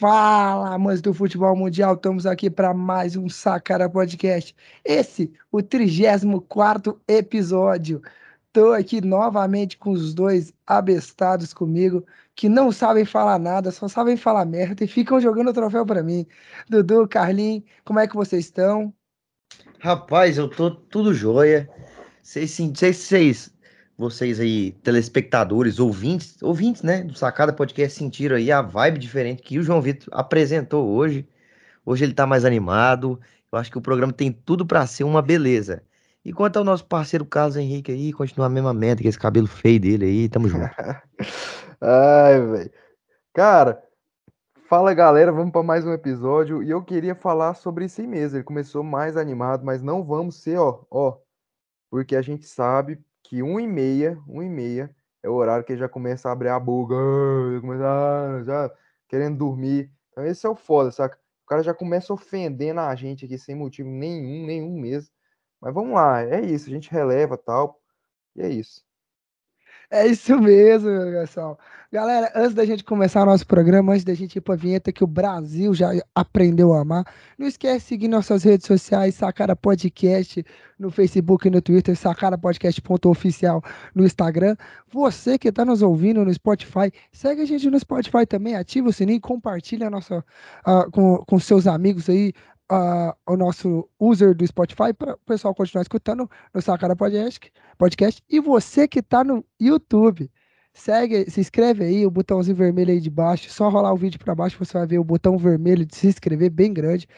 Fala, amantes do futebol mundial, estamos aqui para mais um Sacara Podcast. Esse, o 34 episódio. Estou aqui novamente com os dois abestados comigo, que não sabem falar nada, só sabem falar merda e ficam jogando o troféu para mim. Dudu, Carlinhos, como é que vocês estão? Rapaz, eu tô tudo jóia. Vocês, vocês aí, telespectadores, ouvintes, ouvintes, né, do Sacada Podcast sentiram aí a vibe diferente que o João Vitor apresentou hoje. Hoje ele tá mais animado. Eu acho que o programa tem tudo para ser uma beleza. E quanto ao nosso parceiro Carlos Henrique aí, continua a mesma merda que esse cabelo feio dele aí, tamo junto. Ai, velho. Cara, fala galera, vamos para mais um episódio e eu queria falar sobre isso mesmo. Ele começou mais animado, mas não vamos ser, ó, ó, porque a gente sabe que um e meia, um e meia é o horário que já começa a abrir a boca, começa, já querendo dormir. Então esse é o foda, saca? O cara já começa ofendendo a gente aqui sem motivo nenhum, nenhum mesmo. Mas vamos lá, é isso, a gente releva tal. E é isso. É isso mesmo, pessoal. Galera, antes da gente começar o nosso programa, antes da gente ir para a vinheta que o Brasil já aprendeu a amar, não esquece de seguir nossas redes sociais, Sacara Podcast no Facebook e no Twitter, sacarapodcast.oficial no Instagram. Você que está nos ouvindo no Spotify, segue a gente no Spotify também, ativa o sininho, compartilha a nossa, uh, com, com seus amigos aí, uh, o nosso user do Spotify para o pessoal continuar escutando no Sacara Podcast, podcast. E você que está no YouTube, segue, se inscreve aí, o botãozinho vermelho aí de baixo. Só rolar o vídeo para baixo, você vai ver o botão vermelho de se inscrever bem grande.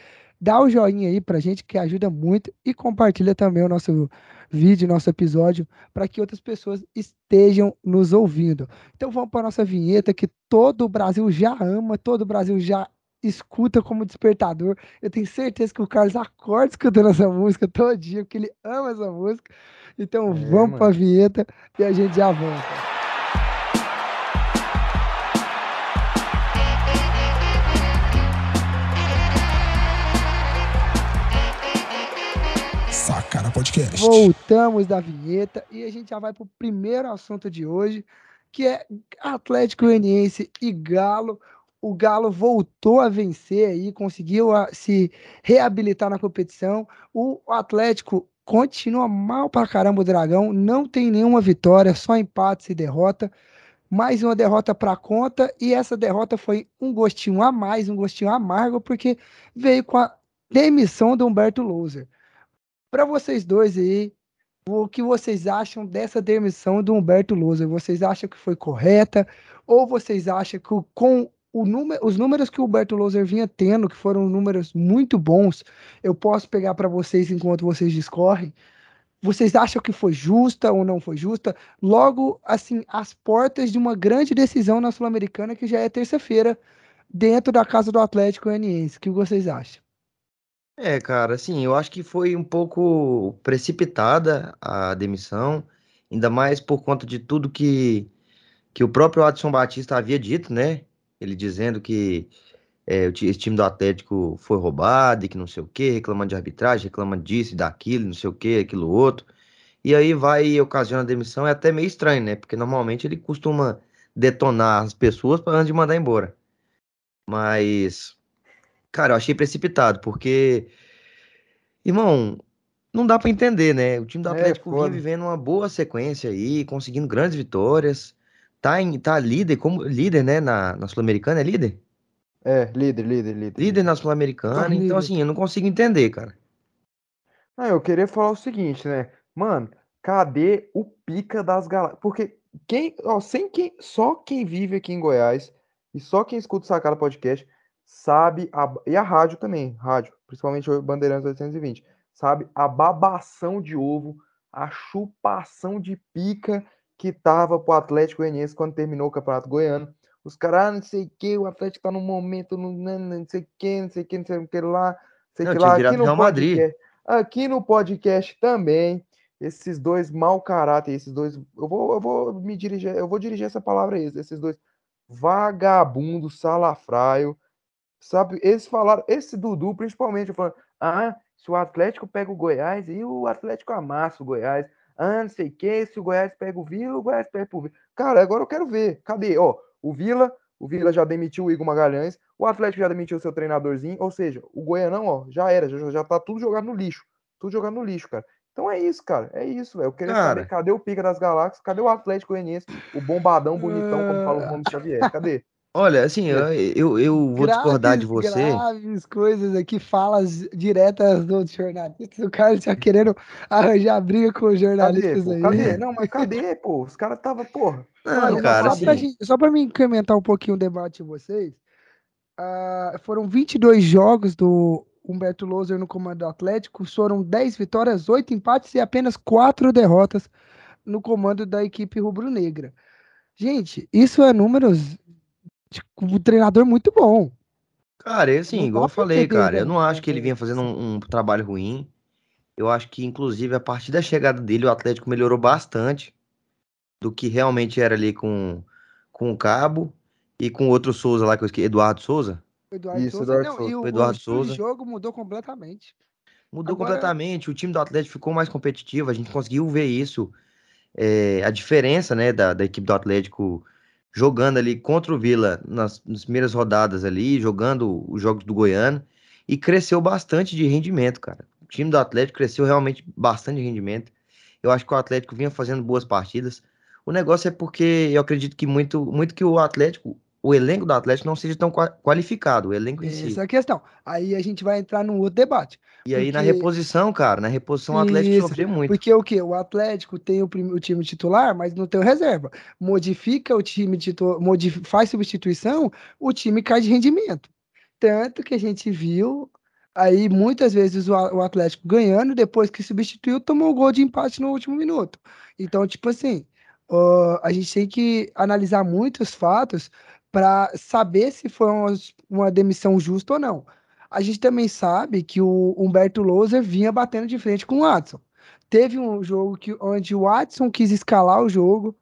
Dá o joinha aí pra gente que ajuda muito e compartilha também o nosso vídeo, nosso episódio, para que outras pessoas estejam nos ouvindo. Então vamos para nossa vinheta que todo o Brasil já ama, todo o Brasil já escuta como despertador. Eu tenho certeza que o Carlos acorda escutando essa música todo dia, porque ele ama essa música. Então é, vamos para a vinheta e a gente já volta. Sacana Podcast. Voltamos da vinheta e a gente já vai para o primeiro assunto de hoje, que é Atlético Goianiense e Galo o Galo voltou a vencer aí, conseguiu a, se reabilitar na competição. O Atlético continua mal para caramba o Dragão, não tem nenhuma vitória, só empates e derrota. Mais uma derrota para conta e essa derrota foi um gostinho a mais, um gostinho amargo, porque veio com a demissão do Humberto Louser. Para vocês dois aí, o que vocês acham dessa demissão do Humberto Louser? Vocês acham que foi correta? Ou vocês acham que com número, os números que o Humberto Loser vinha tendo, que foram números muito bons, eu posso pegar para vocês enquanto vocês discorrem. Vocês acham que foi justa ou não foi justa? Logo, assim, às portas de uma grande decisão na Sul-Americana, que já é terça-feira, dentro da casa do Atlético Goianiense. O que vocês acham? É, cara, assim, eu acho que foi um pouco precipitada a demissão, ainda mais por conta de tudo que, que o próprio Adson Batista havia dito, né? Ele dizendo que é, esse time do Atlético foi roubado e que não sei o que, reclamando de arbitragem, reclamando disso e daquilo, não sei o que, aquilo outro. E aí vai e ocasiona a demissão, é até meio estranho, né? Porque normalmente ele costuma detonar as pessoas para antes de mandar embora. Mas, cara, eu achei precipitado, porque, irmão, não dá para entender, né? O time do é, Atlético é, vinha vivendo uma boa sequência aí, conseguindo grandes vitórias tá, em, tá líder, como líder, né, na, na Sul-Americana, é líder? É, líder, líder, líder. Líder na Sul-Americana, tá então assim, eu não consigo entender, cara. Não, eu queria falar o seguinte, né? Mano, cadê o pica das galáxias? Porque quem, ó, sem quem, só quem vive aqui em Goiás e só quem escuta o Sacada Podcast sabe, a, e a rádio também, rádio, principalmente o Bandeirantes 820, sabe a babação de ovo, a chupação de pica que tava pro Atlético Goianiense quando terminou o Campeonato Goiano. Os caras, ah, não sei o que, o Atlético tá num momento, não, não sei o que, não sei o que, não sei o que lá, sei não, que lá. Aqui no, Real podcast, Madrid. aqui no podcast também, esses dois mau caráter, esses dois, eu vou, eu vou me dirigir, eu vou dirigir essa palavra a eles, esses dois vagabundos, salafraio, sabe? Eles falaram, esse Dudu principalmente, falando, ah, se o Atlético pega o Goiás, e o Atlético amassa o Goiás, ah, não sei o que, se o Goiás pega o Vila, o Goiás pega o Vila. Cara, agora eu quero ver. Cadê? Ó, o Vila o Vila já demitiu o Igor Magalhães, o Atlético já demitiu o seu treinadorzinho, ou seja, o Goianão, ó, já era, já, já tá tudo jogado no lixo. Tudo jogado no lixo, cara. Então é isso, cara. É isso, velho. Eu queria Cara. saber cadê o Pica das Galáxias, cadê o Atlético Goianiense, o bombadão bonitão, como fala o Romulo Xavier. Cadê? Olha, assim, eu, eu, eu vou discordar de Graves, você. Graves coisas aqui, falas diretas dos jornalistas. O cara já querendo arranjar briga com os Cadê, jornalistas pô? aí. Cadê? Não, mas cadê, pô? Os caras tava, porra. Não, Mano, cara, só, pra assim, gente, só pra me incrementar um pouquinho o debate de vocês, ah, foram 22 jogos do Humberto Loser no comando do Atlético, foram 10 vitórias, 8 empates e apenas 4 derrotas no comando da equipe rubro-negra. Gente, isso é números de um treinador muito bom. Cara, é assim, igual eu falei, cara, eu não acho que ele vinha fazendo um, um trabalho ruim. Eu acho que, inclusive, a partir da chegada dele, o Atlético melhorou bastante do que realmente era ali com, com o Cabo e com o outro Souza lá, que eu esqueci, Eduardo Souza. O Eduardo Isso, Souza, Eduardo não, Souza. e o, Eduardo o Souza. jogo mudou completamente. Mudou Agora- completamente, o time do Atlético ficou mais competitivo, a gente conseguiu ver isso, é, a diferença, né, da, da equipe do Atlético jogando ali contra o Vila nas, nas primeiras rodadas ali, jogando os jogos do Goiano, e cresceu bastante de rendimento, cara. O time do Atlético cresceu realmente bastante de rendimento. Eu acho que o Atlético vinha fazendo boas partidas. O negócio é porque eu acredito que muito, muito que o Atlético, o elenco do Atlético não seja tão qua- qualificado, o elenco em si. Essa é a questão. Aí a gente vai entrar num outro debate. E aí na porque- reposição, cara, na reposição o Atlético Isso, sofreu muito. Porque o quê? O Atlético tem o, prim- o time titular, mas não tem o reserva. Modifica o time titular, faz substituição, o time cai de rendimento. Tanto que a gente viu aí muitas vezes o, Atlético ganhando, depois que substituiu, tomou o gol de empate no último minuto. Então, tipo assim, ó, a gente tem que analisar muitos fatos para saber se foi uma, uma demissão justa ou não. A gente também sabe que o Humberto Louser vinha batendo de frente com o Watson. Teve um jogo que, onde o Watson quis escalar o jogo,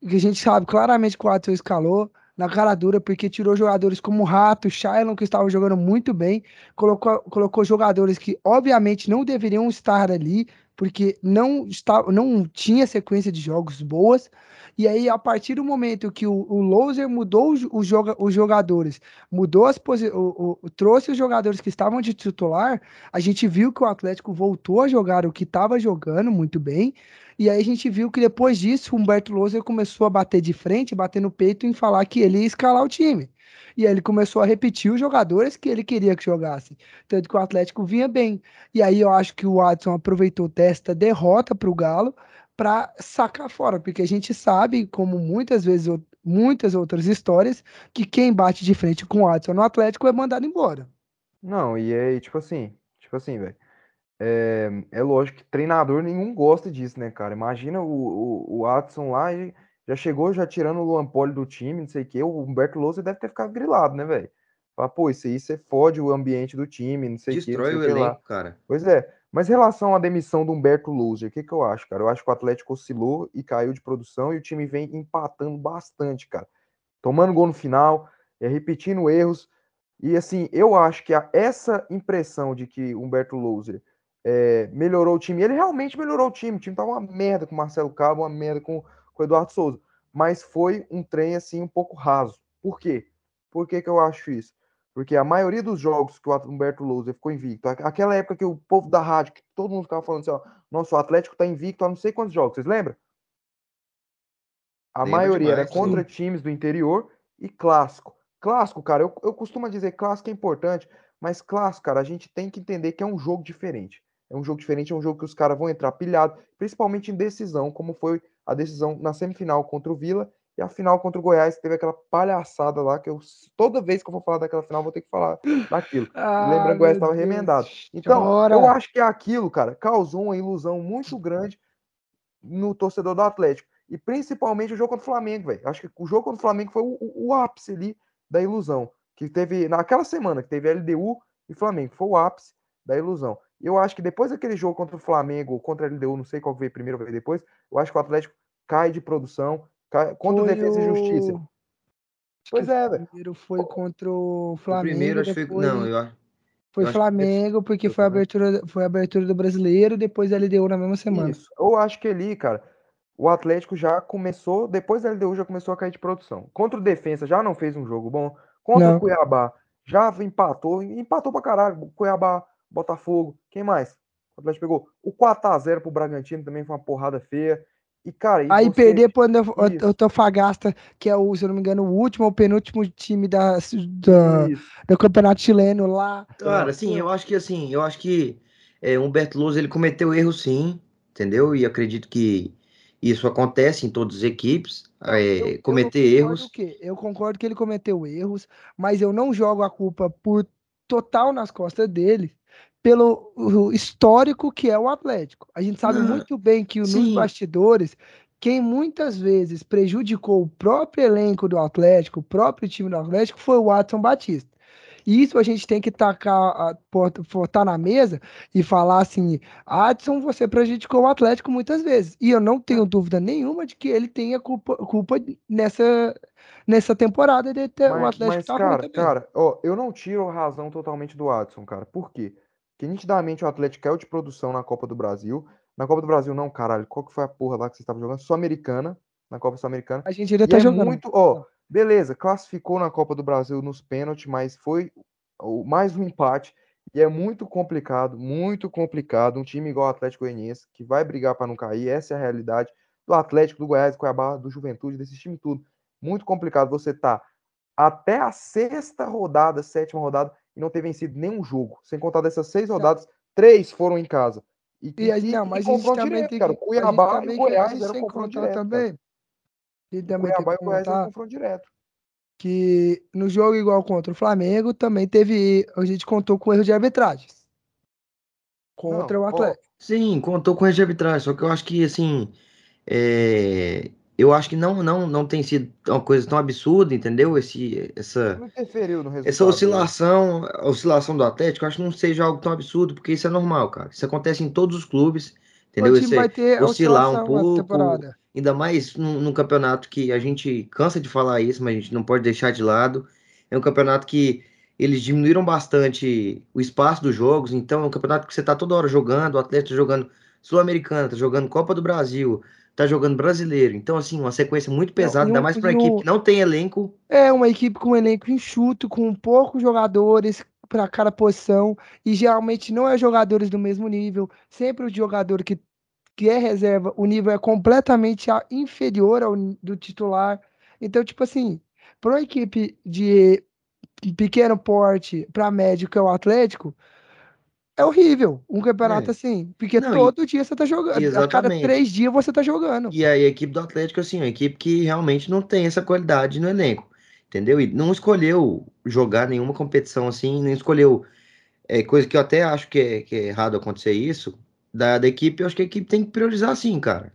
que a gente sabe claramente que o Watson escalou na cara dura, porque tirou jogadores como o Rato, Shailon, que estavam jogando muito bem, colocou, colocou jogadores que obviamente não deveriam estar ali, porque não, está, não tinha sequência de jogos boas. E aí, a partir do momento que o, o Loser mudou os, os joga, os jogadores, mudou as o, o, trouxe os jogadores que estavam de titular, a gente viu que o Atlético voltou a jogar o que estava jogando muito bem. E aí a gente viu que depois disso, o Humberto Loser começou a bater de frente, bater no peito em falar que ele ia escalar o time. E aí ele começou a repetir os jogadores que ele queria que jogassem. Tanto que o Atlético vinha bem. E aí eu acho que o Watson aproveitou desta derrota para o Galo para sacar fora, porque a gente sabe, como muitas vezes, muitas outras histórias, que quem bate de frente com o Watson no Atlético é mandado embora. Não, e é tipo assim, tipo assim, velho. É, é lógico que treinador nenhum gosta disso, né, cara? Imagina o, o, o Watson lá e já chegou já tirando o Luan Poli do time, não sei o quê. O Humberto Lousa deve ter ficado grilado, né, velho? Fala, pô, isso aí você fode o ambiente do time, não sei o quê. Destrói o que lá. elenco, cara. Pois é. Mas em relação à demissão do Humberto Loser, o que, que eu acho, cara? Eu acho que o Atlético oscilou e caiu de produção e o time vem empatando bastante, cara. Tomando gol no final, é, repetindo erros. E assim, eu acho que a, essa impressão de que Humberto Loser é, melhorou o time, ele realmente melhorou o time. O time tava uma merda com o Marcelo Cabo, uma merda com, com o Eduardo Souza. Mas foi um trem assim um pouco raso. Por quê? Por que, que eu acho isso? Porque a maioria dos jogos que o Humberto Louser ficou invicto, aquela época que o povo da rádio, que todo mundo ficava falando assim, ó, nosso Atlético tá invicto há não sei quantos jogos, vocês lembram? A Lembro maioria demais, era contra sim. times do interior e clássico. Clássico, cara, eu, eu costumo dizer clássico é importante, mas clássico, cara, a gente tem que entender que é um jogo diferente. É um jogo diferente, é um jogo que os caras vão entrar pilhado, principalmente em decisão, como foi a decisão na semifinal contra o Vila e a final contra o Goiás, que teve aquela palhaçada lá, que eu toda vez que eu vou falar daquela final, vou ter que falar daquilo. Ah, lembrando que o Goiás meu estava remendado. Então, chora. eu acho que aquilo, cara, causou uma ilusão muito grande no torcedor do Atlético. E principalmente o jogo contra o Flamengo, velho. Acho que o jogo contra o Flamengo foi o, o- o ápice ali da ilusão. Que teve, naquela semana, que teve LDU e Flamengo, foi o ápice da ilusão. Eu acho que depois daquele jogo contra o Flamengo, contra a LDU, não sei qual veio primeiro, veio depois, eu acho que o Atlético cai de produção, cai, contra o Foi Defesa e Justiça. o- acho Pois que é, o velho. Primeiro foi contra o O Flamengo. primeiro, acho que foi. depois Não, eu acho. foi eu que Flamengo, porque foi a abertura, foi a abertura do brasileiro, depois a LDU na mesma semana. Isso. Eu acho que ali, cara, o Atlético já começou, depois da LDU já começou a cair de produção. Contra o Defensa já não fez um jogo bom. Contra Não. o Cuiabá já empatou, empatou pra caralho. Cuiabá, Botafogo, quem mais? O Atlético pegou o 4x0 pro Bragantino também foi uma porrada feia. E, cara, e Aí você- perder pro Isso. Antofagasta, que é o, se eu não me engano, o último ou penúltimo time da, da- do campeonato chileno lá. Cara, assim, eu acho que assim, eu acho que é, Humberto Lousa ele cometeu erro sim, entendeu? E acredito que isso acontece em todas as equipes, é, eu- eu cometer concordo erros. que- eu concordo que ele cometeu erros, mas eu não jogo a culpa por total nas costas dele, pelo o histórico que é o Atlético. A gente sabe Não, muito bem que nos sim. bastidores, quem muitas vezes prejudicou o próprio elenco do Atlético, o próprio time do Atlético, foi o Watson Batista. E isso a gente tem que tacar, botar na mesa e falar assim: Adson, você prejudicou o Atlético muitas vezes. E eu não tenho dúvida nenhuma de que ele tenha culpa, culpa nessa, nessa temporada de ter o Mas, Atlético mas, tá cara, cara, ó, eu não tiro a razão totalmente do Adson, cara. Por quê? Porque nitidamente o Atlético caiu de produção na Copa do Brasil. Na Copa do Brasil, não, caralho. Qual que foi a porra lá que você estava jogando? Sul-Americana. Na Copa Sul-Americana. A gente ainda E tá é jogando. muito, ó, beleza, classificou na Copa do Brasil nos pênaltis, mas foi o mais um empate. E é muito complicado, muito complicado. Um time igual o Atlético Goianiense, que vai brigar para não cair, essa é a realidade do Atlético, do Goiás, do Cuiabá, do Juventude, desse time tudo. Muito complicado você tá até a sexta rodada, sétima rodada, e não ter vencido nenhum jogo. Sem contar dessas seis rodadas, três foram em casa. E, E a, e- não, mas confronto também direto, tem cara. que. O Cuiabá e Goiás eram confronto direto. cara. também. E O também Cuiabá e Goiás eram confronto direto. que no jogo igual contra o Flamengo também teve. A gente contou com erro de arbitragens. Contra Não, o ó, Atlético. Sim, contou com erro de arbitragem, só que eu acho que assim, é, eu acho que não, não, não tem sido uma coisa tão absurda, entendeu? Esse, essa, essa né? oscilação, a oscilação do Atlético, acho que não seja algo tão absurdo, porque isso é normal, cara. Isso acontece em todos os clubes, entendeu? Ter oscilar um pouco, ainda mais num, num campeonato que a gente cansa de falar isso, mas a gente não pode deixar de lado. É um campeonato que eles diminuíram bastante o espaço dos jogos, então é um campeonato que você tá toda hora jogando, o Atlético tá jogando Sul-Americana, tá jogando Copa do Brasil, tá jogando Brasileiro. Então, assim, uma sequência muito pesada, e ainda mais para equipe que não tem elenco. É uma equipe com um elenco enxuto, com poucos jogadores para cada posição, e geralmente não é jogadores do mesmo nível. Sempre o jogador que, que é reserva, o nível é completamente inferior ao do titular. Então, tipo assim, para uma equipe de pequeno porte para médio, que é o Atlético, é horrível um campeonato É. assim, porque Não, e- todo dia você tá jogando, a cada Exatamente. três dias você tá jogando. E aí a equipe do Atlético, assim, uma equipe que realmente não tem essa qualidade no elenco, entendeu? E não escolheu jogar nenhuma competição assim, nem escolheu é, coisa que eu até acho que é, que é errado acontecer isso, da, da equipe, eu acho que a equipe tem que priorizar sim, cara.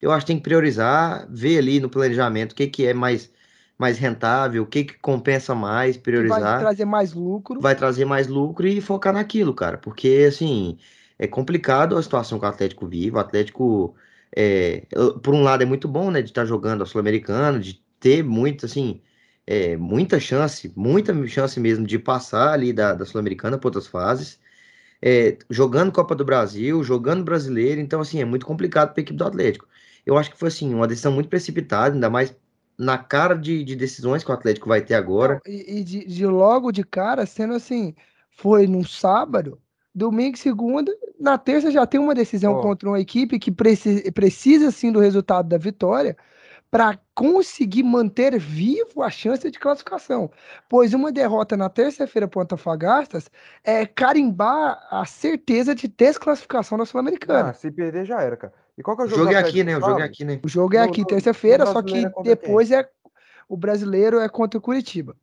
Eu acho que tem que priorizar, ver ali no planejamento o que, que é mais, mais rentável, o que, que compensa mais, Que vai priorizar trazer mais lucro. vai trazer mais lucro e focar naquilo, cara. Porque, assim, é complicado a situação que o Atlético vive. O Atlético, é, por um lado, é muito bom, né, de estar jogando a Sul-Americana, de ter muito, assim, é, muita chance, muita chance mesmo de passar ali da, da Sul-Americana para outras fases. É, jogando Copa do Brasil, jogando Brasileiro, então, assim, é muito complicado para a equipe do Atlético. Eu acho que foi, assim, uma decisão muito precipitada, ainda mais na cara de, de decisões que o Atlético vai ter agora. E e de, de logo de cara, sendo assim, foi num sábado, domingo e segunda, na terça já tem uma decisão Ó. contra uma equipe que preci- precisa sim do resultado da vitória para conseguir manter vivo a chance de classificação. Pois uma derrota na terça-feira para o Antofagasta é carimbar a certeza de desclassificação da Ah, Sul-Americana. se perder já era, cara. E qual que é o O jogo do jogo é aqui, né? O jogo é aqui, né? O jogo é aqui terça-feira, só que é depois é o brasileiro é contra o Curitiba.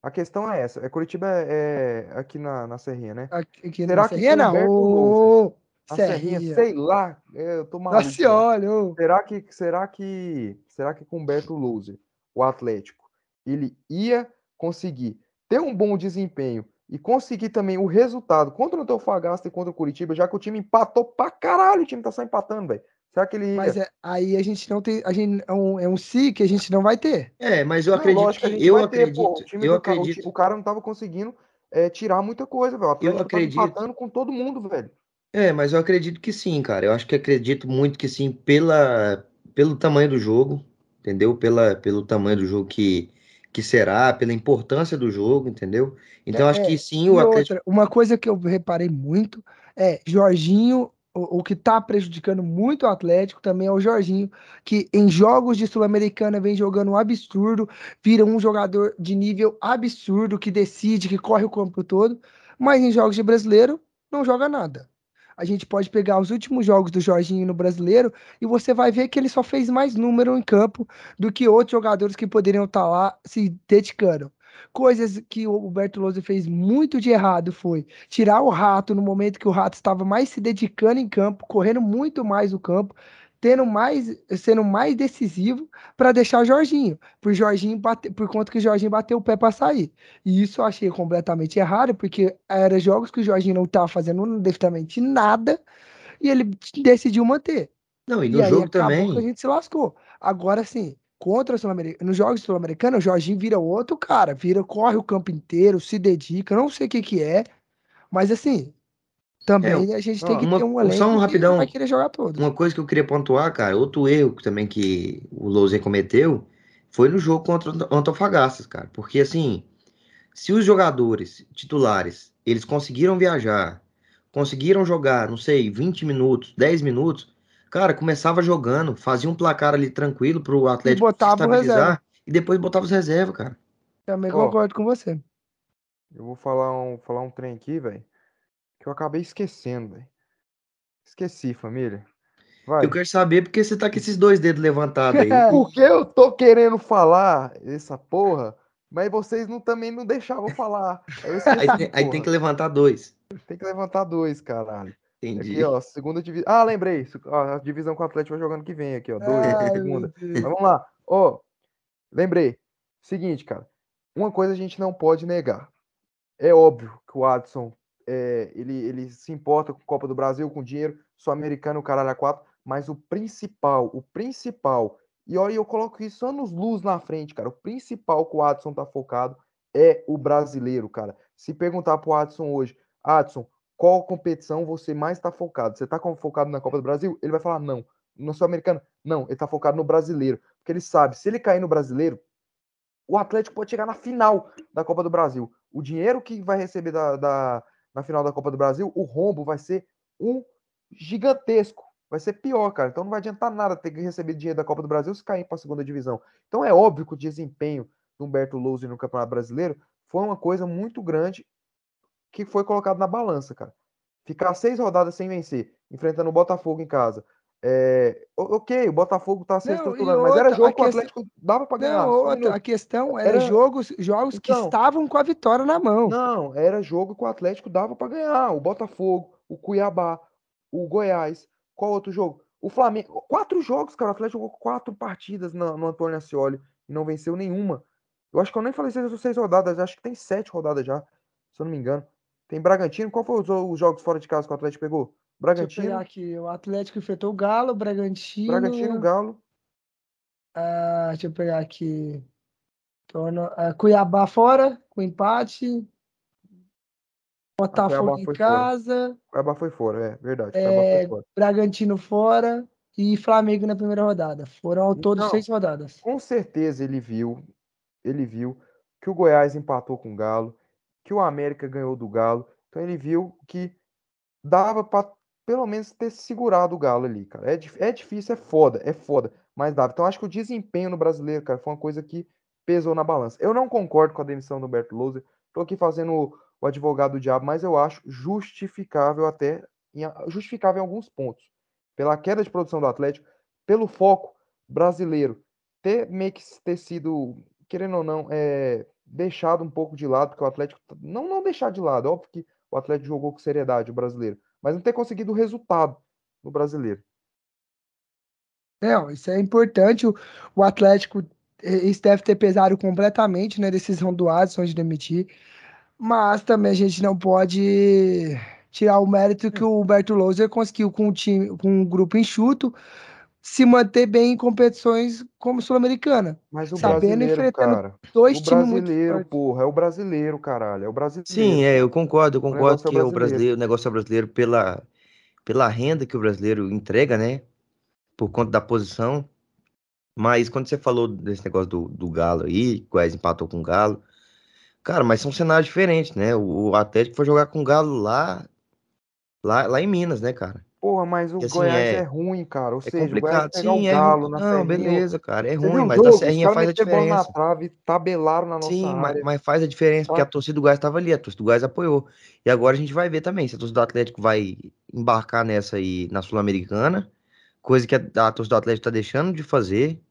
A questão é essa. É Curitiba é, é aqui na, na Serrinha, né? Aqui, Será na que Serrinha, não. Ô, Serrinha, Serrinha. sei lá. é, Eu tô maluco. Nossa. Será que, será que, será que com Humberto Loser, o Atlético, ele ia conseguir ter um bom desempenho e conseguir também o resultado contra o Antofagasta e contra o Curitiba, já que o time empatou pra caralho, o time tá só empatando, velho. Será que ele ia? Mas é, aí a gente não tem. A gente, é, um, é um si que a gente não vai ter. É, mas eu Não, acredito que a gente eu vai ter, acredito, pô, o time eu do ca- o acredito, o cara não tava conseguindo é, tirar muita coisa, velho. O Atlético tava acredito. empatando com todo mundo, velho. é, mas eu acredito que sim, cara. Eu acho que acredito muito que sim pela pelo tamanho do jogo, entendeu? Pela, pelo tamanho do jogo que, que será, pela importância do jogo, entendeu? Então acho É, que sim, o Atlético. outra, uma coisa que eu reparei muito é Jorginho, o, que tá prejudicando muito o Atlético também é o Jorginho, que em jogos de Sul-Americana vem jogando um absurdo, vira um jogador de nível absurdo, que decide, que corre o campo todo, mas em jogos de brasileiro não joga nada. A gente pode pegar os últimos jogos do Jorginho no brasileiro e você vai ver que ele só fez mais número em campo do que outros jogadores que poderiam estar lá se dedicando. Coisas que o Bertolozzi fez muito de errado foi tirar o Rato no momento que o Rato estava mais se dedicando em campo, correndo muito mais o campo, tendo mais, sendo mais decisivo para deixar o Jorginho, por Jorginho bater, por conta que o Jorginho bateu o pé para sair. E isso eu achei completamente errado, porque era jogos que o Jorginho não estava fazendo definitivamente nada e ele decidiu manter. Não, e E no aí jogo que a também. gente se lascou. Agora sim, contra o Sul-Americano, nos jogos sul-americanos, o Jorginho vira outro cara, vira, corre o campo inteiro, se dedica, não sei o que que é, mas assim, também a gente tem não, que uma- ter um só elenco um que rapidão. vai querer jogar todos. Uma coisa que eu queria pontuar, cara, outro erro que também que o Lousen cometeu foi no jogo contra o Antofagasta, cara. Porque assim, se os jogadores titulares, eles conseguiram viajar, conseguiram jogar, não sei, 20 minutos, 10 minutos, cara, começava jogando, fazia um placar ali tranquilo pro Atlético se botava o reserva. estabilizar e depois botava os reservas, cara. Também Ó. concordo com você. Eu vou falar um, falar um trem aqui, velho, que eu acabei esquecendo, velho. Esqueci, família. Vai. Eu quero saber porque você tá com esses dois dedos levantados aí. Porque eu tô querendo falar essa porra, mas vocês não, também não deixavam falar. Eu esqueci, Aí tem, aí tem que levantar dois. Tem que levantar dois, caralho. Entendi. Aqui, ó, segunda divisão. Ah, lembrei. ó, A divisão que o Atlético vai jogando que vem aqui, ó. Dois, Ai, segunda. Mas vamos lá. Ó, lembrei. Seguinte, cara. Uma coisa a gente não pode negar. É óbvio que o Adson é, ele, ele se importa com a Copa do Brasil, com dinheiro, sul-americano, caralho, a quatro. Mas o principal, o principal, e olha, eu coloco isso anos luz na frente, cara. O principal que o Adson tá focado é o brasileiro, cara. Se perguntar pro Adson hoje, Adson, qual competição você mais está focado? Você está focado na Copa do Brasil? Ele vai falar não. No Sul-Americano? Não, ele está focado no brasileiro. Porque ele sabe, se ele cair no brasileiro, o Atlético pode chegar na final da Copa do Brasil. O dinheiro que vai receber da, da- na final da Copa do Brasil, o rombo vai ser um gigantesco. Vai ser pior, cara. Então não vai adiantar nada ter que receber dinheiro da Copa do Brasil se cair para a segunda divisão. Então é óbvio que o desempenho do Humberto Lousa no Campeonato Brasileiro foi uma coisa muito grande que foi colocado na balança, cara. Ficar seis rodadas sem vencer, enfrentando o Botafogo em casa. É, ok, o Botafogo tá se estruturando, mas era jogo que o questão- Atlético dava para ganhar. Não, outra, a questão era, Era- jogos, jogos que Então. estavam com a vitória na mão. Não, era jogo que o Atlético dava para ganhar. O Botafogo, o Cuiabá, o Goiás. Qual outro jogo? O Flamengo. Quatro jogos, cara. O Atlético jogou quatro partidas na- no Antônio Ascioli e não venceu nenhuma. Eu acho que eu nem falei seis, seis rodadas, acho que tem sete rodadas já, se eu não me engano. Tem Bragantino. Qual foi os, os jogos fora de casa que o Atlético pegou? Deixa eu Bragantino, pegar aqui. O Atlético enfrentou o Galo, Bragantino. Bragantino, Galo. ah, deixa eu pegar aqui. Torno- ah, Cuiabá fora, com empate. Botafogo Cuiabá em foi fora. casa. Cuiabá foi fora, é verdade. É, Cuiabá foi fora. Bragantino fora. E Flamengo na primeira rodada. Foram ao todo Não. seis rodadas. Com certeza ele viu, ele viu que o Goiás empatou com o Galo, que o América ganhou do Galo. Então ele viu que dava para pelo menos ter segurado o Galo ali, cara. É, é difícil, é foda, é foda, mas dava. Então acho que o desempenho no brasileiro, cara, foi uma coisa que pesou na balança. Eu não concordo com a demissão do Humberto Louser. Tô aqui fazendo o, o advogado do diabo, mas eu acho justificável até em, justificável em alguns pontos. Pela queda de produção do Atlético, pelo foco brasileiro ter meio que ter sido, querendo ou não, é, deixado um pouco de lado, porque o Atlético, não, não deixar de lado, é óbvio que o Atlético jogou com seriedade o brasileiro, mas não ter conseguido o resultado no brasileiro. Não, isso é importante. O, o Atlético, isso deve ter pesado completamente na decisão do Adson de demitir. Mas também a gente não pode tirar o mérito que o Humberto Louser conseguiu com o time, com um grupo enxuto, se manter bem em competições como Sul-Americana. Mas o Sabendo enfrentando cara, Dois o times muito brasileiro, porra, é o brasileiro, caralho, é o brasileiro. Sim, é, eu concordo, eu concordo é o que é o brasileiro. brasileiro, o negócio é brasileiro pela, pela renda que o brasileiro entrega, né? Por conta da posição. Mas quando você falou desse negócio do, do Galo aí, o Goiás empatou com o Galo, cara, mas são cenários diferentes, né? O, o Atlético foi jogar com o Galo lá, lá, lá em Minas, né, cara? Porra, mas o assim, Goiás é... é- ruim, cara. Ou É seja, o Goiás complicado. pegar Sim, o é Galo ruim. na Não, Serrinha. beleza, cara. É Você ruim, mas jogo? a Serrinha faz a bola na diferença. trave, tabelaram na nossa Sim, mas, mas faz a diferença, porque a torcida do Goiás estava ali, a torcida do Goiás apoiou. E agora a gente vai ver também se a torcida do Atlético vai embarcar nessa aí na Sul-Americana, coisa que a, a torcida do Atlético tá deixando de fazer,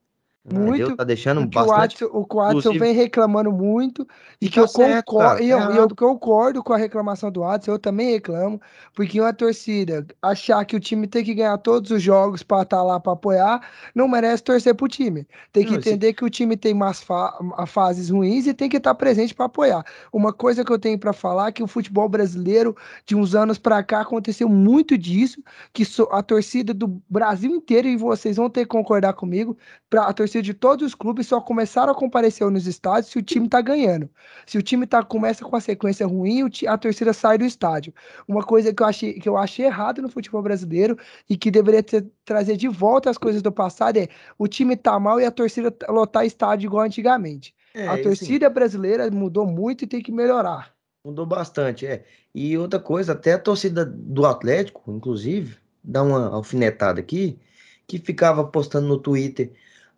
Muito. Tá deixando O bastante. O Watson vem reclamando muito e E que tá eu certo, concordo, e tá eu, eu concordo com a reclamação do Watson, eu também reclamo, porque uma torcida achar que o time tem que ganhar todos os jogos para estar lá para apoiar, não merece torcer pro time. Tem que Não, esse- entender que o time tem umas fa- fases ruins e tem que estar presente para apoiar. Uma coisa que eu tenho para falar é que o futebol brasileiro de uns anos para cá aconteceu muito disso, que a torcida do Brasil inteiro e vocês vão ter que concordar comigo, pra, a torcida de todos os clubes só começaram a comparecer nos estádios se o time tá ganhando. Se o time tá, começa com a sequência ruim, a torcida sai do estádio. Uma coisa que eu achei, que eu achei errado no futebol brasileiro e que deveria ter- trazer de volta as coisas do passado é o time tá mal e a torcida lotar estádio igual antigamente. É, a assim, torcida brasileira mudou muito e tem que melhorar. Mudou bastante, é. E outra coisa, até a torcida do Atlético, inclusive, dá uma alfinetada aqui, que ficava postando no Twitter.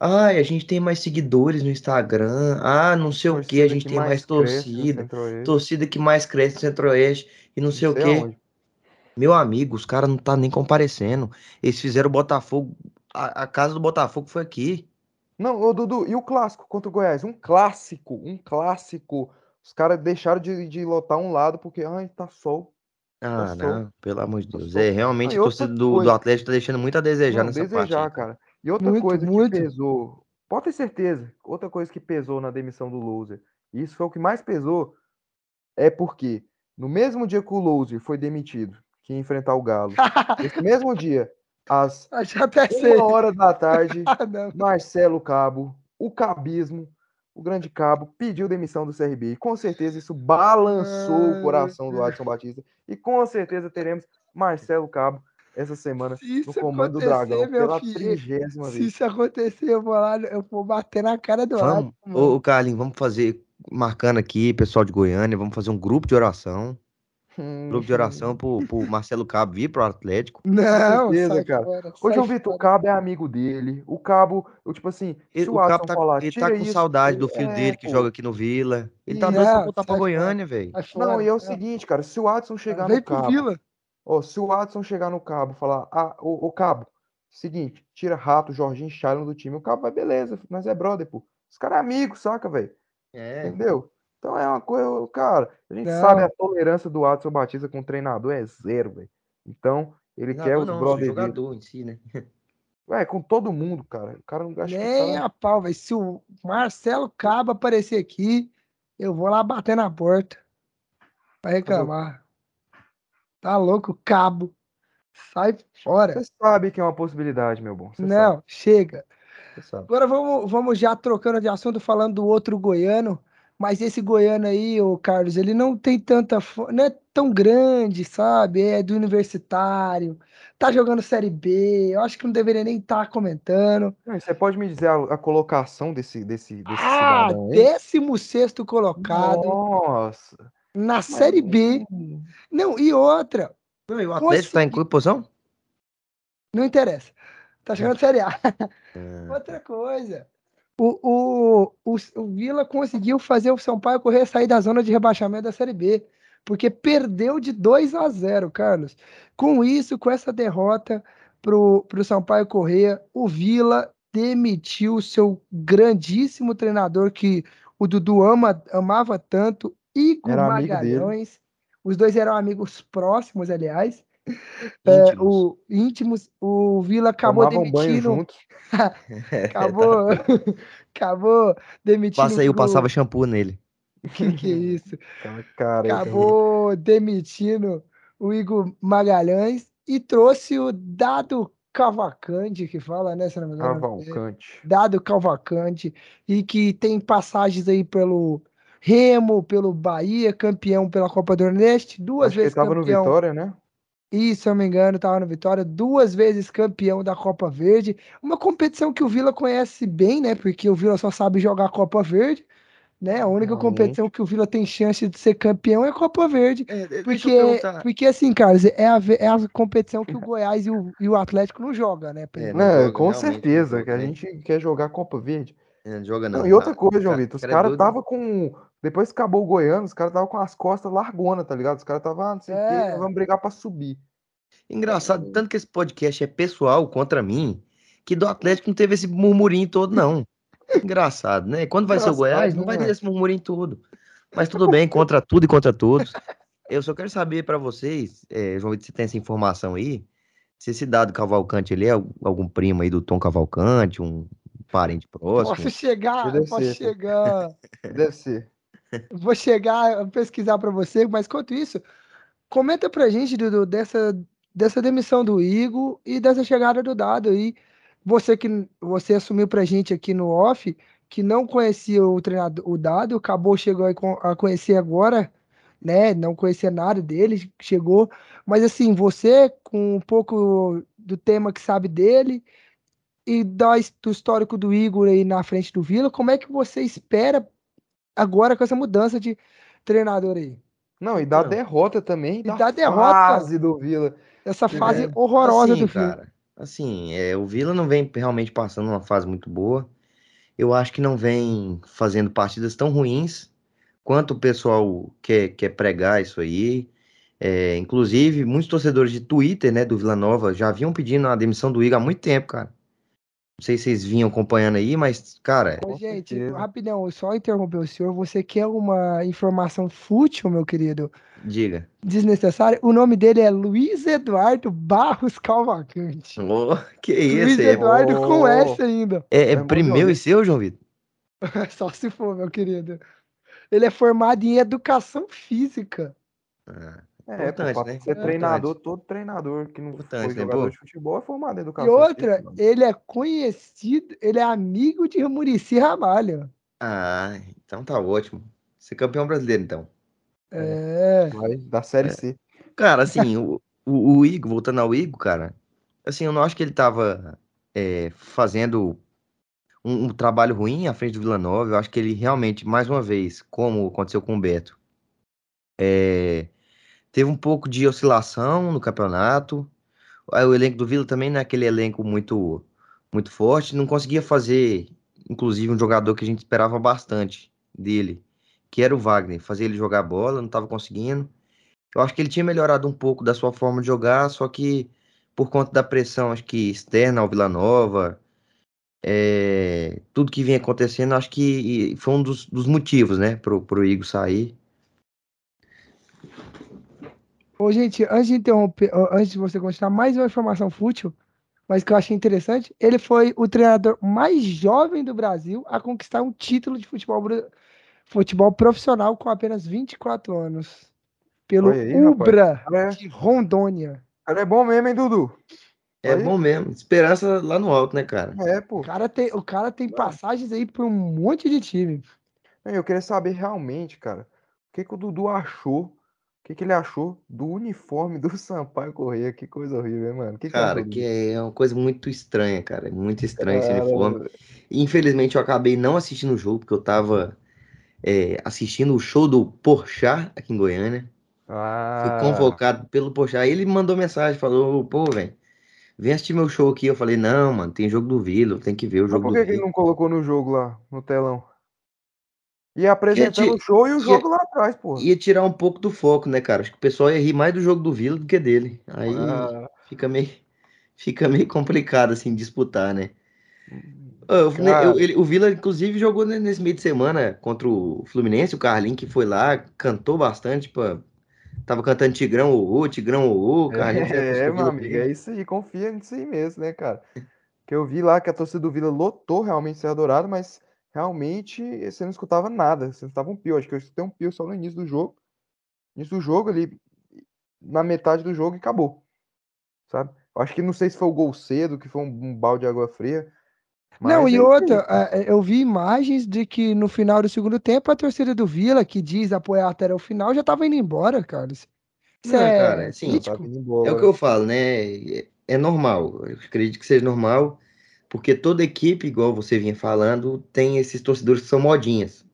Ai, a gente tem mais seguidores no Instagram. Ah, não sei o que, a Torcida gente que tem mais no torcida. Torcida que mais cresce no Centro-Oeste e não sei o sei quê. aonde. Meu amigo, os caras não tá nem comparecendo. Eles fizeram o Botafogo. A, a casa do Botafogo foi aqui. Não, ô Dudu, e o clássico contra o Goiás? Um clássico, um clássico. Os caras deixaram de, de lotar um lado porque, ai, tá sol. Ah, sou- não, pelo amor de eu Deus. sou- É, realmente Ah, e a torcida do, do Atlético tá deixando muito a desejar Não, nessa parte. desejar, aí, cara. E outra Muito, coisa muito. que pesou, pode ter certeza, outra coisa que pesou na demissão do Loser, e isso foi o que mais pesou, é porque no mesmo dia que o Loser foi demitido, que ia enfrentar o Galo, esse mesmo dia, às uma hora da tarde, Ah. Marcelo Cabo, o cabismo, o grande cabo, pediu demissão do CRB. E com certeza isso balançou o coração do Adson Batista. E com certeza teremos Marcelo Cabo essa semana Se no comando do Dragão meu pela filho, trigésima Se vez. isso acontecer, eu vou lá, eu vou bater na cara do Vamos, Adson, mano. ô, Carlinhos, vamos fazer, marcando aqui, pessoal de Goiânia, vamos fazer um grupo de oração. Grupo de oração pro, pro Marcelo Cabo vir pro Atlético. Não, certeza, sai cara. fora, Ô, João Vitor, o. Cabo é amigo dele. O Cabo, eu, tipo assim, Ele- se o o Cabo tá, falar, ele tá com isso, saudade do filho é, dele que pô. joga aqui no Vila. Ele tá doido pra não, voltar pra. Goiânia, velho. Não, e é o sai. seguinte, cara, se o Adson chegar Vem no pro Cabo, Vila. Ó, se o Adson chegar no cabo e falar, ah, ô, ô, cabo, seguinte, tira Rato, Jorginho, Sharon do time, o cabo vai, beleza, nós é brother, pô. Os caras é amigo, saca, velho? É. Entendeu? Então é uma coisa, cara, a gente sabe Não. a tolerância do Adson Batista com o treinador é zero, velho. Então, ele quer Treinador os não, brother dele. jogador em si, né? É, com todo mundo, cara. O cara não o Nem cara- a pau, velho. Se o Marcelo Cabo aparecer aqui, eu vou lá bater na porta. Pra reclamar. Tá louco, Cabo. Sai fora. Você sabe que é uma possibilidade, meu bom. Você Não, chega. sabe, sabe. Agora vamos, vamos já trocando de assunto, falando do outro goiano. Mas esse goiano aí, o Carlos, ele não tem tanta. Não é tão grande, sabe? É do universitário. Tá jogando Série B. Eu acho que não deveria nem estar comentando. Não, e você pode me dizer a, a colocação desse, desse, desse Ah, cidadão aí? 16 colocado Nossa. Na Série B. Não, e outra, Não, e o Atlético tá em que posição? não interessa. Tá jogando Série A. É. Outra coisa. O, o, o, o Vila conseguiu fazer o São Paulo correr sair da zona de rebaixamento da Série B. Porque perdeu de 2 a 0, Carlos. Com isso, com essa derrota pro, pro Sampaio Correia, o Vila demitiu o seu grandíssimo treinador que o Dudu ama, amava tanto, Igor Era. Magalhães. Os dois eram amigos próximos, aliás. É, Íntimos. o íntimos, o Vila acabou Tomavam demitindo juntos. Acabou, acabou demitindo. Passa aí, eu pro- passava shampoo nele. Que que é isso? Cara, Acabou demitindo o Igor Magalhães e trouxe o Dado Cavalcante, que fala, né? Se não me engano. Cavalcante. Dado Cavalcante, e que tem passagens aí pelo Remo, pelo Bahia, campeão pela Copa do Nordeste, duas Acho que ele vezes tava no campeão. Vitória, né? E, se eu não me engano, estava no Vitória, duas vezes campeão da Copa Verde. Uma competição que o Vila conhece bem, né? Porque o Vila só sabe jogar Copa Verde, né? A única Realmente. competição que o Vila tem chance de ser campeão é a Copa Verde. É, Porque, porque assim, Carlos, é a, é a competição que o Goiás e o, e o Atlético não jogam, né? É, não joga, com certeza, que a gente quer jogar Copa Verde. É, Não joga Não, não. e outra Ah, coisa, João cara- Vitor, os cara é caras doido. tava com. Depois que acabou o Goiano, os caras tava com as costas largona, tá ligado? Os caras tava, ah, não sei o quê, É. vamos brigar pra subir. Engraçado, tanto que esse podcast é pessoal contra mim, que do Atlético não teve esse murmurinho todo, não. Engraçado, né? Quando vai ser o Engraçado, Goiás, né, não vai ter mano? esse murmurinho todo. Mas tudo bem, contra tudo e contra todos. Eu só quero saber pra vocês, é, João Vitor, se tem essa informação aí, se esse dado Cavalcante ele é al- algum primo aí do Tom Cavalcante, um parente próximo. Posso chegar, Deve posso ser, chegar. Deve ser. Vou chegar a pesquisar para você, mas enquanto isso, comenta pra gente, Dudu, dessa, dessa demissão do Igor e dessa chegada do Dado aí. Você que você assumiu pra gente aqui no off que não conhecia o treinador, o Dado, acabou chegou a con- a conhecer agora, né? Não conhecia nada dele, chegou. Mas assim, você com um pouco do tema que sabe dele e do histórico do Igor aí na frente do Vila, como é que você espera agora com essa mudança de treinador aí? Não, e da Então. derrota também, E da da derrota. fase do Vila. Essa fase É, horrorosa assim, do Vila. cara, assim, é, o Vila não vem realmente passando uma fase muito boa. Eu acho que não vem fazendo partidas tão ruins quanto o pessoal quer, quer pregar isso aí. É, inclusive, muitos torcedores de Twitter, né, do Vila Nova, já vinham pedindo a demissão do Igor há muito tempo, cara. Não sei se vocês vinham acompanhando aí, mas, cara, Ô, gente, certeza. rapidão, só interromper o senhor. Você quer uma informação fútil, meu querido? diga. Desnecessária? O nome dele é Luiz Eduardo Barros Calvacante. Ô, que Luiz isso? É, Eduardo com Oh. S ainda. é, é É meu e seu, João Vitor? Só se for, meu querido. Ele é formado em educação física. Ah, É, pô, Importante, pra né? ser Importante. treinador, todo treinador que não Importante, foi né, jogador pô? de futebol é formado em E educação outra, física. ele é conhecido, ele é amigo de Murici Ramalho. Ah, então tá ótimo. Ser campeão brasileiro, então. É. Vai da Série C. Cara, assim, o, o, o Igor, voltando ao Igor, cara, assim, eu não acho que ele tava é, fazendo um, um trabalho ruim à frente do Vila Nova. Eu acho que ele realmente, mais uma vez, como aconteceu com o Beto, é, teve um pouco de oscilação no campeonato. O elenco do Vila também não é aquele elenco muito, muito forte. Não conseguia fazer, inclusive, um jogador que a gente esperava bastante dele, que era o Wagner, fazer ele jogar bola, não estava conseguindo. Eu acho que ele tinha melhorado um pouco da sua forma de jogar, só que por conta da pressão, acho que externa ao Vila Nova, é, tudo que vinha acontecendo, acho que foi um dos, dos motivos, né, pro, pro Igor sair. Ô, gente, antes de interromper, antes de você continuar, mais uma informação fútil, mas que eu achei interessante. Ele foi o treinador mais jovem do Brasil a conquistar um título de futebol, futebol profissional com apenas 24 anos. Pelo aí, rapaz. Ubra Cara é, de Rondônia. cara é bom mesmo, hein, Dudu? É Aí. bom mesmo, esperança lá no alto, né, cara? É, pô. O cara tem, o cara tem passagens aí por um monte de time. Eu queria saber realmente, cara, o que que o Dudu achou, o que que ele achou do uniforme do Sampaio Correia. Que coisa horrível, hein, mano? Que Cara, que é uma coisa muito estranha, cara. É muito estranho esse Cara, uniforme. E, Infelizmente, eu acabei não assistindo o jogo, porque eu tava é, assistindo o show do Porchat aqui em Goiânia. Fui Ah, convocado pelo Porchat. Aí ele mandou mensagem, falou, pô, velho, vem assistir meu show aqui. Eu falei, não, mano, tem jogo do Vila, tem que ver o mas jogo por do que que ele não colocou no jogo lá, no telão? Ia apresentando o show e o ia- jogo lá atrás, pô. Ia tirar um pouco do foco, né, cara? Acho que o pessoal ia rir mais do jogo do Vila do que dele. Aí Ah, fica meio, fica meio complicado, assim, disputar, né? Eu- eu- ele- o Vila, inclusive, jogou ne- nesse meio de semana contra o Fluminense. O Carlinhos que foi lá, cantou bastante. Pô, tava cantando Tigrão ô, Tigrão ô, o Carlinhos É, do meu amigo, é isso aí, confia nisso aí mesmo, né, cara? Que eu vi lá que a torcida do Vila lotou realmente ser adorado, mas realmente você não escutava nada, você não escutava um pio. Acho que eu escutei um pio só no início do jogo. Início do jogo, ali, na metade do jogo e acabou, sabe? Eu acho que não sei se foi o gol cedo, que foi um, um balde de água fria. Não, e é outra, é, é, eu vi imagens de que no final do segundo tempo a torcida do Vila, que diz apoiar até o final, já tava indo embora, Carlos. Isso Não, é cara, assim, É o que eu falo, né? É é normal. Eu acredito que seja normal, porque toda equipe, igual você vinha falando, tem esses torcedores que são modinhas.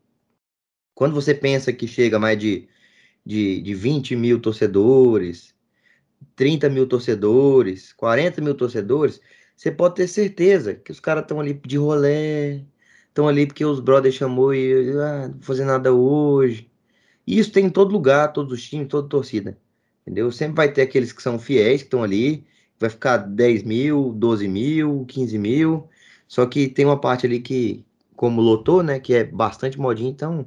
Quando você pensa que chega mais de, de, de 20 mil torcedores, 30 mil torcedores, 40 mil torcedores, você pode ter certeza que os caras estão ali de rolê, estão ali porque os brothers chamou e ah, não fazer nada hoje. E isso tem em todo lugar, todos os times, toda torcida. Entendeu? Sempre vai ter aqueles que são fiéis, que estão ali, vai ficar 10 mil, 12 mil, 15 mil. Só que tem uma parte ali que, como lotou, né, que é bastante modinha, então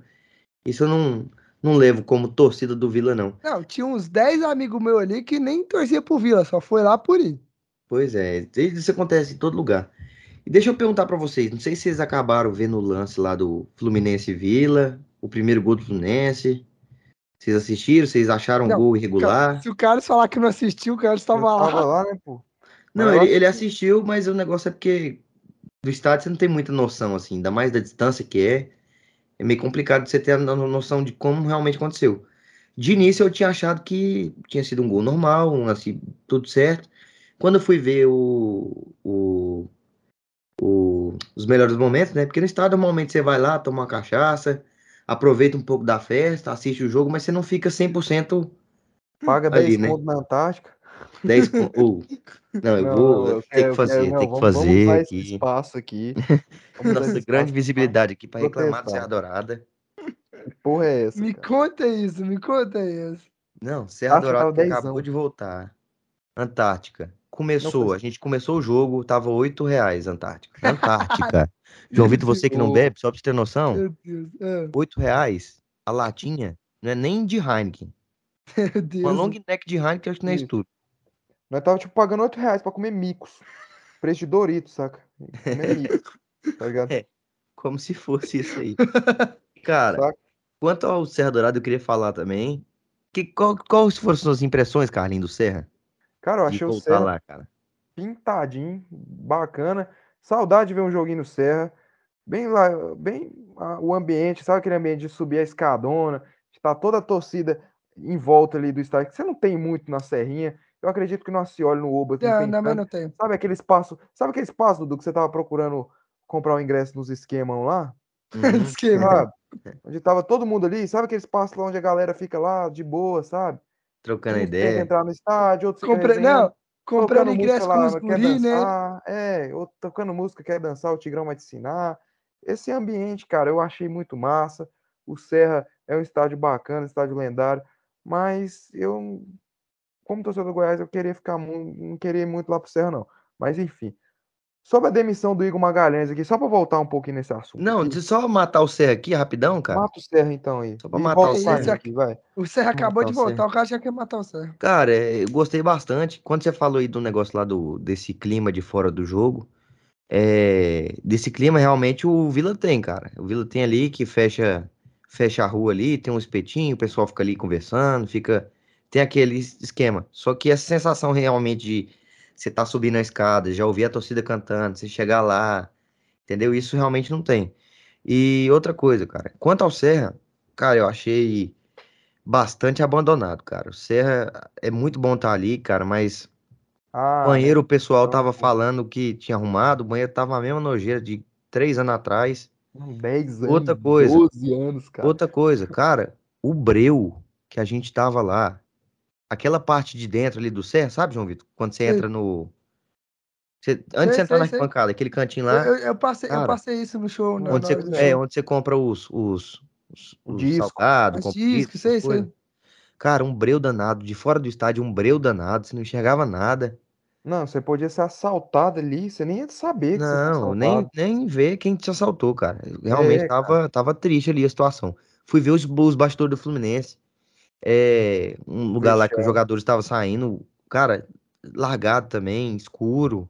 isso eu não, não levo como torcida do Vila, não. Não, tinha uns 10 amigos meus ali que nem torcia pro Vila, só foi lá por ir. Pois é, isso acontece em todo lugar. E deixa eu perguntar pra vocês, não sei se vocês acabaram vendo o lance lá do Fluminense Vila, o primeiro gol do Fluminense. Vocês assistiram? Vocês acharam Não, gol irregular? Se o Carlos falar que não assistiu, o Carlos Eu tava lá. tava lá, né, pô? Não, Mas ele, ele assistiu, mas o negócio é porque do estádio você não tem muita noção, assim, ainda mais da distância que é. É meio complicado você ter a no- noção de como realmente aconteceu. De início eu tinha achado que tinha sido um gol normal, um, assim, tudo certo. Quando eu fui ver o, o, o- os melhores momentos, né? Porque no estádio normalmente você vai lá, toma uma cachaça, aproveita um pouco da festa, assiste o jogo, mas você não fica 100% Paga Ali, 10 né? conto na Antártica. 10 con- ou- Não, eu Não, vou eu ter quero- que fazer, quero- tem que vamos- Vamos fazer esse aqui. espaço aqui. Vamos Nossa, esse grande visibilidade aqui para reclamar do protestar. Serra Dourada. Que porra é essa? Me cara? conta isso, me conta isso. Não, Serra Acho Dourada que dezão. acabou de voltar. Antártica. Começou, a gente começou o jogo, tava 8 reais Antártica. Antártica. João Vitor, você que não bebe, só pra você ter noção, Meu Deus. ah, 8 reais a latinha não é nem de Heineken. meu Deus. Uma long neck de Heineken, eu acho que não é isso tudo. Nós tava, tipo, pagando 8 reais pra comer micos. Preço de Doritos, saca? Comer micos, tá ligado? É. Como se fosse isso aí. Cara, Saca? quanto ao Serra Dourada, eu queria falar também. Que, qual, quais foram as suas impressões, Carlinhos, do Serra? Cara, eu achei o Serra lá, cara. pintadinho, bacana. Saudade de ver um joguinho no Serra. Bem lá, bem ah, o ambiente, sabe aquele ambiente de subir a escadona, de tá toda a torcida em volta ali do estádio, que você não tem muito na Serrinha. Eu acredito que no Acioli, no Obas, não Não, tem também tanto. não tem. Sabe aquele espaço, sabe aquele espaço, Dudu, que você tava procurando comprar o ingresso nos esquemas lá? Uhum. Esquema. Sabe? Onde tava todo mundo ali, sabe aquele espaço lá onde a galera fica lá de boa, sabe? Trocando tenta ideia. entrar no estádio, outros resenhando. não, comprando ingresso música com os quer guri, né? dançar, é, ou tocando música, quer dançar, o Tigrão vai te ensinar. Esse ambiente, cara, eu achei muito massa. O Serra é um estádio bacana, estádio lendário, mas eu, como torcedor do Goiás, eu queria ficar muito, não queria ir muito lá pro Serra, não. Mas enfim. Sobre a demissão do Igor Magalhães aqui, só para voltar um pouquinho nesse assunto. Não, deixa só matar o Serra aqui rapidão, cara. mata o Serra então aí. Só pra E matar o o Serra. Aqui, vai. O Serra acabou de matar o voltar, Serra. o cara já quer matar o Serra. Cara, é, eu gostei bastante. Quando você falou aí do negócio lá do, desse clima de fora do jogo, é, desse clima realmente o Vila tem, cara. O Vila tem ali que fecha, fecha a rua ali, tem um espetinho, o pessoal fica ali conversando, fica. Tem aquele esquema. Só que essa sensação realmente de você tá subindo a escada, já ouvir a torcida cantando, você chegar lá, entendeu? Isso realmente não tem. E outra coisa, cara, quanto ao Serra, cara, eu achei bastante abandonado, cara. O Serra é muito bom estar ali, cara, mas Ah, o banheiro o pessoal tava falando que tinha arrumado, o banheiro tava a mesma nojeira de três anos atrás. 10 anos, Outra coisa. 12 anos, cara. Outra coisa, cara, o breu que a gente tava lá, aquela parte de dentro ali do Serra, sabe, João Vitor? Quando você Sei. entra no. você- antes de Sei, você entrar sei, na arquibancada, aquele cantinho Eu, lá, eu- eu passei, eu cara, passei isso no show. Na, onde na você, é, show. onde você compra os, os, os, os disco. salgados, Os compra discos, disco, sei, sei. Cara, um breu danado, de fora do estádio, um breu danado, você não enxergava nada. Não, você podia ser assaltado ali, você nem ia saber que Não, nem, nem ver quem te assaltou, cara. Realmente É, tava, tava triste ali a situação. Fui ver os, os bastidores do Fluminense. É, um lugar lá que os jogadores estavam saindo, cara, largado também, escuro.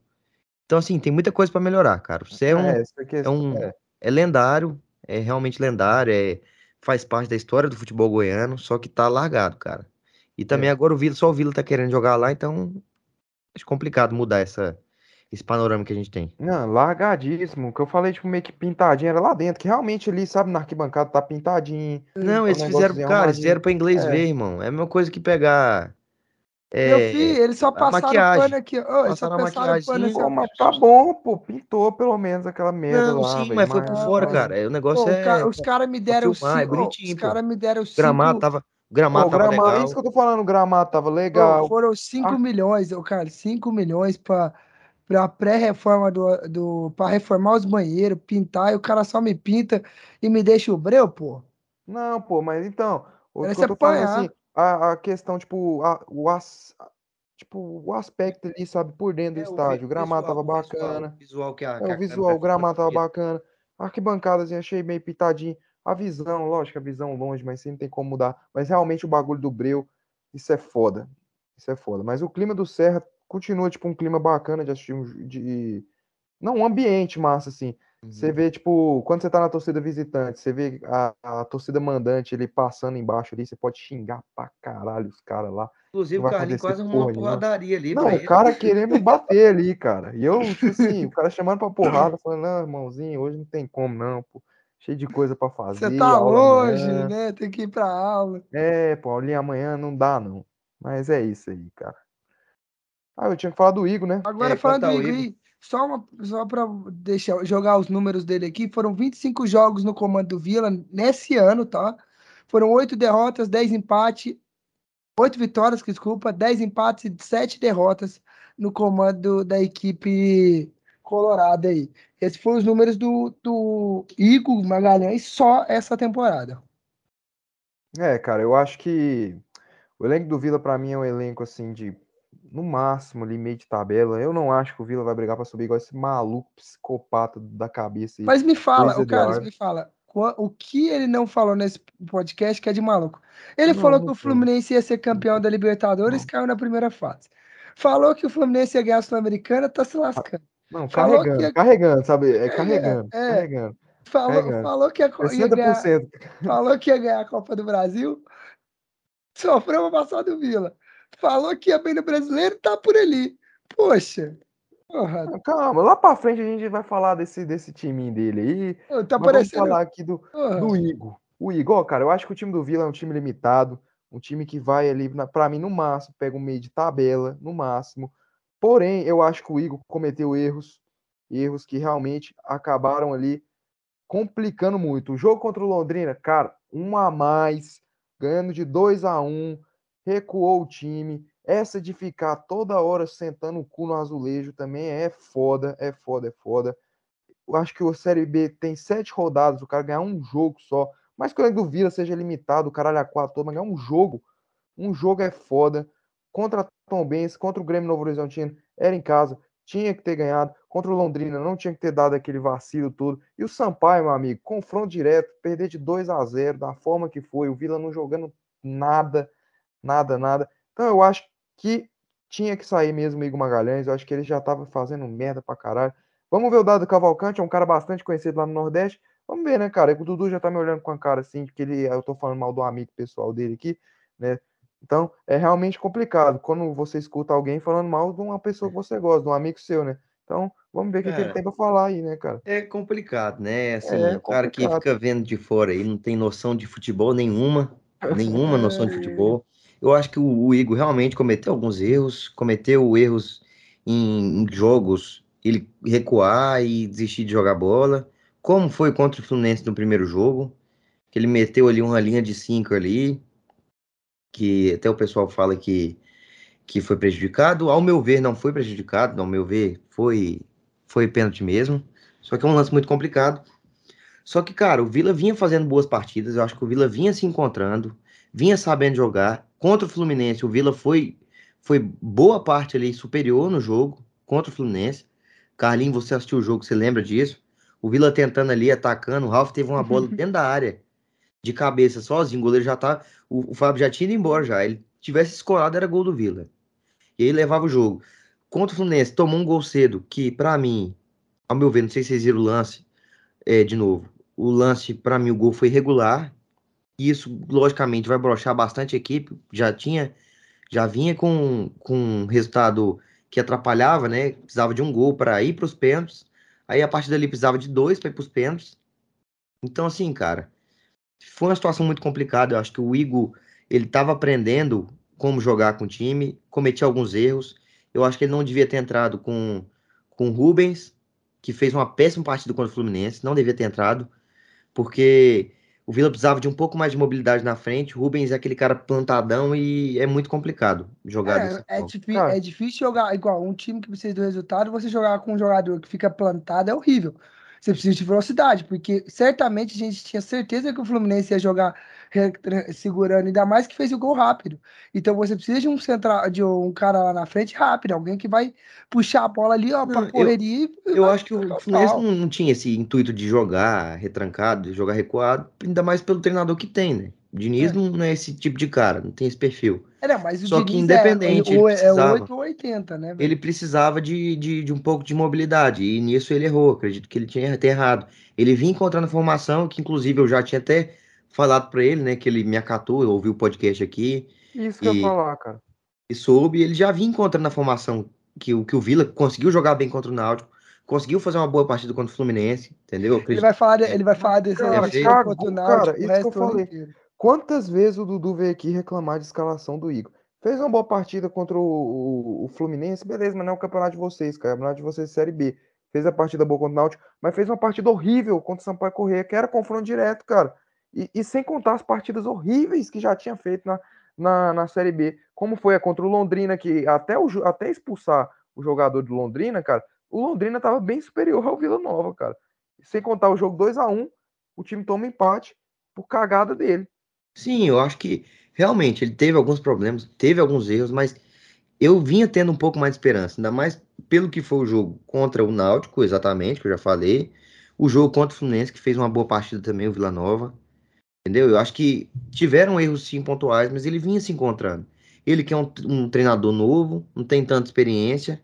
Então, assim, tem muita coisa pra melhorar, cara. Você é um, É, questão, um- é. é lendário, é realmente lendário, é, faz parte da história do futebol goiano, só que tá largado, cara. E também É. agora o Vila, só o Vila tá querendo jogar lá, então acho complicado mudar essa, esse panorama que a gente tem. Não, largadíssimo. O que eu falei, tipo, meio que pintadinho era lá dentro, que realmente ali, sabe, na arquibancada tá pintadinho. Não, um eles fizeram, cara, eles fizeram pra inglês É. ver, irmão. É a mesma coisa que pegar Meu É, filho, eles só a passaram maquiagem. pano aqui. ó. Ô, eles só Passaram a passaram pano assim. Pô, mas tá bom, pô. Pintou pelo menos aquela merda Não, lá, sim, velho. mas foi por fora, mas- cara. é, O negócio Ô, o ca- é os caras me deram filmar, é cinco. ô, os bonitinho, pô. caras me deram O gramado cinco. tava, o Pô, gramado o tava gramado, é legal. isso que eu tô falando, o gramado tava legal. foram 5 Ah. milhões, cara, 5 milhões pra, pra pré-reforma do, do. pra reformar os banheiros, pintar, e o cara só me pinta e me deixa o breu, pô. Não, pô, mas então, o que Parece eu tô falando apanhar. assim, a, a questão, tipo, a, o, as, tipo, o aspecto ali, sabe, por dentro do É, o, vi- estádio, o gramado visual, tava visual, bacana. o visual que a, É, que o a visual, o gramado tava bacana. A arquibancada, assim, achei meio pitadinho. A visão, lógico, a visão longe, mas sempre tem como mudar. Mas realmente o bagulho do Breu, isso é foda. Isso é foda. Mas o clima do Serra continua, tipo, um clima bacana de assistir de... Não, um ambiente massa, assim. Você Uhum. vê, tipo, quando você tá na torcida visitante, você vê a, a torcida mandante ele passando embaixo ali, você pode xingar pra caralho os caras lá. Inclusive, o Carlinhos quase arrumou uma porradaria ali Não, o ele. cara querendo bater ali, cara. E eu, tipo assim, o cara chamando pra porrada, falando, não, irmãozinho, hoje não tem como não, pô. Cheio de coisa pra Você fazer, tá aula longe, amanhã. né? Tem que ir pra aula. É, pô, aulinha amanhã não dá, não. Mas é isso aí, cara. Ah, eu tinha que falar do Igor, né? Agora, É, falando do Igor, só, uma, só pra deixar, jogar os números dele aqui, foram 25 jogos no comando do Vila nesse ano, tá? Foram 8 derrotas, 10 empates, 8 vitórias, desculpa, 10 empates e 7 derrotas no comando da equipe colorada aí. Esses foram os números do, do Igor Magalhães só essa temporada. É, cara, eu acho que o elenco do Vila, pra mim, é um elenco assim de, no máximo, ali meio de tabela. Eu não acho que o Vila vai brigar pra subir igual esse maluco psicopata da cabeça aí, Mas me fala, o Carlos, me fala, o que ele não falou nesse podcast que é de maluco? Ele Não, falou não que o. Fluminense ia ser campeão da Libertadores, Não. caiu na primeira fase. Falou que o Fluminense ia ganhar a Sul-Americana, tá se lascando. Não, Falou carregando, ia, carregando, sabe? É é, carregando, é, carregando, falou, carregando. falou que ia, ia ganhar, 60%. falou que ia ganhar a Copa do Brasil, sofreu pra passar do Vila. Falou que ia bem no brasileiro, tá por ali. Poxa, porra, Não, Calma, lá pra frente a gente vai falar desse, desse timinho dele aí. tá Mas vamos parecendo. falar aqui do, Porra. do Igor. O Igor, cara, eu acho que o time do Vila é um time limitado, um time que vai ali, pra mim, no máximo, pega um meio de tabela, no máximo. Porém, eu acho que o Igor cometeu erros, erros que realmente acabaram ali complicando muito. O jogo contra o Londrina, cara, um a mais, ganhando de 2 a 1 recuou o time. Essa de ficar toda hora sentando o cu no azulejo também é foda, é foda, é foda. Eu acho que o Série B tem sete rodadas, o cara ganhar um jogo só. Mas que o elenco do Vila seja limitado, o caralho a quatro todo, mas ganhar um jogo, um jogo é foda. Contra Tom Benz, contra o Grêmio Novo Horizontino, era em casa, tinha que ter ganhado. Contra o Londrina, não tinha que ter dado aquele vacilo todo. E o Sampaio, meu amigo, confronto direto, perder de 2 a 0 da forma que foi, o Vila não jogando nada, nada, nada. Então eu acho que tinha que sair mesmo o Igor Magalhães, eu acho que ele já tava fazendo merda pra caralho. Vamos ver o Dado Cavalcante, é um cara bastante conhecido lá no Nordeste. Vamos ver, né, cara? O Dudu já tá me olhando com a cara assim, porque ele, eu tô falando mal do amigo pessoal dele aqui, né? Então, é realmente complicado quando você escuta alguém falando mal de uma pessoa que você gosta, de um amigo seu, né? Então, vamos ver o que, ele cara, tem pra falar aí, né, cara? é complicado, né? Assim, É o cara que fica vendo de fora aí não tem noção de futebol nenhuma, nenhuma noção de futebol. Eu acho que o, o Igor realmente cometeu alguns erros, cometeu erros em, em jogos, ele recuar e desistir de jogar bola, como foi contra o Fluminense no primeiro jogo, que ele meteu ali uma linha de cinco ali, que até o pessoal fala que, que foi prejudicado. Ao meu ver, não foi prejudicado, ao meu ver, foi, foi pênalti mesmo. Só que é um lance muito complicado. Só que, cara, o Vila vinha fazendo boas partidas, eu acho que o Vila vinha se encontrando, vinha sabendo jogar. Contra o Fluminense, o Vila foi, foi boa parte ali superior no jogo contra o Fluminense. Carlinhos, você assistiu o jogo, você lembra disso? O Vila tentando ali, atacando, o Ralf teve uma bola dentro da área, de cabeça, sozinho, o goleiro já tá, o, o Fábio já tinha ido embora já, ele tivesse escorado era gol do Vila. E aí levava o jogo. Contra o Fluminense, tomou um gol cedo, que pra mim, ao meu ver, não sei se vocês viram o lance, é, de novo, o lance, pra mim, o gol foi regular, isso, logicamente, vai brochar bastante a equipe, já tinha, já vinha com, com um resultado que atrapalhava, né, precisava de um gol para ir para os pênaltis, aí a partir dali precisava de dois para ir para os pênaltis, então assim, cara, foi uma situação muito complicada, eu acho que o Igor, ele tava aprendendo como jogar com o time, cometia alguns erros. Eu acho que ele não devia ter entrado com, com o Rubens, que fez uma péssima partida contra o Fluminense, não devia ter entrado, porque o Vila precisava de um pouco mais de mobilidade na frente. O Rubens é aquele cara plantadão e é muito complicado jogar É, é, forma. difí- Cara. é difícil jogar igual um time que precisa do resultado, você jogar com um jogador que fica plantado é horrível. Você precisa de velocidade, porque certamente a gente tinha certeza que o Fluminense ia jogar segurando, ainda mais que fez o gol rápido. Então você precisa de um central, de um cara lá na frente rápido, alguém que vai puxar a bola ali, ó, eu- correria. Eu vai acho que o. Fluminense não, não tinha esse intuito de jogar retrancado, de jogar recuado, ainda mais pelo treinador que tem, né? O Diniz É. não, é esse tipo de cara, não tem esse perfil. É, não, mas o Só que Diniz independente, é, ele ou é precisava. 8 ou 80, né? velho? Ele precisava de, de, de um pouco de mobilidade, e nisso ele errou. Acredito que ele tinha até errado. Ele vinha encontrando formação, que inclusive eu já tinha até falado pra ele, né? Que ele me acatou, eu ouvi o podcast aqui Isso que eu E- ia falar, cara. e soube, ele já vinha encontrando a formação que, o- que o Vila conseguiu jogar bem contra o Náutico, conseguiu fazer uma boa partida contra o Fluminense, entendeu? Eu Ele acredito vai falar, ele vai falar desse Cara, desse cagou, contra o cara, Náutico o isso que eu falei. inteiro. Quantas vezes o Dudu veio aqui reclamar de escalação do Igor? Fez uma boa partida contra o, o- o Fluminense, beleza, mas não é o campeonato de vocês, cara. É o campeonato de vocês Série B. Fez a partida boa contra o Náutico, mas fez uma partida horrível contra o Sampaio Corrêa, que era confronto direto, cara. E, e sem contar as partidas horríveis que já tinha feito na, na, na Série B. Como foi a contra o Londrina, que até, o, até expulsar o jogador do Londrina, cara, o Londrina tava bem superior ao Vila Nova, cara. Sem contar o jogo 2 a 1 o time toma empate por cagada dele. Sim, eu acho que realmente ele teve alguns problemas, teve alguns erros, mas eu vinha tendo um pouco mais de esperança, ainda mais pelo que foi o jogo contra o Náutico, exatamente, que eu já falei, o jogo contra o Fluminense, que fez uma boa partida também, o Vila Nova, entendeu? Eu acho que tiveram erros sim pontuais, mas ele vinha se encontrando. Ele que é um, um treinador novo, não tem tanta experiência,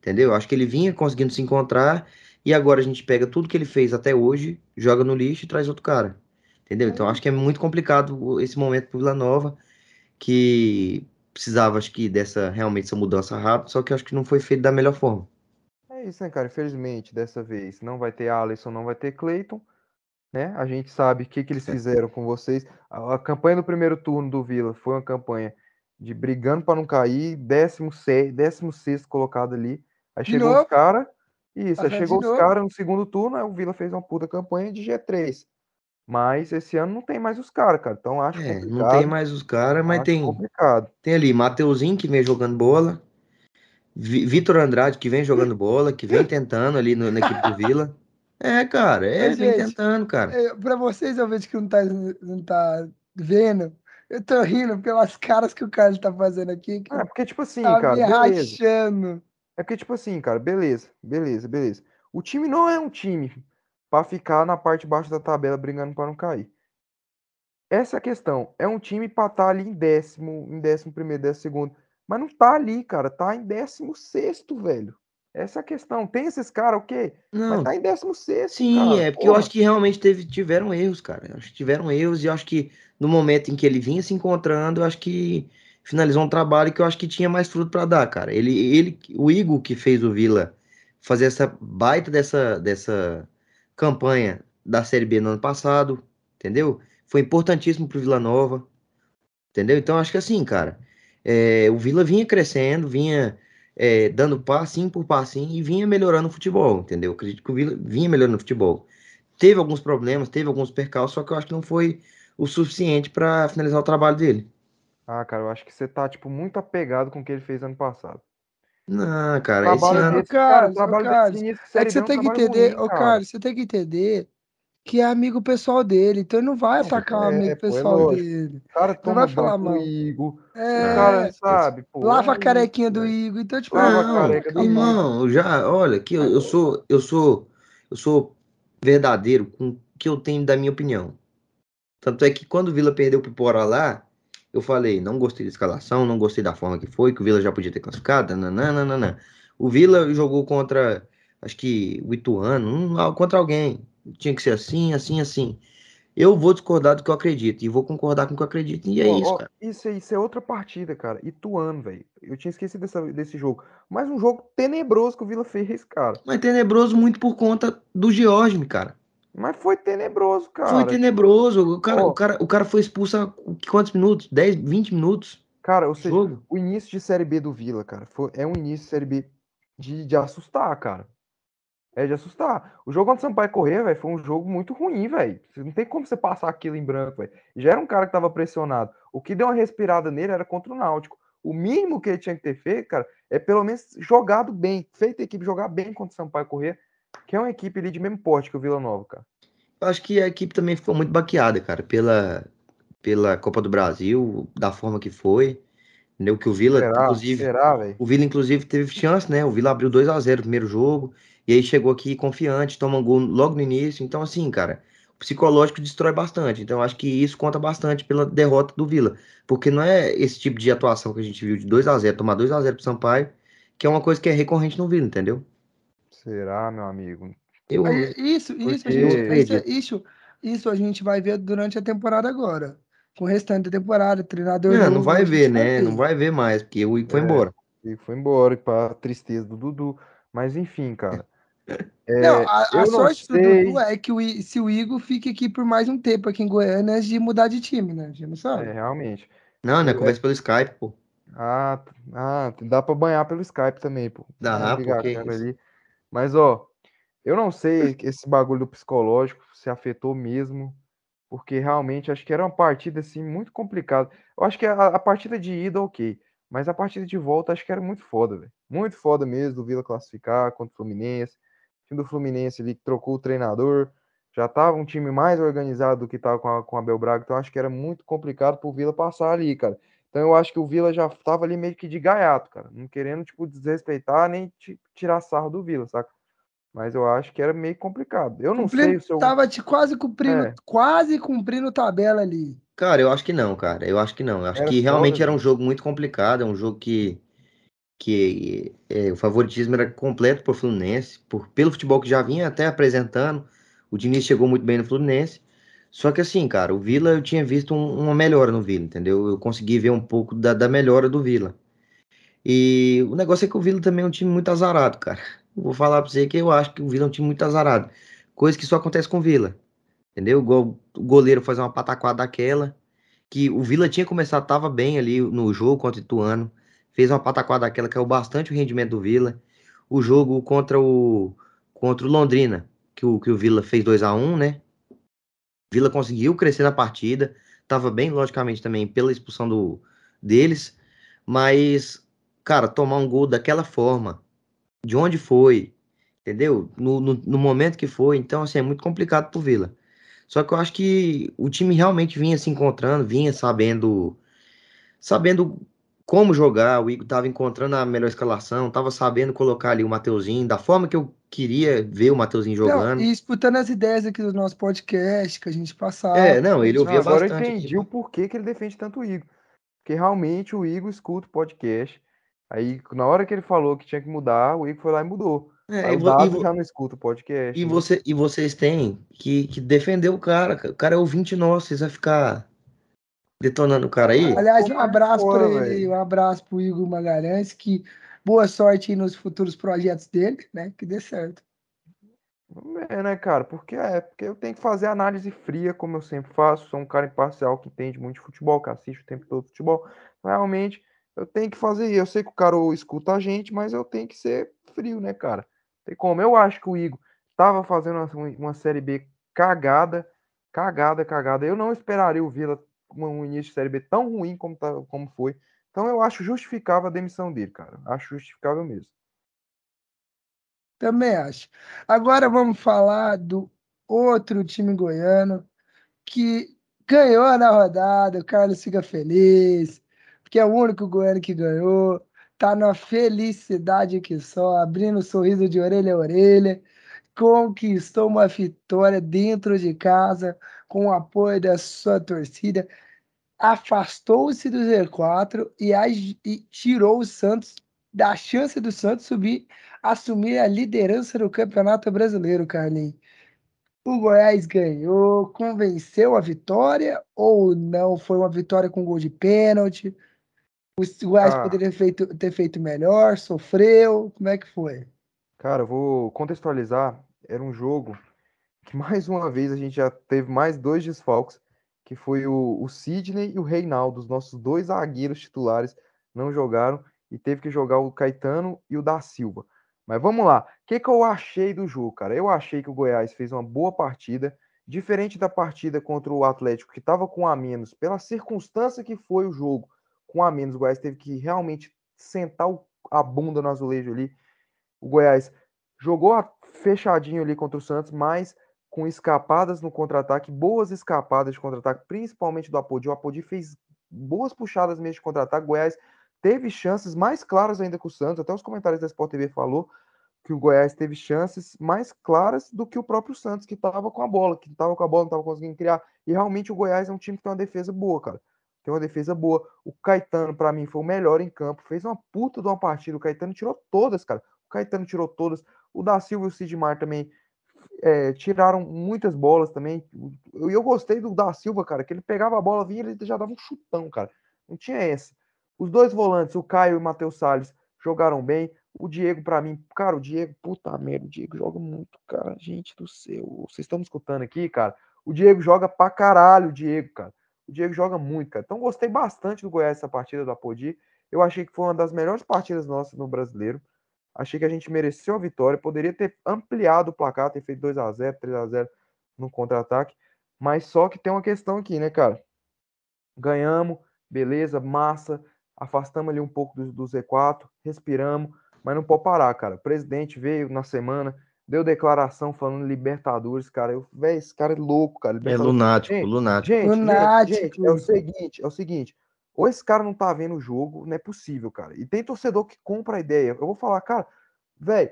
entendeu? Eu acho que ele vinha conseguindo se encontrar e agora a gente pega tudo que ele fez até hoje, joga no lixo e traz outro cara. Entendeu? Então acho que é muito complicado esse momento pro Vila Nova, que precisava, acho que, dessa realmente essa mudança rápida, só que acho que não foi feito da melhor forma. É isso, né, cara? Infelizmente, dessa vez não vai ter Alisson, não vai ter Cleiton, né? A gente sabe o que, que eles fizeram com vocês. A, a campanha do primeiro turno do Vila foi uma campanha de brigando para não cair, 16, 16 colocado ali. Aí De chegou novo? os caras, isso, aí chegou os caras no segundo turno, aí o Vila fez uma puta campanha de G3. Mas esse ano não tem mais os caras, cara. Então acho É, complicado. não tem mais os caras, mas acho tem, complicado. tem ali Mateuzinho que vem jogando bola, Vi- Vitor Andrade que vem jogando bola, que vem tentando ali no- na equipe do Vila. É, cara, é, Mas, vem gente, tentando, cara. É, pra vocês, eu vejo que não tá, não tá vendo. Eu tô rindo pelas caras que o Carlos tá fazendo aqui, que É, porque, tipo assim, tá cara, me beleza. rachando. É porque, tipo assim, cara, beleza, beleza, beleza. O time não é um time pra ficar na parte de baixo da tabela brigando pra não cair. Essa é a questão. É um time pra estar ali em décimo, em décimo primeiro, décimo segundo. Mas não tá ali, cara. Tá em décimo sexto, velho. Essa é a questão. Tem esses caras, o quê? Mas Não, tá em décimo sexto, Sim, cara. é porque eu Porra. acho que realmente teve, tiveram erros, cara. Eu acho que tiveram erros e eu acho que no momento em que ele vinha se encontrando, eu acho que finalizou um trabalho que eu acho que tinha mais fruto para dar, cara. Ele, ele, o Igor que fez o Vila fazer essa baita dessa, dessa campanha da Série B no ano passado, entendeu? Foi importantíssimo pro Vila Nova, entendeu? Então acho que assim, cara, é, o Vila vinha crescendo, vinha é, dando passinho por passinho e vinha melhorando o futebol, entendeu? Eu acredito que o Vila vinha melhorando o futebol. Teve alguns problemas, teve alguns percalços, só que eu acho que não foi o suficiente para finalizar o trabalho dele. Ah, cara, eu acho que você tá, tipo, muito apegado com o que ele fez ano passado. Não, cara, esse ano. desse, cara, trabalho desse início É que você tem que entender, ruim, ô cara. Você tem que entender que é amigo pessoal dele, então ele não vai atacar o É, amigo pô, é pessoal lógico. dele. O cara Não vai falar o mal. Igor. O É, cara sabe, pô. lava é a carequinha isso, do velho. Igor, então, tipo, Lava a Não, careca do Igor. irmão, eu já, olha, que eu, eu sou, eu sou, eu sou verdadeiro com o que eu tenho da minha opinião. Tanto é que quando o Vila perdeu pro Pora lá, eu falei, não gostei da escalação, não gostei da forma que foi, que o Vila já podia ter classificado, nananana. O Vila jogou contra, acho que o Ituano, um- contra alguém. Tinha que ser assim, assim, assim. Eu vou discordar do que eu acredito e vou concordar com o que eu acredito, e é Ó, isso, cara. isso, isso é outra partida, cara. Ituano, velho. Eu tinha esquecido dessa- desse jogo. Mas um jogo tenebroso que o Vila fez, cara. Mas tenebroso muito por conta do George, cara. Mas foi tenebroso, Foi cara. tenebroso. O cara, ó. o cara, o cara foi expulso há quantos minutos? 10, 20 minutos? Cara, ou seja, Jogo? o início de Série B do Vila, cara, foi, é um início de Série B de, de assustar, cara. É de assustar. O jogo contra o Sampaio Correr, velho, foi um jogo muito ruim, velho. Não tem como você passar aquilo em branco, velho. Já era um cara que tava pressionado. O que deu uma respirada nele era contra o Náutico. O mínimo que ele tinha que ter feito, cara, é pelo menos jogado bem. Feito a equipe jogar bem contra o Sampaio Correr, que é uma equipe ali de mesmo porte que o Vila Nova, cara. Eu acho que a equipe também ficou muito baqueada, cara, pela, pela Copa do Brasil, da forma que foi. Entendeu? Que o Vila, Será? inclusive, Será, o Vila, inclusive, teve chance, né? O Vila abriu 2 a 0 no primeiro jogo, e aí chegou aqui confiante, toma um gol logo no início. Então, assim, cara, o psicológico destrói bastante. Então, eu acho que isso conta bastante pela derrota do Vila. Porque não é esse tipo de atuação que a gente viu de 2 a 0 tomar 2 a 0 pro Sampaio, que é uma coisa que é recorrente no Vila, entendeu? Será, meu amigo? Eu, Aí, Isso, isso, a Porque- gente isso, isso a gente vai ver durante a temporada agora. Com o restante da temporada, treinador não, não vai ver, né? Não vai ver mais, porque o Igor foi É. embora. E foi embora, para tristeza do Dudu. Mas enfim, cara. É, Não, a, a sorte do. Dudu é que o, I- se o Igor fica aqui por mais um tempo aqui em Goiânia antes de mudar de time, né? A gente não sabe. É, realmente. Não, né? Eu- Conversa pelo Skype, pô. Ah, ah, dá pra banhar pelo Skype também, pô. Dá, Ligar pô, que a câmera isso. ali. Mas, ó, eu não sei esse bagulho do psicológico se afetou mesmo, porque realmente acho que era uma partida, assim, muito complicada. Eu acho que a, a partida de ida, ok, mas a partida de volta acho que era muito foda, velho. Muito foda mesmo do Vila classificar contra o Fluminense. Time do Fluminense ali que trocou o treinador, já tava um time mais organizado do que tava com a, com a Abel Braga, então acho que era muito complicado pro Vila passar ali, cara. Então eu acho que o Vila já tava ali meio que de gaiato, cara. Não querendo, tipo, desrespeitar nem ti- tirar sarro do Vila, saca? Mas eu acho que era meio complicado. Eu não sei Cumprindo, o seu. tava te quase cumprindo, É. quase cumprindo tabela ali. Cara, eu acho que não, cara. Eu acho que não. Eu acho Era que realmente foda, era um jogo muito complicado, é um jogo que, que é, o favoritismo era completo pro Fluminense, por, pelo futebol que já vinha até apresentando. O Diniz chegou muito bem no Fluminense. Só que assim, cara, o Vila eu tinha visto um- uma melhora no Vila, entendeu? Eu consegui ver um pouco da, da melhora do Vila. E o negócio é que o Vila também é um time muito azarado, cara. Eu Vou falar pra você que eu acho que o Vila é um time muito azarado. Coisa que só acontece com o Vila. Entendeu? O goleiro fazer uma pataquada daquela. Que o Vila tinha começado, tava bem ali no jogo contra o Ituano. Fez uma pataquada daquela, caiu bastante o rendimento do Vila. O jogo contra o contra o Londrina, que o, que o Vila fez 2 a 1 né? O Vila conseguiu crescer na partida. Tava bem, logicamente, também pela expulsão do, deles. Mas, cara, tomar um gol daquela forma, de onde foi, entendeu? No, no, no momento que foi. Então, assim, é muito complicado pro Vila. Só que eu acho que o time realmente vinha se encontrando, vinha sabendo sabendo como jogar. O Igor estava encontrando a melhor escalação, estava sabendo colocar ali o Mateuzinho da forma que eu queria ver o Mateuzinho Não, jogando. e escutando as ideias aqui do nosso podcast que a gente passava. É, não, ele Não, ouvia agora eu bastante. entendi o porquê que ele defende tanto o Igor. Porque realmente o Igor escuta o podcast. Aí, na hora que ele falou que tinha que mudar, o Igor foi lá e mudou. É, Aí e vo- e já não escuta o podcast. E, né? você, e vocês têm que, que defender o cara. cara. O cara é ouvinte nosso, vocês vão ficar detonando o cara aí? Aliás, um abraço para ele, um abraço pro Igor Magalhães, que boa sorte aí nos futuros projetos dele, né? Que dê certo. É, né, cara? Porque é, porque eu tenho que fazer análise fria, como eu sempre faço. Sou um cara imparcial que entende muito de futebol, que assiste o tempo todo futebol. Realmente, eu tenho que fazer isso. Eu sei que o cara escuta a gente, mas eu tenho que ser frio, né, cara? Tem como. Eu acho que o Igor tava fazendo uma, uma série B cagada, cagada, cagada. Eu não esperaria o Vila um início de série B tão ruim como, tá, como foi. Então eu acho justificável a demissão dele, cara. Acho justificável mesmo. Também acho. Agora vamos falar do outro time goiano que ganhou na rodada. O Carlos fica feliz, porque é o único goiano que ganhou. Tá na felicidade que só, abrindo um sorriso de orelha a orelha. Conquistou uma vitória dentro de casa, com o apoio da sua torcida. Afastou-se do Z4 e, e tirou o Santos da chance do Santos subir assumir a liderança do Campeonato Brasileiro, Carlinhos. O Goiás ganhou, convenceu a vitória ou não? Foi uma vitória com gol de pênalti? O Goiás Ah. poderia feito- ter feito melhor, sofreu? Como é que foi? Cara, eu vou contextualizar. Era um jogo que mais uma vez a gente já teve mais dois desfalques, que foi o, o Sidney e o Reinaldo, os nossos dois zagueiros titulares, não jogaram e teve que jogar o Caetano e o da Silva. Mas vamos lá. O que, que eu achei do jogo, cara? Eu achei que o Goiás fez uma boa partida, diferente da partida contra o Atlético, que estava com a menos, pela circunstância que foi o jogo, com a menos, o Goiás teve que realmente sentar a bunda no azulejo ali. O Goiás jogou fechadinho ali contra o Santos, mas com escapadas no contra-ataque, boas escapadas de contra-ataque, principalmente do Apodi. O Apodi fez boas puxadas mesmo de contra-ataque. Goiás teve chances mais claras ainda que o Santos. Até os comentários da Sport TV falou que o Goiás teve chances mais claras do que o próprio Santos, que estava com a bola, que estava com a bola, não estava conseguindo criar. E realmente o Goiás é um time que tem uma defesa boa, cara. Tem uma defesa boa. O Caetano, para mim, foi o melhor em campo. Fez uma puta de uma partida. O Caetano tirou todas, cara. O Caetano tirou todas. O da Silva e o Sidmar também é, tiraram muitas bolas também. E eu gostei do da Silva, cara, que ele pegava a bola, vinha ele já dava um chutão, cara. Não tinha essa. Os dois volantes, o Caio e o Matheus Salles, jogaram bem. O Diego, para mim, cara, o Diego, puta merda, o Diego joga muito, cara. Gente do céu, vocês estão me escutando aqui, cara? O Diego joga pra caralho, o Diego, cara. O Diego joga muito, cara. Então gostei bastante do Goiás essa partida do Apodi. Eu achei que foi uma das melhores partidas nossas no brasileiro. Achei que a gente mereceu a vitória. Poderia ter ampliado o placar, ter feito 2 a 0 3 a 0 no contra-ataque. Mas só que tem uma questão aqui, né, cara? Ganhamos, beleza, massa afastamos ali um pouco do, do Z4, respiramos, mas não pode parar, cara. O presidente veio na semana, deu declaração falando Libertadores, cara. Eu, velho, esse cara é louco, cara. É lunático, gente, lunático. Gente, lunático. gente, é o seguinte, é o seguinte. Ou esse cara não tá vendo o jogo, não é possível, cara. E tem torcedor que compra a ideia. Eu vou falar, cara, velho,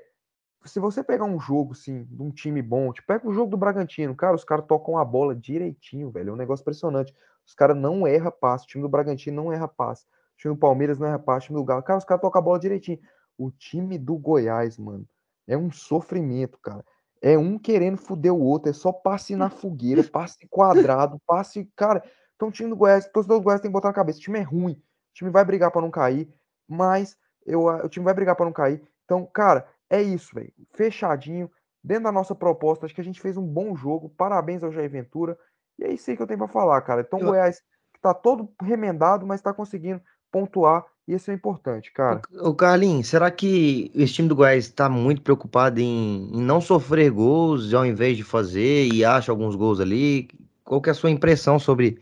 se você pegar um jogo, assim, de um time bom, tipo, pega o jogo do Bragantino, cara, os caras tocam a bola direitinho, velho. É um negócio impressionante. Os caras não erram passe. O time do Bragantino não erra passe. O time do Palmeiras não é rapaz, o time do Galo. Cara, os caras tocam a bola direitinho. O time do Goiás, mano, é um sofrimento, cara. É um querendo foder o outro, é só passe na fogueira, passe quadrado, passe. Cara, então o time do Goiás, o torcedor do Goiás tem que botar na cabeça: o time é ruim, o time vai brigar para não cair, mas eu, o time vai brigar para não cair. Então, cara, é isso, velho. Fechadinho, dentro da nossa proposta, acho que a gente fez um bom jogo. Parabéns ao Jair Ventura. E é isso aí que eu tenho para falar, cara. Então, o Goiás tá todo remendado, mas tá conseguindo pontuar, e isso é importante, cara. O Carlinhos, será que esse time do Goiás está muito preocupado em, em, não sofrer gols ao invés de fazer e acha alguns gols ali? Qual que é a sua impressão sobre,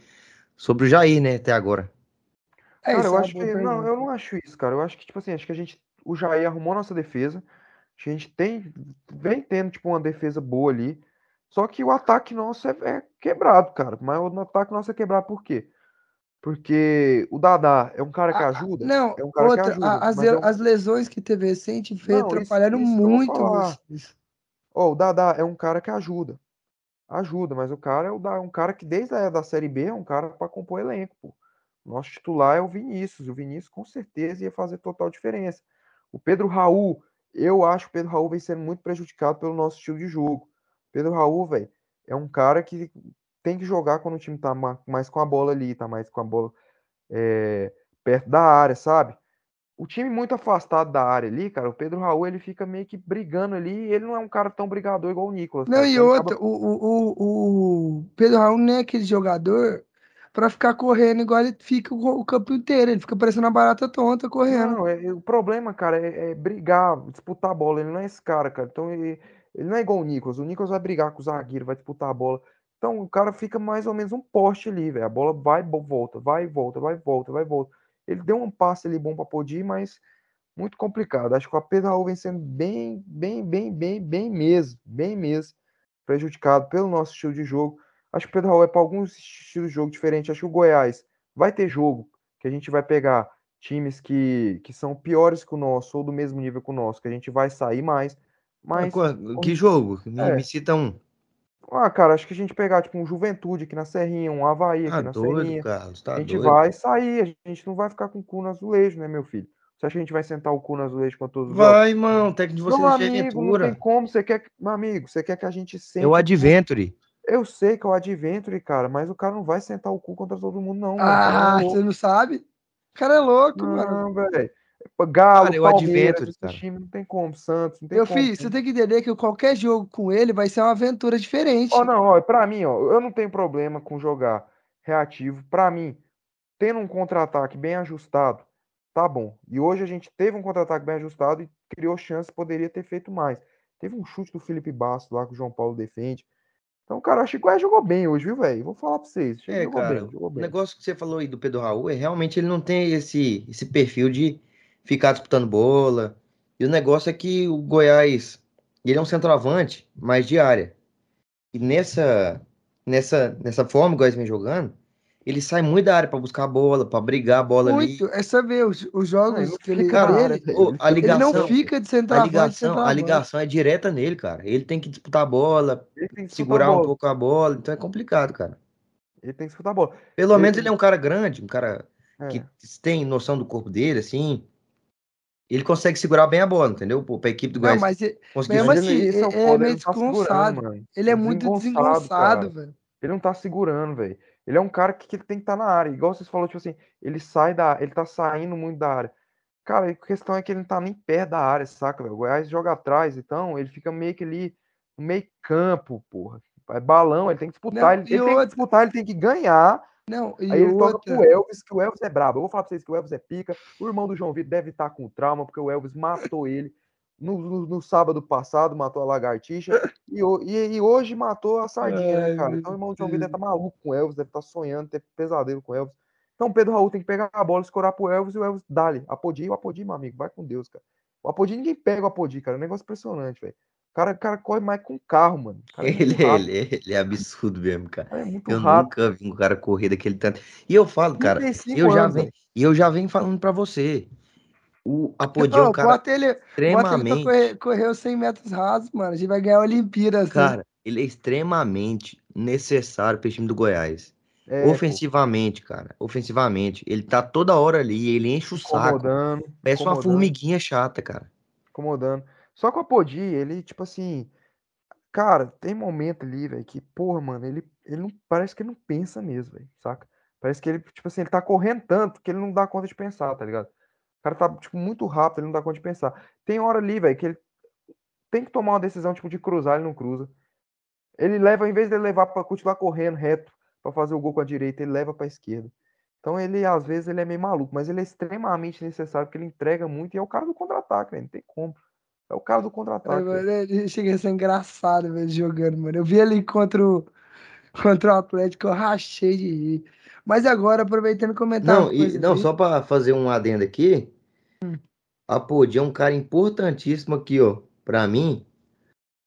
sobre o Jair, né, até agora? É, cara, eu acho que. Não, eu não acho isso, cara. Eu acho que, tipo assim, acho que a gente. O Jair arrumou nossa defesa. A gente tem. Vem tendo, tipo, uma defesa boa ali. Só que o ataque nosso é, é quebrado, cara. Mas o ataque nosso é quebrado por quê? Porque o Dadá é um cara que ajuda. Não, é um cara outra, que ajuda, as, é um... as, lesões que teve recente foi atrapalhando isso, isso muito. Oh, o Dadá é um cara que ajuda. Ajuda, mas o cara é o da, um cara que desde a da Série B é um cara para compor elenco. Pô. Nosso titular é o Vinícius. O Vinícius com certeza ia fazer total diferença. O Pedro Raul, eu acho que o Pedro Raul vem sendo muito prejudicado pelo nosso estilo de jogo. Pedro Raul, velho, é um cara que tem que jogar quando o time tá mais com a bola ali, tá mais com a bola é, perto da área, sabe? O time muito afastado da área ali, cara, o Pedro Raul, ele fica meio que brigando ali, e ele não é um cara tão brigador igual o Nicolas. Não, cara, e outra, acaba... o, o, o Pedro Raul não é aquele jogador para ficar correndo igual ele fica o, o, campo inteiro, ele fica parecendo uma barata tonta correndo. Não, é, o problema, cara, é, é, brigar, disputar a bola, ele não é esse cara, cara, então ele, ele não é igual o Nicolas, o Nicolas vai brigar com o zagueiro, vai disputar a bola, então o cara fica mais ou menos um poste ali, velho. A bola vai, volta, vai, volta, vai, volta, vai, volta. Ele deu um passe ali bom para Podir, mas muito complicado. Acho que o Pedro Raul vem sendo bem, bem, bem, bem, bem mesmo, bem mesmo prejudicado pelo nosso estilo de jogo. Acho que o Pedro Raul é para alguns estilos de jogo diferentes. Acho que o Goiás vai ter jogo que a gente vai pegar times que, que são piores que o nosso ou do mesmo nível que o nosso, que a gente vai sair mais. Mas, que jogo? Me, é, me cita um. Ah, cara, acho que a gente pegar, tipo, um Juventude aqui na Serrinha, um Havaí aqui tá na doido, Serrinha, Carlos, tá a gente doido. vai sair, a gente não vai ficar com o cu no azulejo, né, meu filho? Você acha que a gente vai sentar o cu no azulejo com todos os Vai, irmão, técnico de você Meu é amigo, não tem como, você quer, meu amigo, você quer que a gente sente... É o Adventure. Eu sei que é o Adventure, cara, mas o cara não vai sentar o cu contra todo mundo, não, mano. Ah, Tá você não sabe? O cara é louco, louco. mano. Não, velho. Galo, Cara, Palmeiras, cara. time não tem como, Santos, não tem Meu como. filho, você tem que entender que qualquer jogo com ele vai ser uma aventura diferente. Ó, não, ó, pra mim, ó, eu não tenho problema com jogar reativo. Para mim, tendo um contra-ataque bem ajustado, tá bom. E hoje a gente teve um contra-ataque bem ajustado e criou chance, poderia ter feito mais. Teve um chute do Felipe Bastos lá que o João Paulo defende. Então, cara, acho que o Goiás jogou bem hoje, viu, velho? Vou falar pra vocês. É, jogou cara, bem, jogou o bem. negócio que você falou aí do Pedro Raul é realmente ele não tem esse, esse perfil de ficar disputando bola. E o negócio é que o Goiás, ele é um centroavante, mais de área. E nessa, nessa, nessa forma que o Goiás vem jogando, ele sai muito da área pra buscar a bola, pra brigar a bola ali. Muito. É só ver os, os jogos ele não que ele, Cara, ô, Ele a fica- Ele não ligação, fica de a centroavante, ligação, a ligação é direta nele, cara. Ele tem que disputar a bola, ele que segurar a um bola. pouco a bola, então é complicado, cara. Ele tem que disputar a bola. Pelo Ele- menos ele é um cara grande, um cara que É. tem noção do corpo dele, assim. Ele consegue segurar bem a bola, entendeu? Pô, pra equipe do Não, Goiás mas e- conseguir mesmo Mas assim, ele, esse é o é- é meio ele não tá ele é muito Desengonçado, desengonçado, velho. Ele não tá segurando, velho. Ele é um cara que, que ele tem que estar na área. Igual vocês falaram, tipo assim, ele sai da. Ele tá saindo muito da área. Cara, a questão é que ele não tá nem perto da área, saca, velho? O Goiás joga atrás, então ele fica meio que ali no meio campo, porra. É balão, ele tem que disputar. Não, ele, ele tem que disputar, ele tem que ganhar. Não, e Aí ele toca outra. pro Elvis, que o Elvis é brabo. Eu vou falar pra vocês que o Elvis é pica. O irmão do João Vitor deve estar com trauma, porque o Elvis matou ele no, no- no sábado passado, matou a lagartixa. E, e- e hoje matou a sardinha, né, cara? Então o irmão do João Vitor deve estar maluco com o Elvis, deve estar sonhando, ter pesadelo com o Elvis. Então o Pedro Raul tem que pegar a bola, escorar pro Elvis e o Elvis dá-lhe. Apodi, o Apodi, meu amigo, vai com Deus, cara. O Apodi, ninguém pega o Apodi, cara. É um negócio impressionante, velho. O cara, o cara corre mais com carro, mano. Cara é Ele, rápido. ele, ele é absurdo mesmo, cara. é Eu rápido. nunca vi um cara correr daquele tanto. E eu falo, cara, 35 eu já venho, velho. e eu já venho falando pra você. O Apodi é um cara bota ele, bota ele extremamente, correr, os 100 metros rasos, mano. A gente vai ganhar a Olimpíada, assim. cara, ele é extremamente necessário pro time do Goiás. É, Ofensivamente, cara, ofensivamente, ele tá toda hora ali, ele enche o saco. Parece uma formiguinha chata, cara. incomodando. Só que o Apodi, ele, tipo assim, cara, tem momento ali, velho, que, porra, mano, ele, ele não, parece que ele não pensa mesmo, velho, saca? Parece que ele, tipo assim, ele tá correndo tanto que ele não dá conta de pensar, tá ligado? O cara tá, tipo, muito rápido, ele não dá conta de pensar. Tem hora ali, velho, que ele tem que tomar uma decisão, tipo, de cruzar, ele não cruza. Ele leva, em vez de levar pra continuar correndo reto pra fazer o gol com a direita, ele leva pra esquerda. Então ele, às vezes, ele é meio maluco, mas ele é extremamente necessário, porque ele entrega muito e é o cara do contra-ataque, velho, não tem como. É o cara do contra-ataque, ele chega a ser engraçado, velho, jogando, mano. Eu vi ele contra o, contra o Atlético, eu rachei de rir. Mas agora, aproveitando e comentar Não, e, coisa não, aqui. só pra fazer um adendo aqui, Apodi é um cara importantíssimo aqui, ó, pra mim,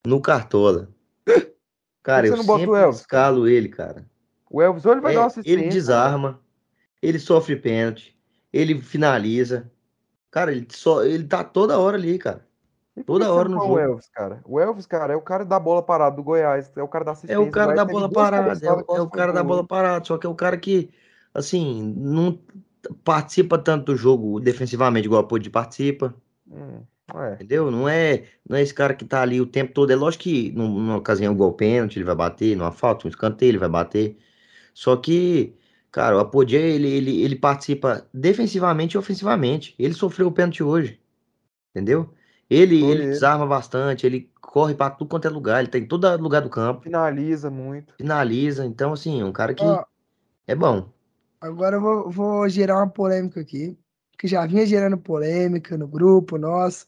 no Cartola. Cara, eu o sempre Elvis, escalo ele, cara. O Elvis, ou ele vai dar uma É, assistência. ele desarma, ele sofre pênalti, ele finaliza. Cara, ele só, ele tá toda hora ali, cara. E toda hora no põe o jogo. Elvis, cara? O Elvis, cara, é o cara da bola parada do Goiás, é o cara da assistência. É o cara da bola parada, é, o- é o cara da bola parada, só que é o cara que, assim, não participa tanto do jogo defensivamente, igual o Apodi participa. Hum, é. Entendeu? Não é, não é esse cara que tá ali o tempo todo. É lógico que num- numa ocasião igual pênalti, ele vai bater, numa falta, um escanteio, ele vai bater. Só que, cara, o Apodi, ele, ele, ele participa defensivamente e ofensivamente. Ele sofreu o pênalti hoje. Entendeu? Ele, ele ele. desarma bastante, ele corre pra tudo quanto é lugar, ele tá em todo lugar do campo, Finaliza muito. finaliza. Então, assim, é um cara que Ó, é bom. agora eu vou, vou gerar uma polêmica aqui, que já vinha gerando polêmica no grupo nosso,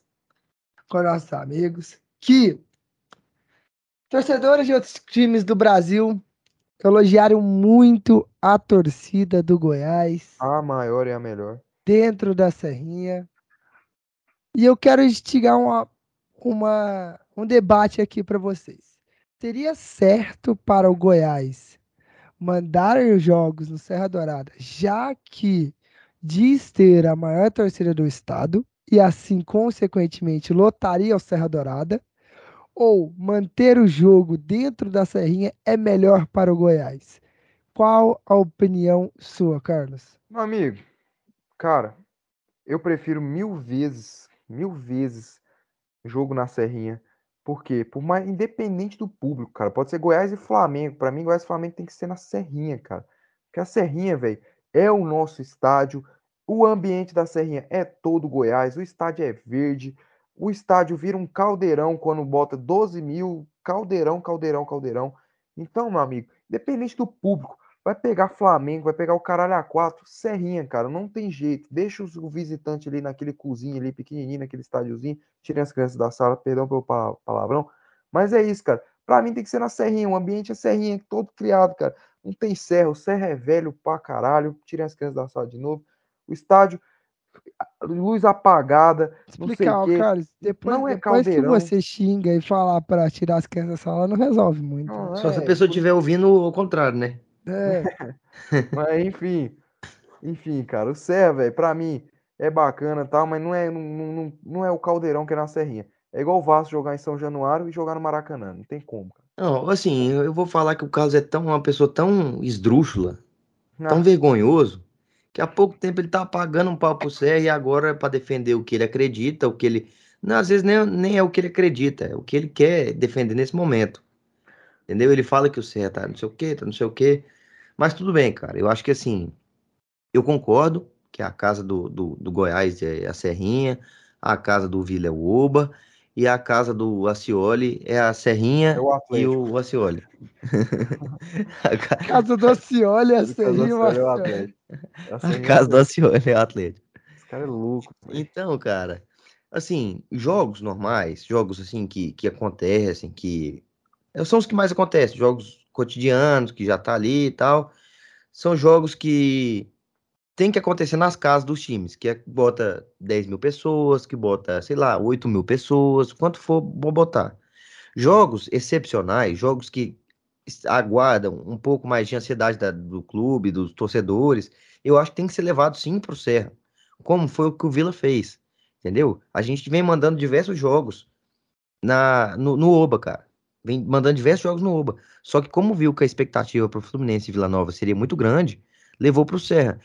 com nossos amigos, que torcedores de outros times do Brasil elogiaram muito a torcida do Goiás A maior e a melhor. dentro da Serrinha. E eu quero instigar uma, uma, um debate aqui para vocês. Seria certo para o Goiás mandar os jogos no Serra Dourada, já que diz ter a maior torcida do estado e assim, consequentemente, lotaria o Serra Dourada? Ou manter o jogo dentro da Serrinha é melhor para o Goiás? Qual a opinião sua, Carlos? Meu amigo, cara, eu prefiro mil vezes, mil vezes jogo na Serrinha. Por quê? Por mais independente do público, cara. Pode ser Goiás e Flamengo. Pra mim, Goiás e Flamengo tem que ser na Serrinha, cara. Porque a Serrinha, velho, é o nosso estádio. O ambiente da Serrinha é todo Goiás. O estádio é verde. O estádio vira um caldeirão quando bota 12 mil. Caldeirão, caldeirão, caldeirão. Então, meu amigo, independente do público, Vai pegar Flamengo, vai pegar o caralho a quatro, Serrinha, cara, não tem jeito. Deixa o visitante ali naquele cozinho ali, pequenininho, naquele estádiozinho, tirem as crianças da sala, perdão pelo pa- palavrão. Mas é isso, cara. Pra mim tem que ser na Serrinha, o ambiente é Serrinha, todo criado, cara. Não tem serra, o serra é velho pra caralho, tirem as crianças da sala de novo. O estádio, luz apagada, não sei Explicar, o. Carlos, depois, Não é depois que caldeirão. você xinga e falar pra tirar as crianças da sala, não resolve muito. Não, Só se a é, pessoa estiver ouvindo o contrário, né? É, Mas enfim, enfim, cara, o Serra, velho, pra mim é bacana e tal, mas não é, não, não, não- é o caldeirão que é na Serrinha. É igual o Vasco jogar em São Januário e jogar no Maracanã. Não tem como, cara. Não, assim, eu vou falar que o Carlos é tão uma pessoa tão esdrúxula, tão Ah, vergonhoso, que há pouco tempo ele tá pagando um pau pro Serra e agora é pra defender o que ele acredita, o que ele. Não, às vezes nem, nem é o que ele acredita, é o que ele quer defender nesse momento. Entendeu? Ele fala que o Serra tá não sei o quê, tá não sei o quê. Mas tudo bem, cara. Eu acho que assim, eu concordo que a casa do, do, do Goiás é a Serrinha, a casa do Vila é o Oba, e a casa do Acioli é a Serrinha é o e o Acioli. A ca- casa do Cioli, a O Casa Serrinha, é o Marcelo. Atlético. A A casa do é- Acioli é o Atlético. Esse cara é louco. Então, cara, assim, jogos normais, jogos assim que, que acontecem, que são os que mais acontecem, jogos cotidianos, que já tá ali e tal, são jogos que tem que acontecer nas casas dos times, que é, bota 10 mil pessoas, que bota, sei lá, 8 mil pessoas, quanto for vou botar. Jogos excepcionais, jogos que aguardam um pouco mais de ansiedade da- do clube, dos torcedores, eu acho que tem que ser levado sim pro Serra, como foi o que o Vila fez, entendeu? A gente vem mandando diversos jogos na, no, no Oba, cara. Vem mandando diversos jogos no Oba. Só que como viu que a expectativa pro Fluminense e Vila Nova seria muito grande, levou pro Serra.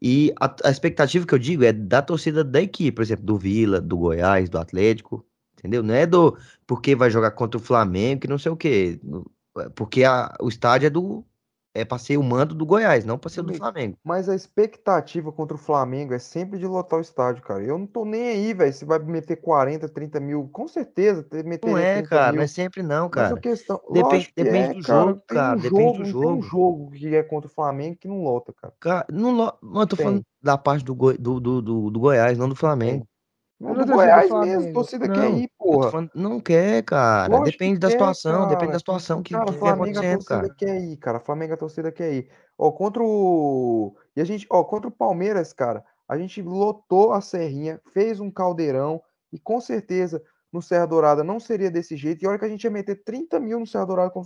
E a, a expectativa que eu digo é da torcida da equipe, por exemplo, do Vila, do Goiás, do Atlético, entendeu? Não é do porque vai jogar contra o Flamengo, que não sei o quê. No- Porque a- o estádio é do é para ser o mando do Goiás, não para ser do Flamengo. Mas a expectativa contra o Flamengo é sempre de lotar o estádio, cara. Eu não tô nem aí, velho. Se vai meter 40, 30 mil, com certeza, ter- Não é, 30 cara, não mil. é sempre não, Mas a cara. questão. Depende, depende é, do cara. jogo, Tem cara. um Depende jogo, do tem um jogo. jogo que é contra o Flamengo que não lota, cara. Cara, não, lo- não, eu tô falando Tem, da parte do, do, do, do, do Goiás, não do tem. Flamengo. Não, Eu do torcida Goiás mesmo, torcida quer Não, ir, eu tô porra. falando, não quer, cara. Lógico que Depende da quer, situação, depende da cara. situação que, Cara, que Flamengo a acontecendo, torcida cara. quer ir, cara. Flamengo a torcida quer ir. Ó, contra o. E a gente, ó, contra o Palmeiras, cara, a gente lotou a Serrinha, fez um caldeirão, e com certeza no Serra Dourada não seria desse jeito. E olha que a gente ia meter 30 mil no Serra Dourada com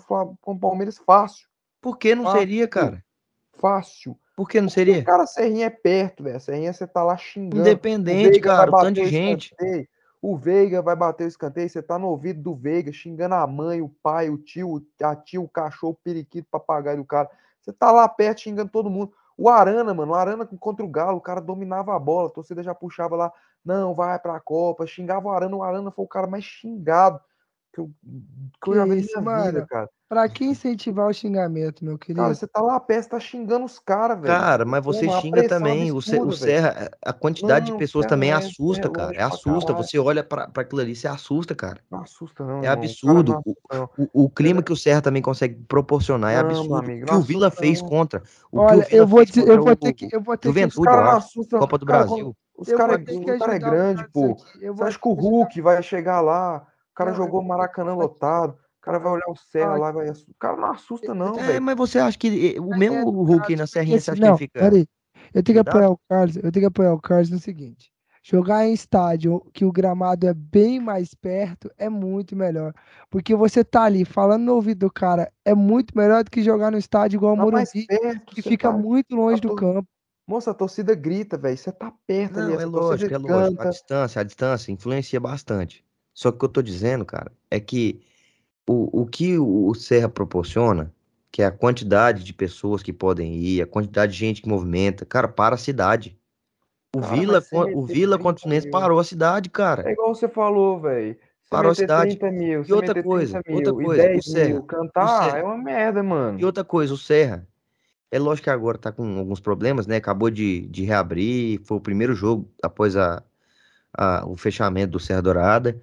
o Palmeiras fácil. Por que não seria, Fácil. cara? Fácil. Por que não Porque, seria? cara, Serrinha é perto, velho. A Serrinha você tá lá xingando. O Independente, cara, o tanto de o gente. escanteio. O Veiga vai bater o escanteio. Você tá no ouvido do Veiga, xingando a mãe, o pai, o tio, a tia, o cachorro, o periquito, o papagaio do cara. Você tá lá perto xingando todo mundo. O Arana, mano, o Arana contra o Galo, o cara dominava a bola, a torcida já puxava lá, não, vai pra Copa, xingava o Arana, o Arana foi o cara mais xingado que eu, que eu Que já vi isso, na minha vida, cara. Pra que incentivar o xingamento, meu Cara, querido? você tá lá perto, você tá xingando os caras, velho. Cara, mas você é uma xinga também. O, o. Serra, a quantidade de Não, pessoas Serra também é, é assusta, cara. longe É assusta. Você olha pra, pra aquilo ali, você assusta, cara. Não assusta, não, É irmão. O cara absurdo. não O, o, o clima que o Serra também consegue proporcionar é absurdo. O amigo, que não o Vila fez contra. O que o Olha, Vila eu vou, fez eu vou o ter que, eu vou ter que, Juventude, eu assustam. Copa do Cara, Brasil. os eu caras é, que o cara é o grande, pô. Eu Você acha que o. Hulk vai chegar lá? O cara eu jogou Maracanã lotado. O cara vai olhar o Serra lá e vai. assustar. O cara não assusta, não, É, velho. mas você acha que eh, o mesmo do Hulk na que Serrinha, você acha que ele não, fica peraí. Eu tenho que apoiar o Carlos, eu tenho que apoiar o Carlos no seguinte. Jogar em estádio que o gramado é bem mais perto é muito melhor. Porque você tá ali falando no ouvido do cara, é muito melhor do que jogar no estádio igual o Tá mais Morumbi, perto, que fica tá. muito longe A do campo. Moça, a torcida grita, velho. Você tá perto ali. Não, é Essa torcida lógico, é lógico. A distância, a distância influencia bastante. Só que o que eu tô dizendo, cara, é que o, o que o o Serra proporciona, que é a quantidade de pessoas que podem ir, a quantidade de gente que movimenta, cara, para a cidade. O Cara, Vila, o Vila contra o 30 Fluminense mil. parou a cidade, É cara. igual você falou, velho. Parou a cidade. 30 mil, E outra coisa, 30 outra mil e coisa, o 10 Serra, mil o cantar é Serra, uma merda, e mano. outra coisa, o Serra, é lógico que agora tá com alguns problemas, né? Acabou de, de reabrir, foi o primeiro jogo após a, a- o fechamento do Serra Dourada.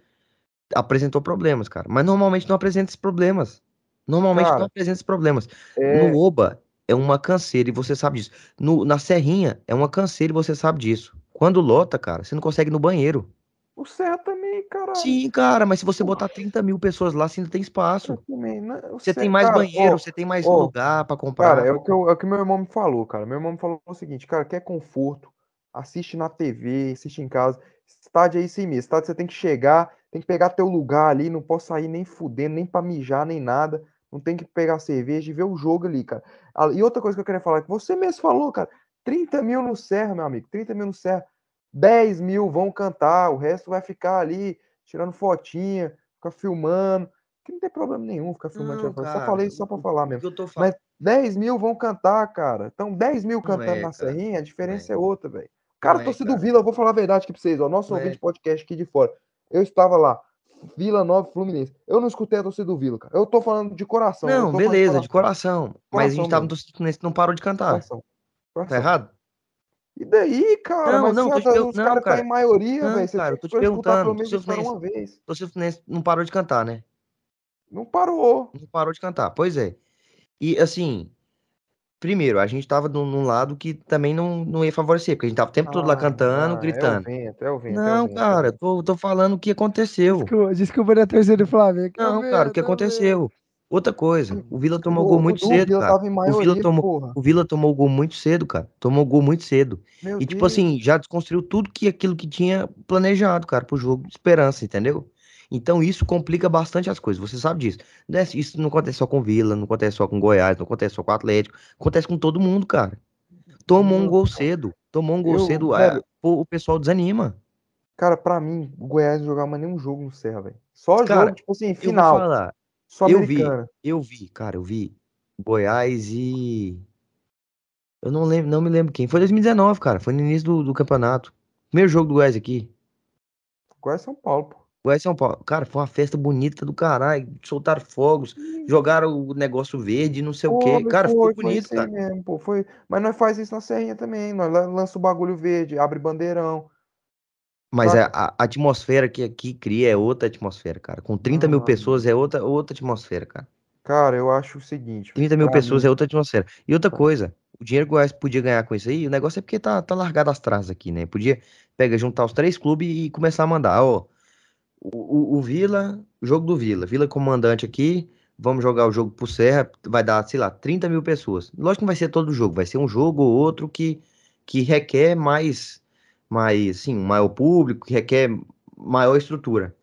Apresentou problemas, cara. Mas normalmente não apresenta esses problemas. Normalmente não Cara, apresenta esses problemas. é. No Oba, é uma canseira e você sabe disso. No, na Serrinha é uma canseira e você sabe disso. Quando lota, cara, você não consegue ir no banheiro. O Serra também, caralho. Sim, cara, mas se você botar 30 mil pessoas lá, você ainda tem espaço. Também, né? Você tem mais cara, banheiro, ó, você tem mais ó, lugar pra comprar. Cara, é o, que eu- é o que meu irmão me falou, cara. Meu irmão me falou o seguinte, cara, quer conforto, assiste na TV, assiste em casa. Estádio é isso aí mesmo. Estádio você tem que chegar, tem que pegar teu lugar ali, não pode sair nem fudendo, nem pra mijar, nem nada. Não tem que pegar cerveja e ver o jogo ali, cara. Ah, E outra coisa que eu queria falar, que você mesmo falou, cara, 30 mil no Serra, meu amigo, 30 mil no Serra. 10 mil vão cantar, o resto vai ficar ali tirando fotinha, ficar filmando. Que não tem problema nenhum ficar filmando. Não, cara, Só falei só pra o- falar mesmo. Mas 10 mil vão cantar, cara. Então, 10 mil Não cantando é, na cara. Serrinha, a diferença é. é outra, velho. Cara, é, torcida do cara. Vila, eu vou falar a verdade aqui pra vocês, ó. Nosso ouvinte é. podcast aqui de fora. Eu estava lá, Vila Nova Fluminense. Eu não escutei a torcida do Vila, cara. Eu tô falando de coração. Não, beleza, de coração. Mas a Coração gente tava no torcida Fluminense, não parou de cantar. Coração. Tá coração. errado? E daí, cara? Não, mas não, tô te pergun- os não, tá cara. em maioria, velho. Cara, eu tô te perguntando, torcida Fluminense-. Torcida Fluminense não parou de cantar, né? Não parou. Não parou de cantar. Pois é. E assim, primeiro, a gente tava num, lado que também não, não ia favorecer, porque a gente tava o tempo todo lá Ah, cantando, ah, É o gritando. vento, é o vento. é o Não, vento, é o cara, tô, tô falando o que aconteceu. Desculpa, desculpa da torcida do Flamengo. Não, cara, o que aconteceu? Outra coisa, o Vila tomou O- gol muito do cedo, Vila cara. em O Vila maioria, tomou, porra. o Vila tomou gol muito cedo, cara. Tomou gol muito cedo. Meu E tipo Deus. assim, já desconstruiu tudo que aquilo que tinha planejado, cara, pro jogo de esperança, entendeu? Então isso complica bastante as coisas, você sabe disso. Né, Isso não acontece só com Vila, não acontece só com Goiás, não acontece só com Atlético, acontece com todo mundo, cara. Tomou um gol cedo, tomou um gol Eu, cedo, é, o pessoal desanima. Cara, pra mim, o Goiás não jogava mais nenhum jogo no Serra, velho. Só Cara, jogo, tipo assim, Eu final. falar, Só eu vi, eu vi, cara, eu vi Goiás e eu não lembro, não me lembro quem. Foi 2019, cara, foi no início do, do campeonato. Primeiro jogo do Goiás aqui. Goiás São Paulo, pô. Goiás e São Paulo. Cara, foi uma festa bonita do caralho. Soltaram fogos, jogaram o negócio verde, não sei o quê. Cara, ficou foi, foi bonito, cara. mesmo, pô. Foi... Mas nós faz isso na Serrinha também. Nós lan- lança o bagulho verde, abre bandeirão. Mas é, a, a atmosfera que aqui cria é outra atmosfera, cara. Com 30 mil Ah, pessoas é outra, outra atmosfera, cara. Cara, eu acho o seguinte, 30 mil pessoas mim, é outra atmosfera. E outra coisa, o dinheiro que o Goiás podia ganhar com isso aí, o negócio é porque tá, tá largado as traças aqui, né? Podia pegar, juntar os três clubes e começar a mandar, ó. O, o, Vila, jogo do Vila, Vila comandante aqui, vamos jogar o jogo pro Serra, vai dar, sei lá, 30 mil pessoas. Lógico que não vai ser todo jogo, vai ser um jogo ou outro que, que requer mais, mais, assim, um maior público, que requer maior estrutura.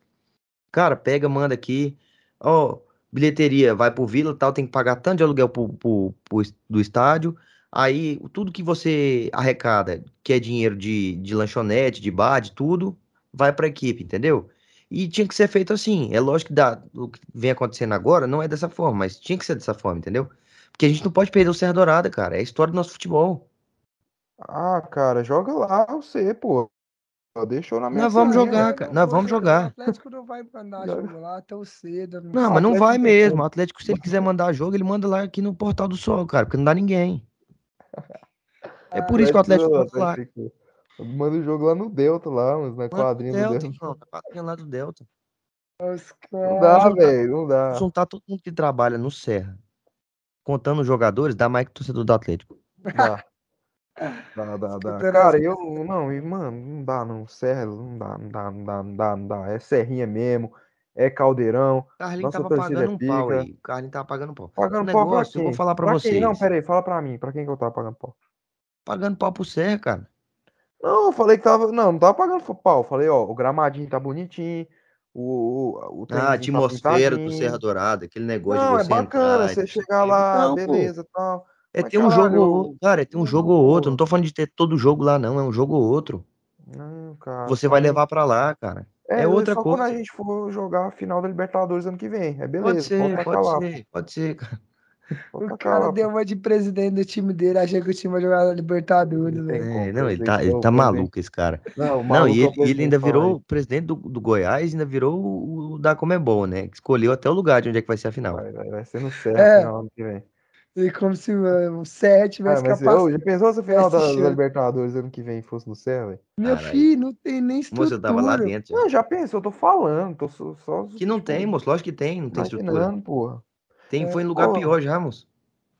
Cara, pega, manda aqui, ó, bilheteria vai pro Vila, tal, tem que pagar tanto de aluguel pro, pro- pro do estádio. Aí, tudo que você arrecada, que é dinheiro de, de lanchonete, de bar, de tudo, vai pra equipe, entendeu? E tinha que ser feito assim. É lógico que dá, o que vem acontecendo agora não é dessa forma, mas tinha que ser dessa forma, entendeu? Porque a gente não pode perder o Serra Dourada, cara. É a história do nosso futebol. Ah, cara, joga lá você, pô. Deixou na minha Nós vamos jogar, cara. Nós vamos jogar. O Atlético não vai mandar jogo lá tão cedo. Não, Não, O mas não vai mesmo. como. O Atlético, se ele quiser mandar jogo, ele manda lá aqui no Portal do Sol, cara, porque não dá ninguém. É por isso que o Atlético manda lá. Manda o jogo lá no Delta, lá, mas na quadrinha do Delta, irmão. Na quadrinha lá do Delta. Não dá, velho, não dá. Juntar todo mundo que trabalha no Serra, contando os jogadores, dá mais que torcedor do Atlético. Dá. Dá, dá, dá. Cara, eu não, e, mano, não dá, não. Serra, não dá, não dá, não dá, não dá, não dá. É Serrinha mesmo, é Caldeirão. O Carlinhos Nossa tava pagando é um pau aí. O Carlinhos tava pagando pau. Pagando pau pra quem? eu vou falar pra quem? vocês. Não, pera aí, fala pra mim. Pra quem que eu tava pagando pau? Pagando pau pro Serra, cara. Não, eu falei que tava. Não, não tava pagando pau. Eu Falei, ó, o gramadinho tá bonitinho. O, o, o Ah, a tá atmosfera do pintadinho. Serra Dourada, aquele negócio Não, de é você bacana entrar você chegar lá, Não, pô. beleza e tal. É Mas, ter um jogo ou outro. Cara, é ter um jogo ou outro. pô. Não tô falando de ter todo jogo lá, não. É um jogo ou outro. Não, cara. Você vai levar pra lá, cara. É, é outra só quando a coisa. gente for jogar a final da Libertadores ano que vem. É Pode beleza, ser, pode tacar pode lá. ser, pode ser, cara. O tacar cara deu uma de presidente do time dele, achando que o time vai jogar na Libertadores, velho. como, É, não, ele tá, ele o tá presidente. maluco, esse cara. Não, o Não, e é o ele, ele ainda virou aí. o presidente do, do Goiás, ainda virou o, o da Comebol, né? Que escolheu até o lugar de onde é que vai ser a final. Vai, vai, vai ser no Serra É. final ano que vem. E como se o 7 Cara, tivesse mas capaz. já pensou se a final da, da. Libertadores ano que vem fosse no Serra, velho? Meu filho, não tem nem Moço, estrutura. eu tava lá dentro. já. Não, já pensou, eu tô falando, tô só. só Que não tipo, tem, moço. Lógico que tem, não tem estrutura. Imaginando, porra. Tem, É, foi em lugar pô. pior já, moço.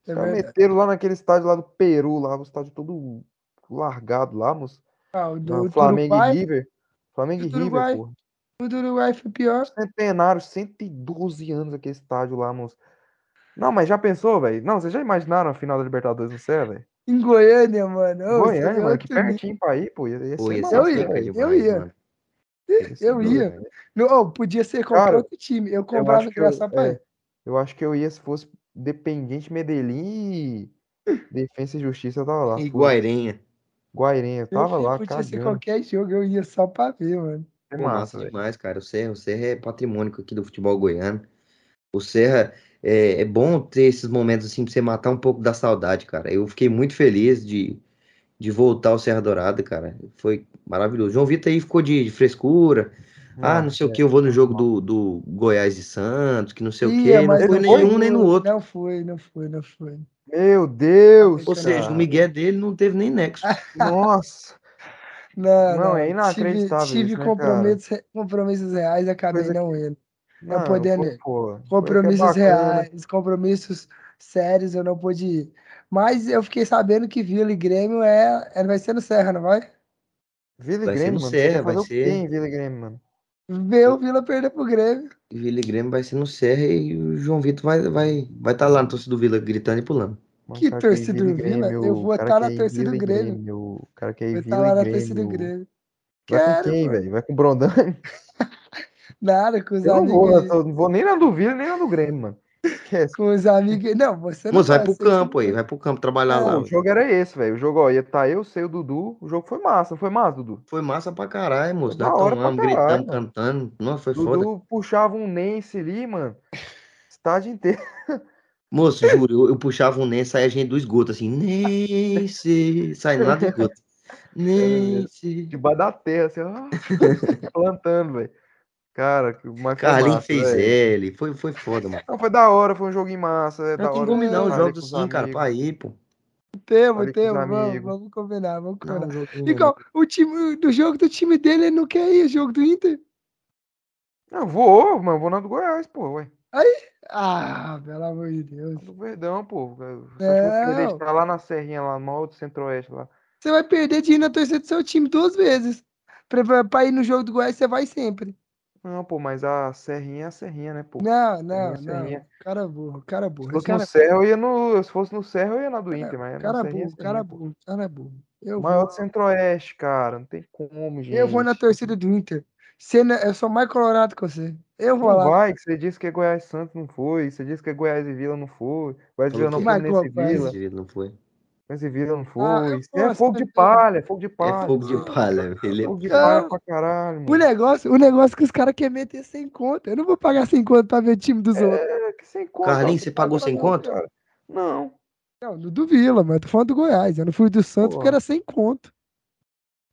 É meteram lá naquele estádio lá do Peru, lá, o estádio todo largado lá, moço. Ah, o do, Flamengo Uruguai, e River. Flamengo e River, Uruguai. porra. o do Uruguai foi pior. Centenário, 112 anos aquele estádio lá, moço. Não, mas já pensou, velho? Não, vocês já imaginaram a final da Libertadores no Serra, velho? Em Goiânia, mano. Ô, Goiânia, seria mano, que pertinho pra ir, pô. Ia, ia Pô, ia massa, Eu ia, velho. eu demais, ia. mano. Ia ser Eu ia. Não, podia ser qualquer Cara, outro time. Eu Eu comprava que eu, ingresso pra é, ir. Eu acho que eu ia se fosse Dependente Medellín e Defensa e Justiça, eu tava lá. E Fui. Guairenha. Guairenha, eu Meu tava filho, lá, podia ser cagando. qualquer jogo, eu ia só pra ver, mano. É massa massa, velho. demais, cara. O Serra, o Serra é patrimônio aqui do futebol goiano. O Serra é, é bom ter esses momentos assim pra você matar um pouco da saudade, cara. Eu fiquei muito feliz de, de voltar ao Serra Dourada, cara. Foi maravilhoso. João Vitor aí ficou de, de frescura. Ah, não sei o é, que, eu vou no jogo do, do Goiás e Santos, que não sei o que. Não foi não foi? nenhum nem no outro. Não foi, não foi, não foi. Meu Deus, Ou seja, o cara. Miguel dele não teve nem nexo. Nossa. Não, Não, é Tive, inacreditável tive isso, né, cara? compromissos, compromissos reais, acabei Coisa não indo. Não Não, podendo ir. é Compromissos reais, compromissos sérios, eu não pude ir. Mas eu fiquei sabendo que Vila e Grêmio é, é- vai ser no Serra, não vai? Vila e Vai ser Grêmio, no mano. Serra, vai o ser. Vila e Grêmio, mano? Ver o Vila perder pro Grêmio. Vila e Grêmio vai ser no Serra e o João Vitor vai vai vai estar lá no torcida do Vila gritando e pulando. Mano, Que ir torcida Vila do Vila? Grêmio. Eu vou estar quer na ir torcida Vila do e Grêmio. O cara quer ir Vou estar Vila lá e na torcida do Grêmio. Vai com Quero, quem, mano. velho? Vai com o Brondani? Nada, com os Eu não vou. Tô- não vou nem na do Vila, nem na do Grêmio, mano. Com os amigos. Não, você não Moço, vai vai, pro campo aí, vai. pro campo trabalhar Pô, lá. o ué. jogo era esse, velho. O jogo, ó, ia tá eu, sei o Dudu. O jogo foi massa, não foi massa, Dudu? Foi massa pra caralho, moço. Nós da hora pra tomamos, mano. cantando. Nossa, foi foda. Dudu puxava um Nance ali, mano. Estádio inteiro. Moço, juro, eu, eu puxava um Ney, saia gente do esgoto, assim, Nesse, saindo lá do esgoto. Nesse. Debaixo da terra, assim, ó. plantando, velho. Cara, que- mas Carlinhos massa, fez velho. L, foi, foi foda, mano. Não, foi da hora, foi um joguinho massa, é Não da tem hora. como não, estar ali jogos assim, cara, pra ir, pô. Temos, temos, vamos, vamos combinar, vamos Não, combinar. E qual, o time do jogo do time dele, ele não quer ir, o jogo do Inter? Não, vou, mano, vou na do Goiás, pô, ué. Ah, pelo amor de Deus. Do Verdão, pô. De Não. estar lá na Serrinha, lá no do Centro-Oeste, lá. Você vai perder de ir na torcida do seu time duas vezes. Pra, pra- pra ir no jogo do Goiás, você vai sempre. Não, pô, mas a Serrinha é a Serrinha, né, pô? Não, não, Serrinha, não. Serrinha. Cara burro, cara Se burro. fosse Cara, no Serra, eu ia no. Se fosse no Serra, eu ia na do Inter, mas cara é burro, cara Serrinha, pô. burro, cara burro. Eu Maior vou, do Centro-Oeste, cara. Não tem como, gente. eu vou na torcida do Inter. Você não- eu sou mais colorado que você. Eu vou Não lá. vai, que você disse que é Goiás Santos, não foi. Você disse que é Goiás e Vila, não foi. Goiás e Vila não, que- Mas, Fluminense e Goiás e Vila. Vídeo não foi. Fluminense e Vila não Ah, foi. Isso é fogo de mas- palha, fogo de É palha. fogo de palha, ele é Fogo de Não. palha pra caralho, O mano. negócio, o negócio que os caras querem meter sem conta. Eu não vou pagar sem conta pra ver o time dos outros. É, que sem conta. Carlinhos, você pagou paga sem conta, conto? cara. Não. Não, no do Vila, mas eu tô falando do Goiás. Eu não fui do Santos Pô. porque era sem conta.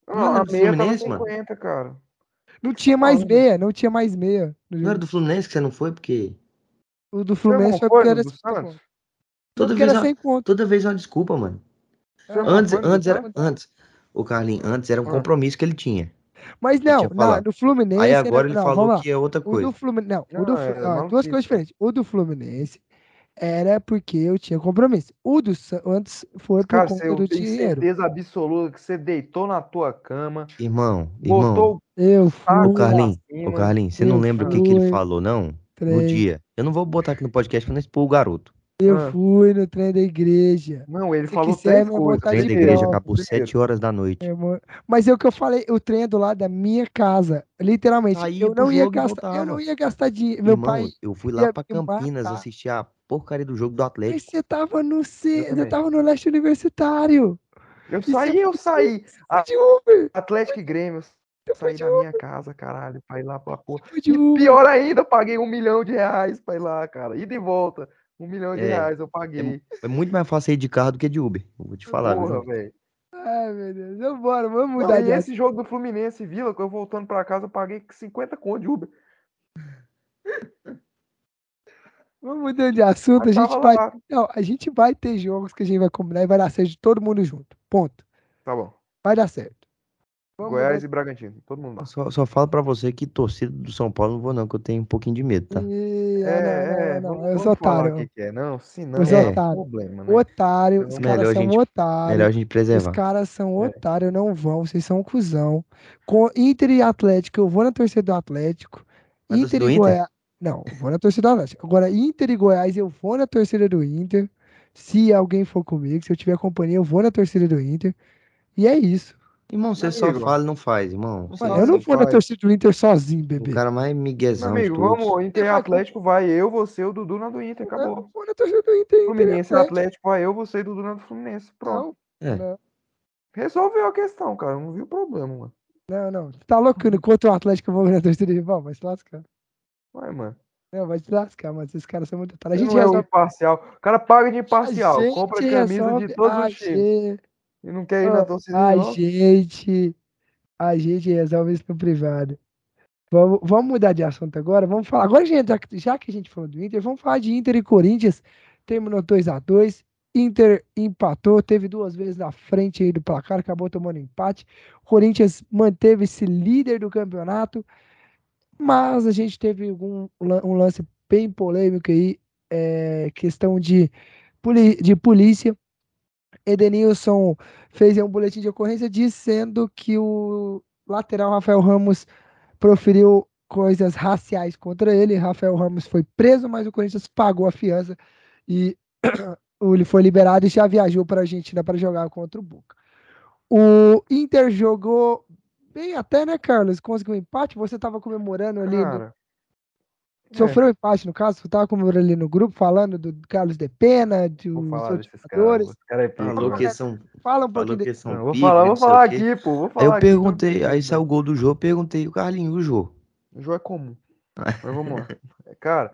Não, Não era a meia tava Fluminense, mano? 50, cara. Não tinha mais meia, não tinha mais meia. Não era do Fluminense que você não foi, porque O do Fluminense não foi foi porque era do sem Santos? conta. Toda Porque vez, era é- conta. toda vez é uma desculpa, mano. Não Antes, no antes era, antes, o Carlinhos, antes era um Ah. compromisso que ele tinha. Mas tinha não, no Fluminense. Aí era- agora ele não, falou que é outra O coisa. do Fluminense. Não, o Não, do, é Flu- ó, duas coisas diferentes. O do Fluminense era porque eu tinha compromisso. O do Santos foi por Cara, conta eu do tenho dinheiro. certeza absoluta que você deitou na tua cama, Irmão, irmão, botou Eu o fui. o Carlinhos, o. Carlinhos, você não eu lembra o que, que ele falou, não? No Trem. dia. Eu não vou botar aqui no podcast pra não expor o garoto. Eu Ah. fui no trem da igreja. Não, ele Se falou quiser, três coisas. O trem de da igreja acabou 7 horas da noite. amor. Mas é o que eu falei, o trem é do lado da minha casa. Literalmente. Aí eu não ia gastar, eu não ia gastar dinheiro. Meu Irmão, pai. eu fui lá pra Campinas matar. assistir a porcaria do jogo do Mas Atlético. você tava no C, Eu você tava no leste universitário. Eu E você saí, eu saí. De Uber. Atlético e Grêmio. Eu saí de da minha casa, caralho, pra ir lá pra porra. De E pior ainda, eu paguei um milhão de reais pra ir lá, cara. Ida e volta. Um milhão de É, reais eu paguei. É muito mais fácil ir de carro do que de Uber. Eu vou te falar, Porra, velho. Ai, meu Deus. Vambora, vamos Não, mudar e de esse jogo do Fluminense e Vila, que eu voltando pra casa, eu paguei 50 conto de Uber. Vamos mudando de assunto. A gente vai. lá. Não, a gente vai ter jogos que a gente vai combinar e vai dar certo de todo mundo junto. Ponto. Tá bom. Vai dar certo. Vamos Goiás mudar- e Bragantino. Todo mundo lá. Só, só falo pra você que torcida do São Paulo não vou não, que eu tenho um pouquinho de medo, tá? Ih, É, ah, é, não, não, não, vamos, não. Eu vamos otário. o que, que é. Não, se não, Os é otários. problema, né? Otário, os caras são gente- otários. Melhor a gente Os preservar. caras são É. otários, não vão, vocês são um cuzão. Com Inter e Atlético, eu vou na torcida do Atlético. Vai Inter e? Goiás. Não, eu vou na torcida do Atlético. Agora, Inter e Goiás, eu vou na torcida do Inter. Se alguém for comigo, se eu tiver companhia, eu vou na torcida do Inter. E é isso. Irmão, você só fala e não faz, irmão. Mano, Nossa, eu não vou na torcida do Inter sozinho, é bebê. o cara mais Meu miguezão de amigo, vamos, Inter e Vai, Atlético vai eu, você, o Dudu na do Inter, Eu acabou. vou na torcida do Inter. E Fluminense e Atlético. Atlético vai eu, você e Dudu na do Fluminense. Pronto. Não, É. não. Resolveu a questão, cara. Não vi o problema, mano. Não, não. Tá louco? Enquanto o Atlético eu vou na torcida rival, vai se lascar. Vai, mano. Não, vai se lascar, mas esses caras são muito otários. A gente não é o resolve. imparcial. O cara paga de imparcial, compra camisa resolve- de todos os times. E não quer ir na Ó, torcida A não. gente. A gente resolve isso no privado. Vamos, vamos mudar de assunto agora. Vamos falar. Agora, gente, já, que- a gente falou do Inter, vamos falar de Inter e Corinthians. Terminou 2 a 2 Inter empatou, teve duas vezes na frente aí do placar, acabou tomando empate. Corinthians manteve-se líder do campeonato, mas a gente teve lan- um lance bem polêmico aí, é, questão de, de polícia. Edenilson fez um boletim de ocorrência dizendo que o lateral Rafael Ramos proferiu coisas raciais contra ele. Rafael Ramos foi preso, mas o Corinthians pagou a fiança e ele foi liberado e já viajou para a Argentina para jogar contra o Boca. O Inter jogou bem até, né, Carlos? Conseguiu um empate. Você estava comemorando ali, Cara, sofreu um empate no caso. Você estava comemorando ali no grupo, falando do Carlos de Pena, vou dos falar outros jogadores. É Falou que são, Fala um pouquinho que são Não, vou falar, vou falar aqui, pô. Vou Aí falar eu aqui, perguntei, aí saiu o gol do jogo, perguntei o Carlinhos, o Jô. O jogo é comum. Mas vamos lá. É, Cara,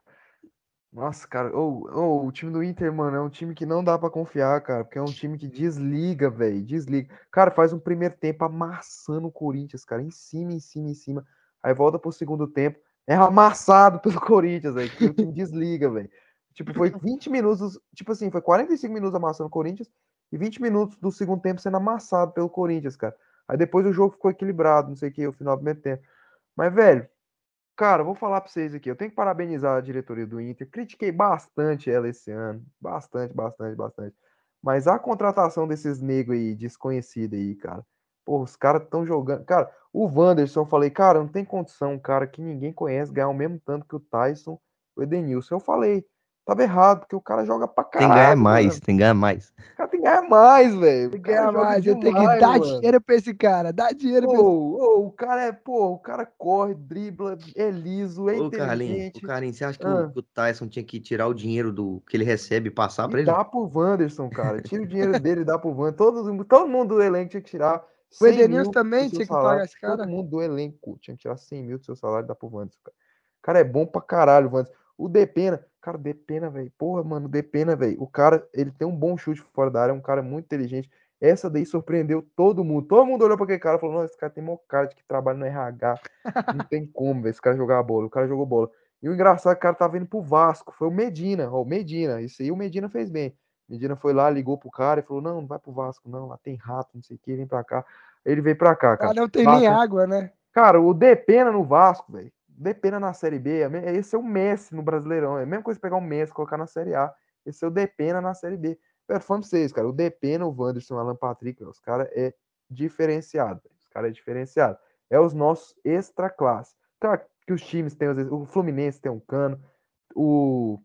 nossa, cara, ô, ô, o time do Inter, mano, é um time que não dá pra confiar, cara, porque é um time que desliga, velho, desliga. Cara, faz um primeiro tempo amassando o Corinthians, cara, em cima, em cima, em cima. Aí volta pro segundo tempo, é amassado pelo Corinthians, velho, o time desliga, velho. Tipo, foi 20 minutos, tipo assim, foi 45 minutos amassando o Corinthians e 20 minutos do segundo tempo sendo amassado pelo Corinthians, cara. Aí depois o jogo ficou equilibrado, não sei o que, o final do primeiro tempo. Mas, velho, Cara, vou falar pra vocês aqui. Eu tenho que parabenizar a diretoria do Inter. Critiquei bastante ela esse ano. Bastante, bastante, bastante. Mas a contratação desses negros aí, desconhecidos aí, cara. Porra, os caras estão jogando. Cara, o Wanderson, eu falei, cara, não tem condição, um cara que ninguém conhece, ganhar o mesmo tanto que o Tyson, o Edenilson. Eu falei, tava errado, porque o cara joga pra Tem caralho. que ganhar mais, mano. tem que ganhar mais. O cara tem que ganhar mais, velho. Tem que ganhar mais, eu tenho que dar mano. dinheiro pra esse cara, dá dinheiro pra esse Ô, o cara é, pô, o cara corre, dribla, é liso, é Ô, Carlinhos, inteligente. ô, Carlinhos, você acha que, Ah. o, Tyson tinha que tirar o dinheiro do que ele recebe e passar pra E ele? dá pro Wanderson, cara. Tira o dinheiro dele e dá pro Wanderson. Todo, todo mundo do elenco tinha que tirar. O 100 Edenilson também tinha que salário. pagar esse cara? Todo mundo do elenco tinha que tirar 100 mil do seu salário e dar pro Wanderson, cara. O cara é bom pra caralho, Wanderson. O Depena, cara, Depena, velho. Porra, mano, o Depena, velho. O cara, ele tem um bom chute fora da área, é um cara muito inteligente. Essa daí surpreendeu todo mundo. Todo mundo olhou pra aquele cara e falou: Não, esse cara tem mó cara de que trabalha no RH. Não tem como, velho, esse cara jogar a bola. O cara jogou bola. E o engraçado é que o cara tava indo pro Vasco. Foi o Medina, ó, o Medina. Isso aí o Medina fez bem. Medina foi lá, ligou pro cara e falou: Não, não vai pro Vasco, não. Lá tem rato, não sei o que, vem pra cá. Ele veio pra cá, cara. Ah, não tem Vasco- nem água, né? Cara, o Depena no Vasco, velho. Depena na Série B. é me- Esse é o Messi no Brasileirão. É a mesma coisa pegar o Messi e colocar na Série A. Esse é o Depena na Série B. Tô falando pra vocês, cara. O Depena, o Wanderson, o Alan Patrick, os caras é diferenciado. velho. Os caras é diferenciado. É os nossos extra classe. Claro que os times têm, às vezes, o Fluminense tem um cano, o,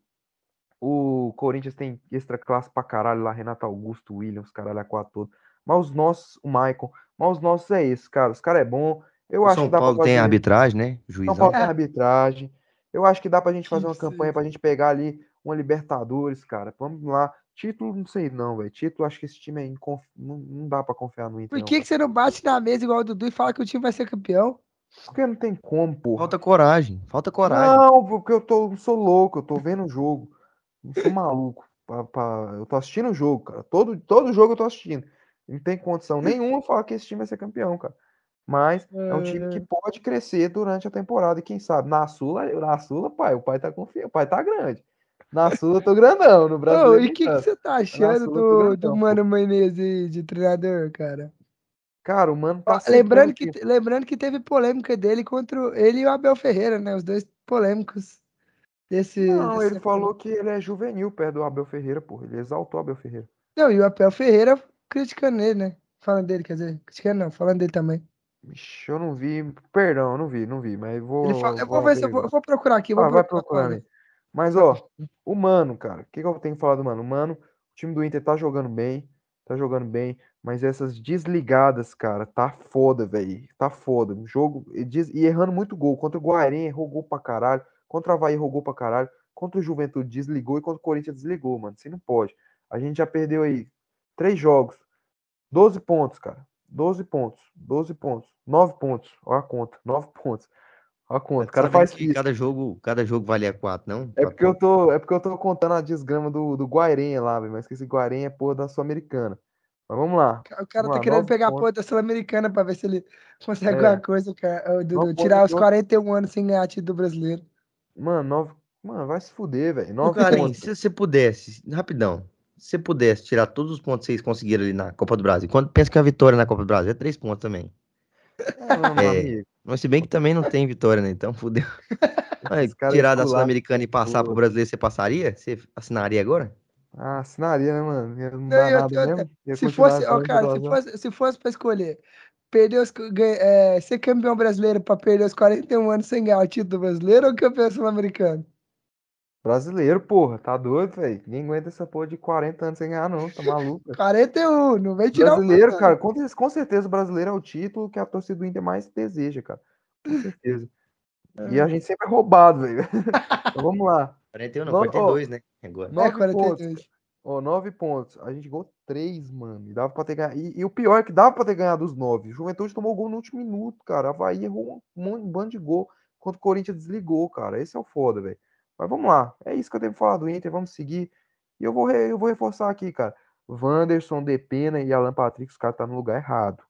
o Corinthians tem extra classe pra caralho lá, Renato Augusto, Williams, caralho, a quatro todo. Mas os nossos, o Maicon, mas os nossos é esse, cara. Os caras é bom. Eu O acho São que dá Paulo pra tem fazer. arbitragem, né? São Juizão. Paulo tem É. arbitragem. Eu acho que dá pra gente fazer uma Que campanha pra gente pegar ali uma Libertadores, cara. Vamos lá. Título, não sei não, velho. Título, acho que esse time é inconf... não, não dá pra confiar no Inter. Por não, que, que você não bate na mesa igual o Dudu e fala que o time vai ser campeão? cara. Porque não tem como, porra. Falta coragem, falta coragem. Não, porque eu tô, sou louco, eu tô vendo o jogo. Não sou maluco. pra- pra- Eu tô assistindo o jogo, cara. Todo, todo jogo eu tô assistindo. Não tem condição nenhuma falar que esse time vai ser campeão, cara. Mas é um time que pode crescer durante a temporada. E quem sabe, na Sula, na Sula, pai, o pai tá confiando, o pai tá grande. Na Sula eu tô grandão, no Brasil. e o que, que você tá achando Sula, eu do, grandão, do. Mano Menezes de treinador, cara? Cara, o mano tá Lembrando que, lembrando que teve polêmica dele contra ele e o Abel Ferreira, né? Os dois polêmicos desse. Não, desse- ele falou que ele é juvenil perto do Abel Ferreira, pô. Ele exaltou o Abel Ferreira. Não, e o Abel Ferreira criticando ele, né? Falando dele, quer dizer, criticando não, falando dele também. Ixi, eu não vi. Perdão, eu não vi, não vi, mas vou. Fala, eu vou ver se eu vou, eu vou procurar aqui. Vou Ah, vai procurar procurando qual é. aí. Mas, ó, o Mano, cara, o que, que eu tenho que falar do Mano? O Mano, o time do Inter tá jogando bem, tá jogando bem, mas essas desligadas, cara, tá foda, velho. Tá foda. O jogo, e, des- e errando muito gol. Contra o Guarani, errou gol pra caralho. Contra o Avaí, errou gol pra caralho. Contra o Juventude, desligou. E contra o Corinthians, desligou, mano. Você não pode. A gente já perdeu aí três jogos. 12 pontos, cara. 12 pontos. 12 pontos. 9 pontos. Olha a conta. 9 pontos. Olha a conta. O cara faz que isso. cada jogo, cada jogo valia quatro, não? É porque eu tô, é porque eu tô contando a desgrama do, do Guairenha lá, velho. Mas que esse Guairenha é porra da Sul-Americana. Mas vamos lá. O cara Vamos tá lá, querendo pegar a pontos. porra da Sul-Americana pra ver se ele consegue É. alguma coisa, cara. Dudu, Nove tirar os e 41 anos sem ganhar título brasileiro. Mano, nove... Mano, vai se fuder, velho. Ô, Nove Carlinhos, pontos. se você pudesse, rapidão, se você pudesse tirar todos os pontos que vocês conseguiram ali na Copa do Brasil, quando pensa que a vitória na Copa do Brasil é três pontos também. É, É. Mas se bem que também não tem vitória, né? Então fudeu. Caras tirar da Sul-Americana e passar pro brasileiro, você passaria? Você assinaria agora? Ah, assinaria, né, mano? Não Não, dá nada outra, mesmo. Se fosse, ó, cara, se fosse, se fosse pra escolher perder os, é, ser campeão brasileiro pra perder os 41 anos sem ganhar o título brasileiro ou campeão sul-americano? Brasileiro, porra. Tá doido, velho. Ninguém aguenta essa porra de 40 anos sem ganhar, não. Tá maluco, velho. 41, não vem tirar o Brasileiro, cara, com, com certeza o brasileiro é o título que a torcida do Inter mais deseja, cara. Com certeza. E É. a gente sempre é roubado, velho. Então vamos lá. 41 não, Não, ó, 42, né? Agora. É, Nove 42. pontos. Ó, nove pontos. A gente ganhou três, mano. E dava pra ter ganhado. E, e o pior é que dava pra ter ganhado os nove. O Juventude tomou gol no último minuto, cara. Havaí errou um, um bando de gol. Enquanto o Corinthians desligou, cara. Esse é o foda, velho. Mas vamos lá. É isso que eu tenho que falar do Inter. Vamos seguir. E eu vou, re- eu vou reforçar aqui, cara. Wanderson, Depena e Alan Patrick, os caras tá no lugar errado.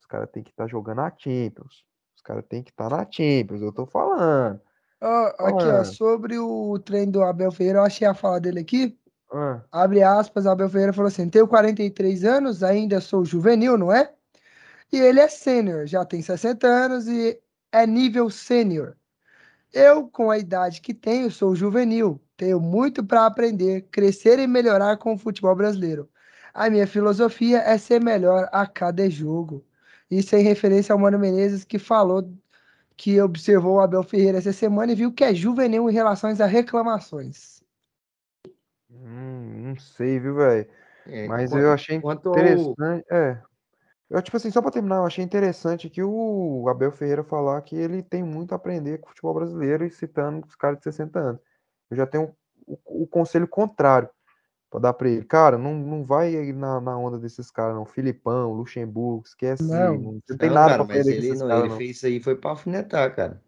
Os caras têm que estar jogando a Champions. Os caras têm que estar na Champions. Eu tô falando. Ó, aqui, ó, sobre o treino do Abel Ferreira, eu achei a fala dele aqui. Ah, Abre aspas, Abel Ferreira falou assim: tenho 43 anos, ainda sou juvenil, não é? E ele é sênior, já tem 60 anos e é nível sênior. Eu, com a idade que tenho, sou juvenil, tenho muito para aprender, crescer e melhorar com o futebol brasileiro. A minha filosofia é ser melhor a cada jogo. Isso em referência ao Mano Menezes, que falou que observou o Abel Ferreira essa semana e viu que é juvenil em relação a reclamações. Hum, não sei, viu, velho? É, Mas quanto- eu achei quanto ao- interessante. É. Eu, tipo assim, só pra terminar, eu achei interessante que o Abel Ferreira falar que ele tem muito a aprender com o futebol brasileiro e citando os caras de 60 anos. Eu já tenho o, o conselho contrário pra dar pra ele. Cara, não, não vai aí na, na onda desses caras, não. Filipão, Luxemburgo, esquece. Não. Não, você não tem Não, nada cara, pra mas com ele, esses não, caras, ele não. fez isso aí foi pra alfinetar, cara.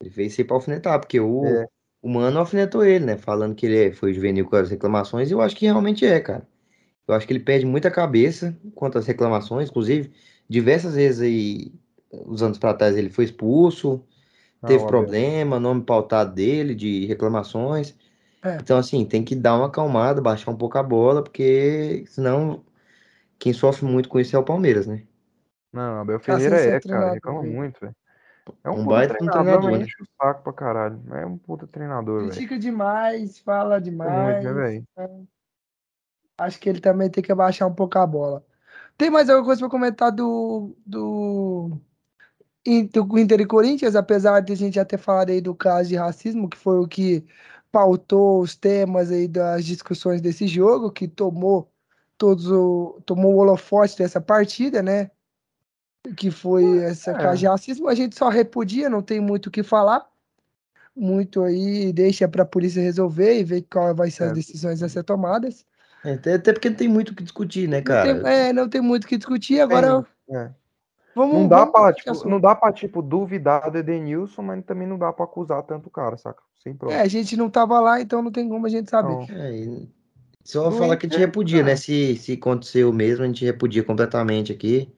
Ele fez isso aí pra alfinetar, porque o, É. o Mano alfinetou ele, né? Falando que ele é- foi juvenil com as reclamações, e eu acho que realmente é, cara. Eu acho que ele perde muita cabeça quanto às reclamações, inclusive, diversas vezes aí, uns anos pra trás, ele foi expulso, Ah, teve problema, nome pautado dele, de reclamações. É. Então, assim, tem que dar uma acalmada, baixar um pouco a bola, porque senão quem sofre muito com isso é o Palmeiras, né? Não, Abel sem Ferreira ser é, cara, reclama muito, velho. É um, Um baita treinador, treinador, mas né? enche o saco pra caralho. É um puta treinador, velho. Critica demais, fala Muito, demais. né, velho? Acho que ele também tem que abaixar um pouco a bola. Tem mais alguma coisa para comentar do, do, do Inter e Corinthians, apesar de a gente já ter falado aí do caso de racismo, que foi o que pautou os temas aí das discussões desse jogo, que tomou todos o, tomou o holofote dessa partida, né? Que foi essa é. de racismo. A gente só repudia, não tem muito o que falar. Muito aí, deixa para a polícia resolver e ver qual vai ser as É. decisões a ser tomadas. É, Até, porque não tem muito o que discutir, né, Não cara? tem, é, não tem muito o que discutir. Agora, É. vamos. Não dá vamos pra, tipo, não dá pra, tipo, duvidar do Edenilson, mas também não dá pra acusar tanto o cara, saca? Sem prova. É, a gente não tava lá, então não tem como a gente saber. Então, É, só falar que a gente repudia, né? Se, se aconteceu mesmo, a gente repudia completamente aqui.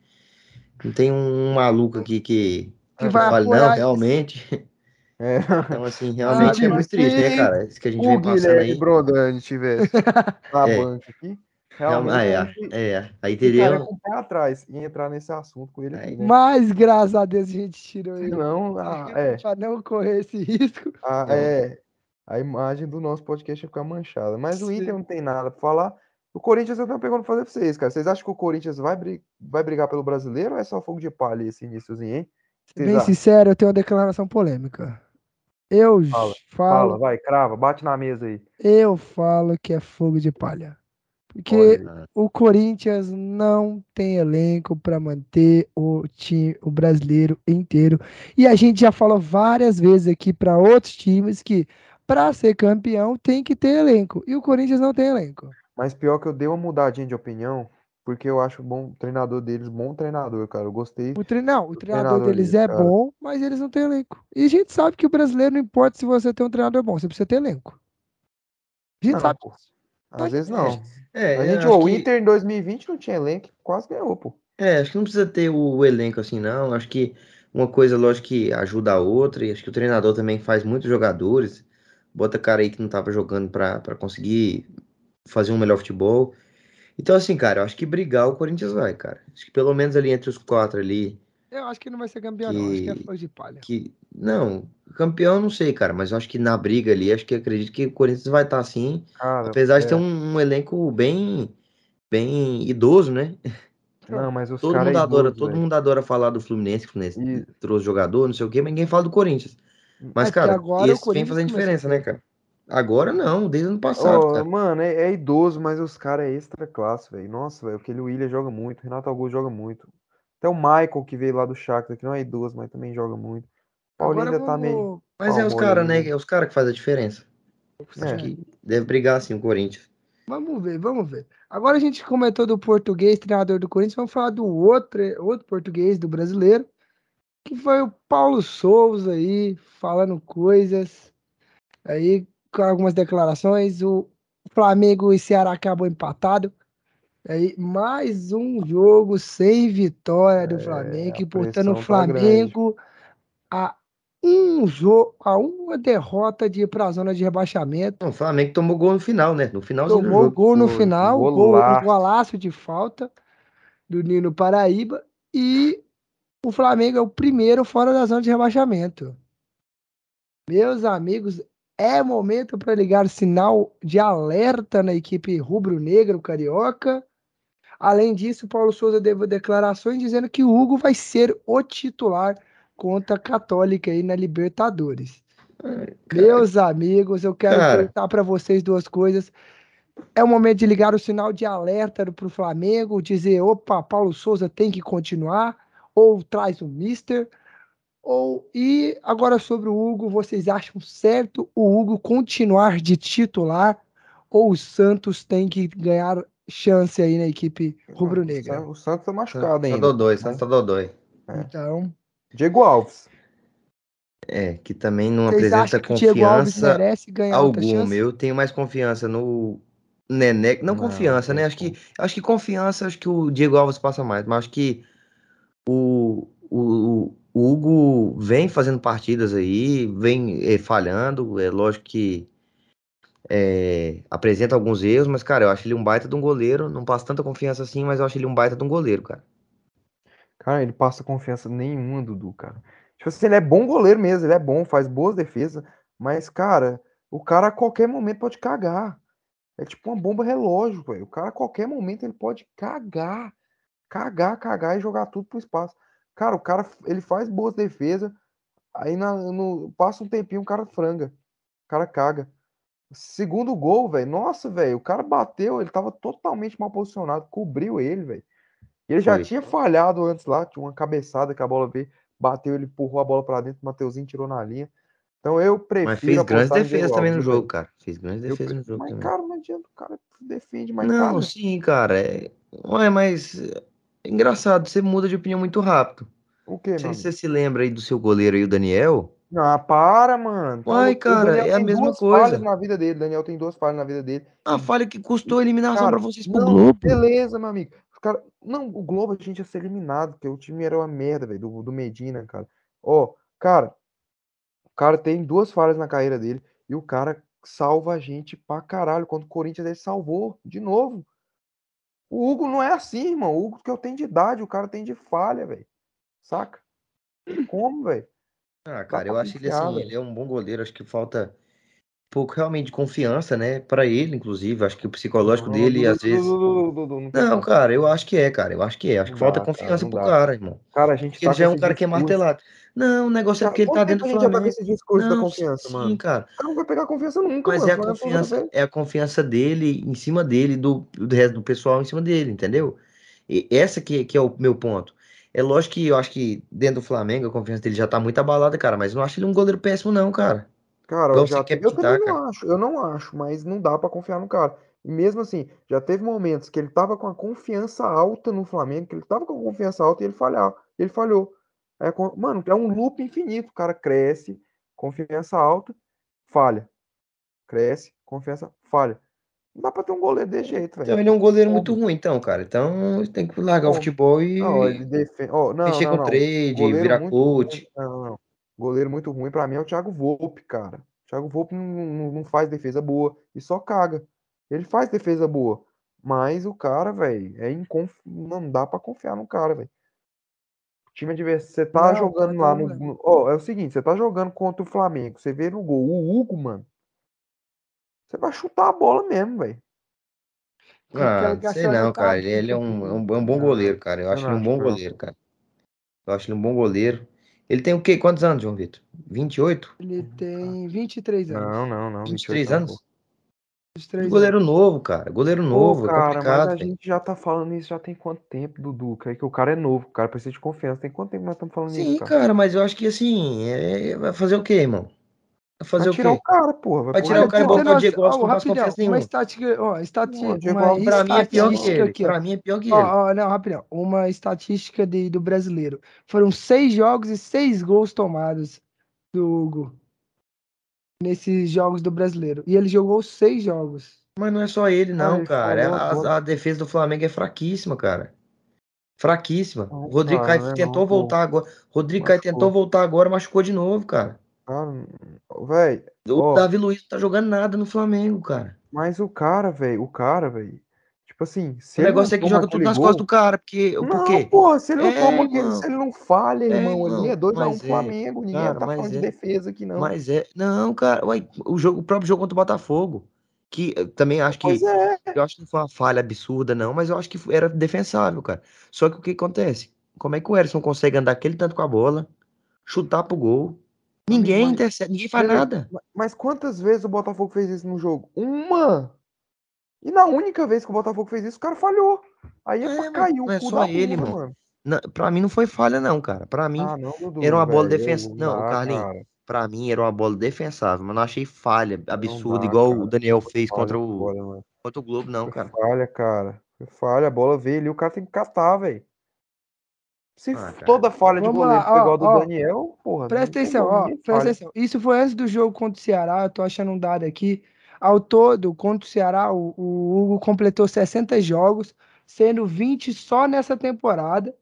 Não tem um maluco aqui que, Que É, fale, não, isso. realmente. é. Então, assim, realmente Ah, é muito triste, né, cara? Isso que a gente o vem passando Guilherme aí. Brondani tivesse na É. banca aqui, Realmente, Ah, é, gente é. Aí teria. o pé atrás em entrar nesse assunto com ele aqui, Aí, né? Mas, graças a Deus, a gente tirou ele. Senão, a, é, Pra não correr esse risco. a, Não. é, a imagem do nosso podcast ia ficar manchada. Mas o Sim. Inter não tem nada pra falar. O Corinthians eu tenho pergunta pra fazer pra vocês, cara. Vocês acham que o Corinthians vai, bri- vai brigar pelo brasileiro ou é só fogo de palha esse iníciozinho, hein? Vocês Bem acham? sincero, eu tenho uma declaração polêmica. Eu Fala, falo, Fala, vai, crava, bate na mesa aí. eu falo que é fogo de palha. Porque Olha o Corinthians não tem elenco para manter o time, o brasileiro inteiro. E a gente já falou várias vezes aqui para outros times que para ser campeão tem que ter elenco. E o Corinthians não tem elenco. Mas pior que eu dei uma mudadinha de opinião, porque eu acho bom o treinador deles, bom treinador, cara. Eu gostei. O tre... Não, o treinador treinador deles é cara. bom, mas eles não têm elenco. E a gente sabe que o brasileiro não importa se você tem um treinador bom, você precisa ter elenco. A gente Não, sabe. pô. Tá Às vezes de não. É, A gente, o que- Inter em 2020 não tinha elenco, quase ganhou, pô. É, acho que não precisa ter o elenco assim, não. Acho que uma coisa, lógico, que ajuda a outra, e acho que o treinador também faz muitos jogadores. Bota cara aí que não tava jogando pra conseguir fazer um melhor futebol. Então, assim, cara, eu acho que brigar o Corinthians vai, cara. Acho que pelo menos ali entre os quatro ali, Eu acho que não vai ser campeão, não. Acho que é Que- fogo de palha. que. Não, campeão eu não sei, cara, mas eu acho que na briga ali, acho que acredito que o Corinthians vai estar assim, Cara, apesar de é. ter um, um elenco bem, bem idoso, né? Não, mas os Todo caras mundo é adora, todo mundo adora falar do Fluminense, que o Fluminense E- trouxe jogador, não sei o quê, mas ninguém fala do Corinthians. Mas, É cara, agora o esse vem fazendo começou diferença, a né, cara? Agora não, desde o ano passado, cara. mano, é, é idoso, mas os caras é extra classe, velho. Nossa, velho, aquele William joga muito, Renato Augusto joga muito. Até o Michael, que veio lá do Shakhtar, que não é idoso, mas também joga muito. Paulinho Agora ainda tá meio. Mas é os caras, né? É os caras que fazem a diferença. Acho É. que deve brigar assim o Corinthians. Vamos ver, vamos ver. Agora a gente comentou do português, treinador do Corinthians, vamos falar do outro, outro português, do brasileiro, que foi o Paulo Souza aí, falando coisas, aí com algumas declarações, o Flamengo e Ceará acabou empatado, aí mais um jogo sem vitória do É, Flamengo, e portanto o tá. Flamengo a um jogo, a uma derrota de ir para a zona de rebaixamento, Não, o Flamengo tomou gol no final, né? No do Tomou jogo. gol no Foi, final, gol, um golaço. golaço de falta do Nino Paraíba. E o Flamengo é o primeiro fora da zona de rebaixamento. Meus amigos, é momento para ligar sinal de alerta na equipe rubro-negro carioca. Além disso, Paulo Souza deu declarações dizendo que o Hugo vai ser o titular contra a Católica aí na Libertadores. Meus amigos, eu quero Cara. perguntar para vocês duas coisas. É o momento de ligar o sinal de alerta para o Flamengo, dizer, opa, Paulo Souza tem que continuar, ou traz o Mister, ou e agora sobre o Hugo, vocês acham certo o Hugo continuar de titular, ou o Santos tem que ganhar chance aí na equipe rubro-negra? O Santos tá machucado Tá ainda. dodói, Santos tá dodói. Então, Diego Alves. É, que também não vocês apresenta acham que o Diego Alves confiança alguma. chance? Eu tenho mais confiança no Nené. Não, Não, confiança, né? Acho que, acho que confiança, acho que o Diego Alves passa mais, mas acho que o, o, o Hugo vem fazendo partidas aí, vem eh, falhando. É lógico que é, apresenta alguns erros, mas, cara, eu acho ele um baita de um goleiro. Não passa tanta confiança assim, mas eu acho ele um baita de um goleiro, cara. Cara, ele passa confiança nenhuma, Dudu, cara. Tipo assim, ele é bom goleiro mesmo, ele é bom, faz boas defesas, mas, cara, o cara a qualquer momento pode cagar. É tipo uma bomba relógio, velho. O cara a qualquer momento ele pode cagar. Cagar, cagar e jogar tudo pro espaço. Cara, o cara, ele faz boas defesas, aí na- no, passa um tempinho, o cara franga. O cara caga. Segundo gol, velho. Nossa, velho, o cara bateu, ele tava totalmente mal posicionado, cobriu ele, velho. Ele já Foi. tinha falhado antes lá, tinha uma cabeçada que a bola veio, bateu, ele empurrou a bola pra dentro, o Mateuzinho tirou na linha. Então eu prefiro Mas fez grandes defesas também no jogo, cara. Fez grandes defesas no jogo Mas, também. cara, não adianta, o cara defende, mas Não, caga. sim, cara. É... Ué, mas é engraçado, você muda de opinião muito rápido. O quê, mano? se você se lembra aí do seu goleiro aí, o Daniel. Ah, para, mano. Uai, cara, é a mesma duas coisa. falhas na vida dele. Daniel tem duas falhas na vida dele. A falha que custou a eliminação pra vocês pro não, Globo. Beleza, meu amigo. Cara... Não, o Globo a gente ia ser eliminado, porque o time era uma merda, velho, do, do Medina, cara. Ó, cara, o cara tem duas falhas na carreira dele e o cara salva a gente pra caralho. Quando o Corinthians ele salvou de novo. O Hugo não é assim, irmão. O Hugo que eu tenho de idade, o cara tem de falha, velho. Saca? Como, velho? Ah, cara, pra eu acho ele assim, ele é um bom goleiro, acho que falta pouco realmente de confiança, né? Pra ele, inclusive, acho que o psicológico Não, dele, Dudu, às vezes. Não Não, cara, eu acho que é, cara, eu acho que é. Acho Não que falta dá, cara, confiança não pro dá. cara, irmão. Cara, a gente Porque ele tá já é um cara que é martelado. Não, o negócio é Cara, porque ele tá dentro do já Flamengo. esse discurso da Não, confiança, sim, mano? cara. O cara não vai pegar confiança nunca, Mas mano. é a confiança, é a confiança dele em cima dele, do, do resto do pessoal em cima dele, entendeu? E essa que, que é o meu ponto. É lógico que eu acho que dentro do Flamengo a confiança dele já tá muito abalada, cara, mas eu não acho ele um goleiro péssimo, não, cara. Cara, Igual eu já quer eu também cara. não acho, eu não acho, mas não dá pra confiar no cara. E mesmo assim, já teve momentos que ele tava com a confiança alta no Flamengo, que ele tava com a confiança alta e ele falhar, ele falhou. É, mano, é um loop infinito. O cara cresce, confiança alta, falha. Cresce, confiança, falha. Não dá pra ter um goleiro desse jeito, velho. Então ele é um goleiro muito ruim, então, cara. Então tem que largar o Como? futebol Não, ele e defende. Ó, não, mexer não, com não. trade, Goleiro virar muito ruim. coach. Não, não, não. Goleiro muito ruim pra mim é o Thiago Volpe, cara. O Thiago Volpe não, não, não faz defesa boa e só caga. Ele faz defesa boa, mas o cara, velho, é inconf... não dá pra confiar no cara, velho. O time adversário, você tá Não, jogando lá no, no- Ó, é o seguinte, você tá jogando contra o Flamengo, você vê no gol o Hugo, mano. Você vai chutar a bola mesmo, velho. Ah, a sei não, tá cara. Ele, ele é puta, um, é um, é um bom Não, goleiro, cara. Eu acho não ele um bom não. goleiro, cara. Eu acho ele um bom goleiro. Ele tem o quê? Quantos anos, João Vitor? 28? Ele tem 23 anos. Não, não, não. 23 28 não, anos? Pô. 23 anos. Goleiro novo, cara. Goleiro Pô, novo, é cara, mas a gente já tá falando isso já tem quanto tempo, Dudu? Que que o cara é novo, o cara precisa de confiança. Tem quanto tempo nós estamos falando isso, Sim, cara? cara, mas eu acho que assim, é... vai fazer o quê, irmão? Vai fazer Vai o tirar o quê? cara, porra. Vai tirar o cara e botar o. Diego Alves faz rapidão, confiança uma estatística, ó, Não, o Diego uma Pra mim é pior que estatística ele. aqui, ó. Pra mim é pior que ele. Ó, ó, não, rapidão. Uma estatística de, do brasileiro. Foram seis jogos e seis gols tomados do Hugo nesses jogos do brasileiro. E ele jogou seis jogos. Mas não é só ele, não, ele cara. falhou A, a defesa do Flamengo é fraquíssima, cara. Fraquíssima. Não, O Rodrigo cara, Caio é tentou não, pô. voltar agora. Rodrigo Caio tentou Machucou. voltar agora, machucou de novo, cara. Cara, velho, O ó, Davi Luiz não tá jogando nada no Flamengo, cara. mas o cara, velho, o cara, velho, tipo assim, se O negócio é que joga tudo nas costas gol. do cara, porque. Por Não, quê? porra, se ele não É, toma aquele, se ele não falha, É, irmão, ali é irmão. 2x1 Mas é. Flamengo, ninguém Cara, tá falando de é. defesa aqui, não. Mas é. Não, cara. O, jogo, o próprio jogo contra o Botafogo. Que eu também acho que. é, Eu acho que não foi uma falha absurda, não, mas eu acho que era defensável, cara. Só que o que acontece? Como é que o Erisson consegue andar aquele tanto com a bola, chutar pro gol? Ninguém mas intercepta, ninguém faz nada. ma- mas quantas vezes o Botafogo fez isso no jogo? Uma! E na única vez que o Botafogo fez isso, o cara falhou. Aí é É, pra mas cair o não é cu só da ele, mano. Na- Pra mim não foi falha, não, cara. Pra mim Ah, não, era Dudu, uma bola defensável. não Não, dá, Carlinhos, cara. pra mim era uma bola defensável, mas não achei falha absurda, dá, igual o cara. Daniel Foi fez falha contra o, mano. contra o Globo, não, Foi cara. falha, cara. Foi falha, a bola veio ali, o cara tem que catar, velho. Se Ah, toda falha de Vamos goleiro lá, for igual ó, a do ó. Daniel, porra, Presta atenção, ó. Presta falha. atenção. Isso foi antes do jogo contra o Ceará. Eu tô achando um dado aqui. Ao todo, contra o Ceará, o, o Hugo completou 60 jogos, sendo 20 só nessa temporada.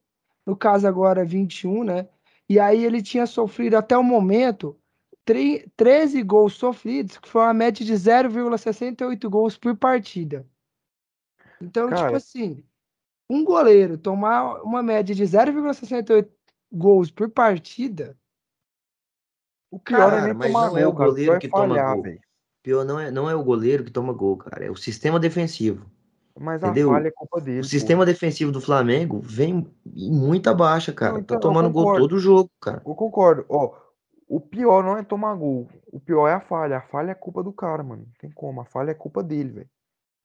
No caso, agora 21, né? E aí ele tinha sofrido até o momento tre- 13 gols sofridos, que foi uma média de 0,68 gols por partida. Então, tipo Cara, assim, um goleiro tomar uma média de 0,68 gols por partida, o não é cara. nem Cara, mas tomar não é gol, o cara. O goleiro é que toma falhar, gol. velho. Pior não é, não é o goleiro que toma gol, cara. É o sistema defensivo. Mas a Entendeu? falha é culpa O dele, sistema defensivo do Flamengo vem em muita baixa, Não, cara. Tá então, eu tomando gol todo jogo, cara. Eu concordo. Ó, o pior não é tomar gol. O pior é a falha. A falha é culpa do cara, mano. Não tem como. A falha é culpa dele, velho.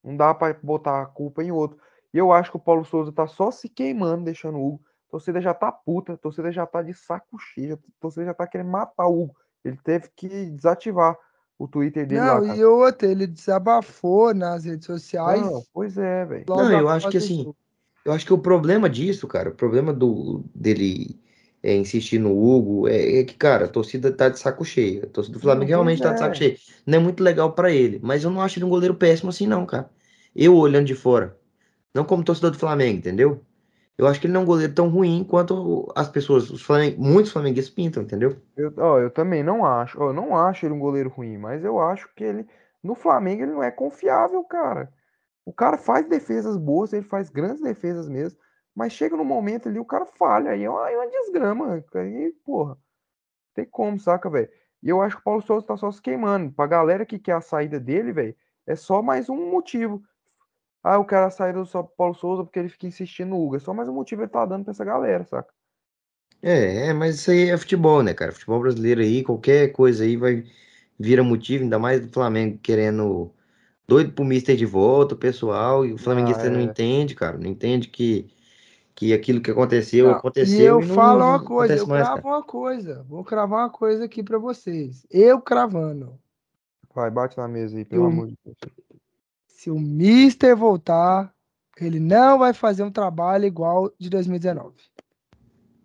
Não dá pra botar a culpa em outro. E eu acho que o Paulo Souza tá só se queimando, deixando o Hugo. A torcida já tá puta. A torcida já tá de saco cheio. A torcida já tá querendo matar o Hugo. Ele teve que desativar o Twitter dele lá, Não, cara. e outra, ele desabafou nas redes sociais Não, pois é, velho. Não, eu acho que assim, eu acho que o problema disso, cara, o problema do dele é, insistir no Hugo é, é que, cara, a torcida tá de saco cheio. A torcida do Flamengo Não, realmente tá de saco é. cheio. Não é muito legal pra ele, mas eu não acho ele um goleiro péssimo assim, não, cara. Eu olhando de fora, não como torcedor do Flamengo, entendeu? Eu acho que ele não é um goleiro tão ruim quanto as pessoas, os muitos flamenguistas pintam, entendeu? Eu, ó, eu também não acho. ó, eu não acho ele um goleiro ruim, mas eu acho que ele. No Flamengo ele não é confiável, cara. O cara faz defesas boas, ele faz grandes defesas mesmo, mas chega no momento ali, o cara falha, aí é uma, é uma desgrama. Aí, porra, tem como, saca, velho? E eu acho que o Paulo Souza tá só se queimando. Pra galera que quer a saída dele, velho, é só mais um motivo. Ah, eu quero a saída do Paulo Souza porque ele fica insistindo no Hugo. É só mais um motivo ele tá dando pra essa galera, saca? É, é, mas isso aí é futebol, né, cara? Futebol brasileiro aí, qualquer coisa aí vai vira motivo, ainda mais do Flamengo querendo doido pro Mister de volta, o pessoal, e o flamenguista Ah, não é. entende, cara, não entende que, que aquilo que aconteceu, Não, aconteceu e eu não, falo não uma coisa, eu mais, cravo cara. uma coisa. Vou cravar uma coisa aqui pra vocês. Eu cravando. Vai, bate na mesa aí, pelo Eu- amor de Deus. Se o Mister voltar, ele não vai fazer um trabalho igual de 2019.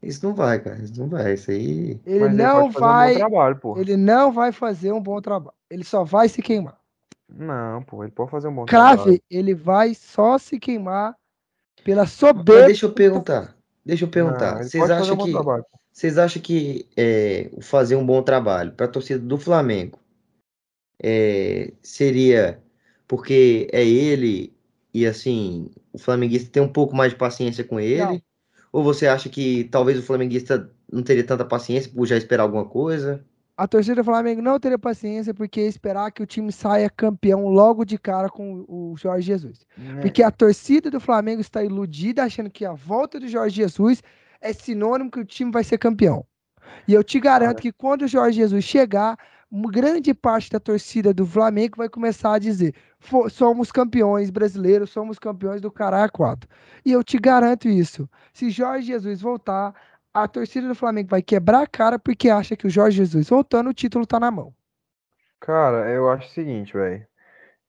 Isso não vai, cara, isso não vai, isso aí... Ele Mas ele não um vai, bom trabalho, pô. ele não vai fazer um bom trabalho. Ele só vai se queimar. Não, pô, ele pode fazer um bom trabalho. Crave, ele vai só se queimar pela Mas soberba. deixa eu perguntar, deixa eu perguntar, ele vocês acham um que... trabalho. Vocês acham que é, fazer um bom trabalho para a torcida do Flamengo é, seria porque é ele e assim o flamenguista tem um pouco mais de paciência com ele? Não. Ou você acha que talvez o flamenguista não teria tanta paciência por já esperar alguma coisa? A torcida do Flamengo não teria paciência porque esperar que o time saia campeão logo de cara com o Jorge Jesus. Né? Porque a torcida do Flamengo está iludida, achando que a volta do Jorge Jesus é sinônimo que o time vai ser campeão. E eu te garanto que quando o Jorge Jesus chegar, grande parte da torcida do Flamengo vai começar a dizer: "Fo- somos campeões brasileiros, somos campeões do Cará 4. E eu te garanto isso. Se Jorge Jesus voltar, a torcida do Flamengo vai quebrar a cara porque acha que o Jorge Jesus voltando, o título tá na mão. Cara, eu acho o seguinte, velho.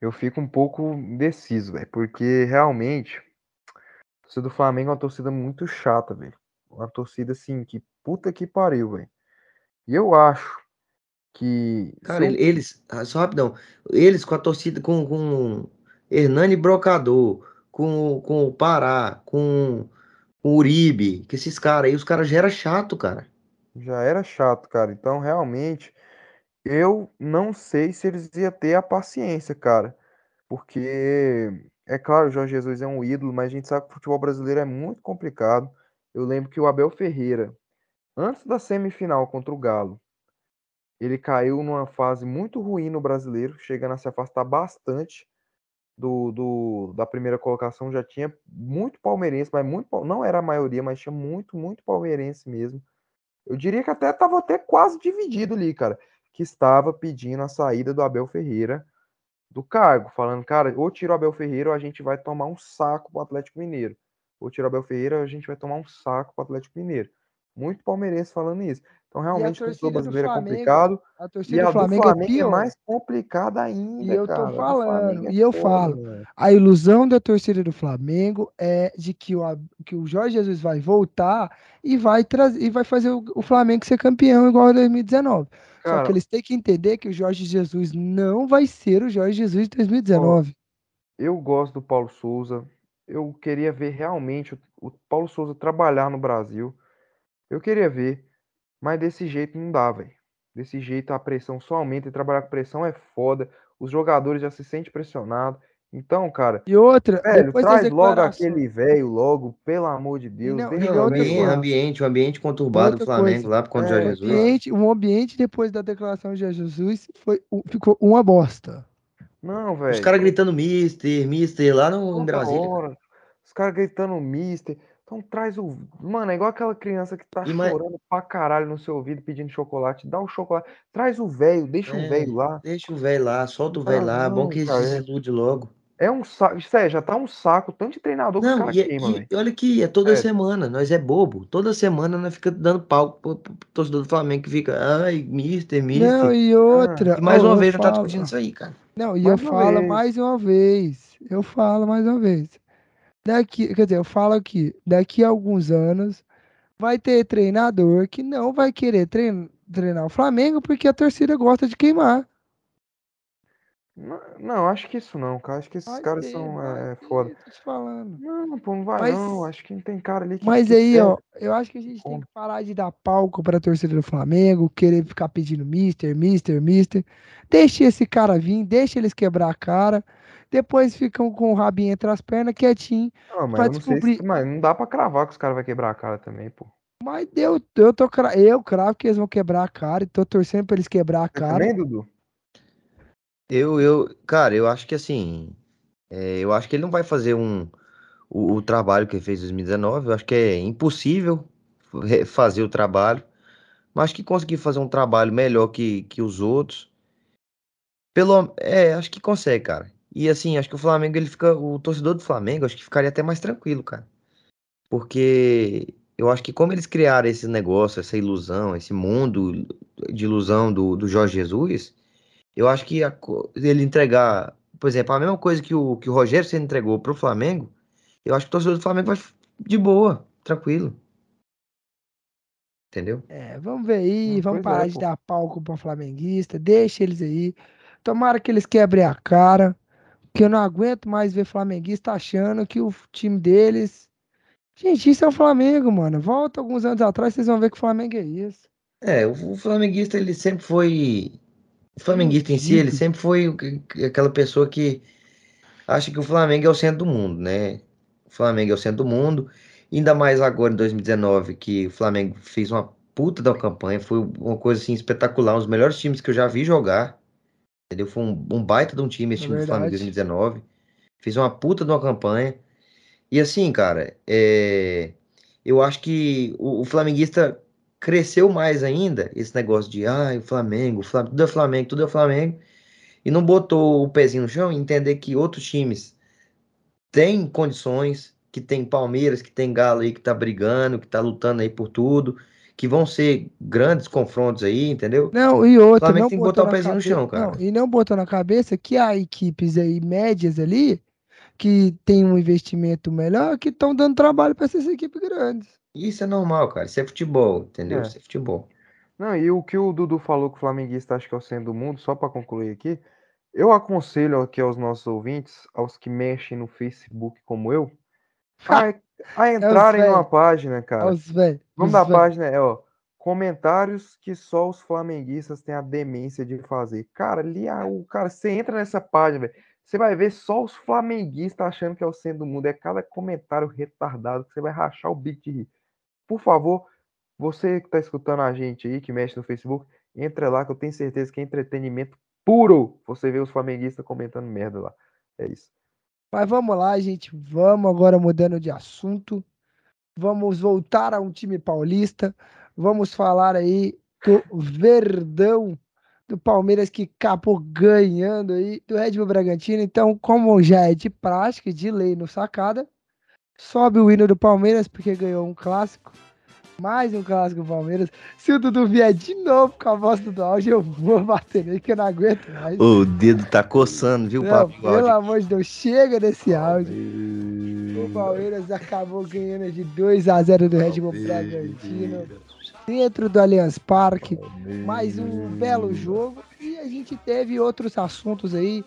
Eu fico um pouco indeciso, velho, porque realmente a torcida do Flamengo é uma torcida muito chata, velho. Uma torcida assim que puta que pariu, velho. E eu acho que Cara, ele- eles, ah, só rapidão, eles com a torcida com, com Hernani Brocador, com, com o Pará, com, com o Uribe, que esses caras aí, os caras já eram chato, cara. já era chato, cara. Então, realmente, eu não sei se eles iam ter a paciência, cara. Porque, é claro, o Jorge Jesus é um ídolo, mas a gente sabe que o futebol brasileiro é muito complicado. Eu lembro que o Abel Ferreira, antes da semifinal contra o Galo, ele caiu numa fase muito ruim no brasileiro, chegando a se afastar bastante do, do- da primeira colocação. Já tinha muito palmeirense, mas muito, não era a maioria, mas tinha muito, muito palmeirense mesmo. Eu diria que até estava até quase dividido ali, cara, que estava pedindo a saída do Abel Ferreira do cargo, falando, cara, ou tira o Abel Ferreira ou a gente vai tomar um saco pro Atlético Mineiro. Ou tira o Abel Ferreira ou a gente vai tomar um saco pro Atlético Mineiro. Muito palmeirense falando isso. Então, realmente, o torcida brasileiro é Flamengo, complicado. A E torcida a do do Flamengo, Flamengo é é mais complicada ainda, E eu tô cara. Do falando, Flamengo é e eu foda, falo. A ilusão da torcida do Flamengo é de que o, que o Jorge Jesus vai voltar e vai, trazer, e vai fazer o, o Flamengo ser campeão igual a 2019. Só Cara, que eles têm que entender que o Jorge Jesus não vai ser o Jorge Jesus de 2019. eu gosto do Paulo Souza. Eu queria ver realmente o, o Paulo Souza trabalhar no Brasil. Eu queria ver, mas desse jeito não dá, velho. Desse jeito a pressão só aumenta e trabalhar com pressão é foda. Os jogadores já se sentem pressionados. Então, cara, E outra, velho, traz logo aquele velho logo, pelo amor de Deus. não- e ambiente, coisa. ambiente, um ambiente conturbado do Flamengo coisa. lá por conta É, O Jesus. ambiente, o ambiente depois da declaração de Jesus foi, ficou uma bosta. Não, Os velho. caras gritando Mister, Mister lá no, em Brasília. hora. Os caras gritando mister. Então traz o. Mano, é igual aquela criança que tá E chorando pra caralho no seu ouvido pedindo chocolate. Dá o chocolate. Traz o velho, deixa o É, velho lá. Deixa o velho lá, solta o Não velho dá lá, é bom não, que cara, se é- desilude logo. É um saco. Sério, já tá um saco. Tanto de treinador que os Não, caras e, é- queimam, e olha que é toda Sério. semana, nós é bobo. Toda semana nós fica dando pau pro, pro torcedor do Flamengo que fica, ai, Mister, Mister. Não, e outra. E mais ó, uma eu vez já tá falo- discutindo isso aí, cara. Não, e Mais eu falo vez. mais uma vez. Eu falo mais uma vez. Daqui, quer dizer, eu falo aqui, daqui a alguns anos vai ter treinador que não vai querer trein- treinar o Flamengo porque a torcida gosta de queimar. Não, não, acho que isso não, cara. Acho que esses Vai caras ter, são é, ter, foda. Não, pô, não vai Mas- não. Acho que não tem cara ali que. Mas aí, quer. ó, eu acho que a gente tem Como? que parar de dar palco pra torcida do Flamengo, querer ficar pedindo mister, mister, mister. Deixa esse cara vir, deixa eles quebrar a cara. Depois ficam com o rabinho entre as pernas, quietinho. Não, mas pra sei se. descobrir- Mas não dá pra cravar que os caras vão quebrar a cara também, pô. Mas eu, eu, tô, eu cravo que eles vão quebrar a cara e tô torcendo pra eles quebrar a Você cara. também, Dudu? Eu, eu, cara, eu acho que assim, é, eu acho que ele não vai fazer um, o, o trabalho que ele fez em 2019. Eu acho que é impossível fazer o trabalho, mas acho que conseguir fazer um trabalho melhor que, que os outros. Pelo, é, acho que consegue, cara. E assim, acho que o Flamengo, ele fica, o torcedor do Flamengo, acho que ficaria até mais tranquilo, cara. Porque eu acho que como eles criaram esse negócio, essa ilusão, esse mundo de ilusão do, do Jorge Jesus, eu acho que a ele entregar, por exemplo, a mesma coisa que o, que o Rogério Ceni entregou pro Flamengo, eu acho que o torcedor do Flamengo vai de boa, tranquilo. Entendeu? É, vamos ver aí, Hum, vamos pois é, parar de pô. dar palco pra flamenguista, deixa eles aí. Tomara que eles quebrem a cara, que eu não aguento mais ver flamenguista achando que o time deles. Gente, isso é o Flamengo, mano. Volta alguns anos atrás, vocês vão ver que o Flamengo é isso. É, o, flamenguista, ele sempre foi. O flamenguista em si, ele sempre foi aquela pessoa que acha que o Flamengo é o centro do mundo, né? O Flamengo é o centro do mundo. Ainda mais agora em 2019, que o Flamengo fez uma puta da campanha. Foi uma coisa assim espetacular. Um dos melhores times que eu já vi jogar. Entendeu? Foi um, um baita de um time esse É time do Flamengo em verdade. 2019. Fez uma puta de uma campanha. E assim, cara, é, eu acho que o, o flamenguista cresceu mais ainda, esse negócio de, ah, o Flamengo, o tudo é Flamengo, tudo é Flamengo, e não botou o pezinho no chão e entender que outros times têm condições, que tem Palmeiras, que tem Galo aí que tá brigando, que tá lutando aí por tudo, que vão ser grandes confrontos aí, entendeu? Não, e outra, Flamengo não tem que botar o na pezinho no cabe- chão, cara. Não, e não botou na cabeça que há equipes aí médias ali que tem um investimento melhor que estão dando trabalho para essas equipes grandes. Isso é normal, cara, isso é futebol, entendeu? É. Isso é futebol. Não, e o que o Dudu falou que o flamenguista acha que é o centro do mundo, só pra concluir aqui, eu aconselho aqui aos nossos ouvintes, aos que mexem no Facebook como eu, a, a entrarem numa velho. página, cara. Os. Vamos os da velhos. página, é, ó. Comentários que só os flamenguistas têm a demência de fazer. Cara, ali o cara, você entra nessa página, velho. Você vai ver só os flamenguistas achando que é o centro do mundo. É cada comentário retardado que você vai rachar o bico de rir. Por favor, você que tá escutando a gente aí, que mexe no Facebook, entra lá que eu tenho certeza que é entretenimento puro. Você vê os flamenguistas comentando merda lá. É isso. Mas vamos lá, gente. Vamos agora mudando de assunto. Vamos voltar a um time paulista. Vamos falar aí do Verdão do Palmeiras que acabou ganhando aí do Red Bull Bragantino. Então, como já é de prática, de lei no sacada, sobe o hino do Palmeiras porque ganhou um clássico. Mais um clássico Palmeiras. Se o Dudu vier de novo com a voz do áudio, eu vou bater nele que eu não aguento mais. O dedo tá coçando, viu, papo? pelo amor de Deus, chega desse áudio. O Palmeiras acabou ganhando de 2 a 0 do Red Bull Bragantino dentro do Allianz Parque. Mais um belo jogo e a gente teve outros assuntos aí,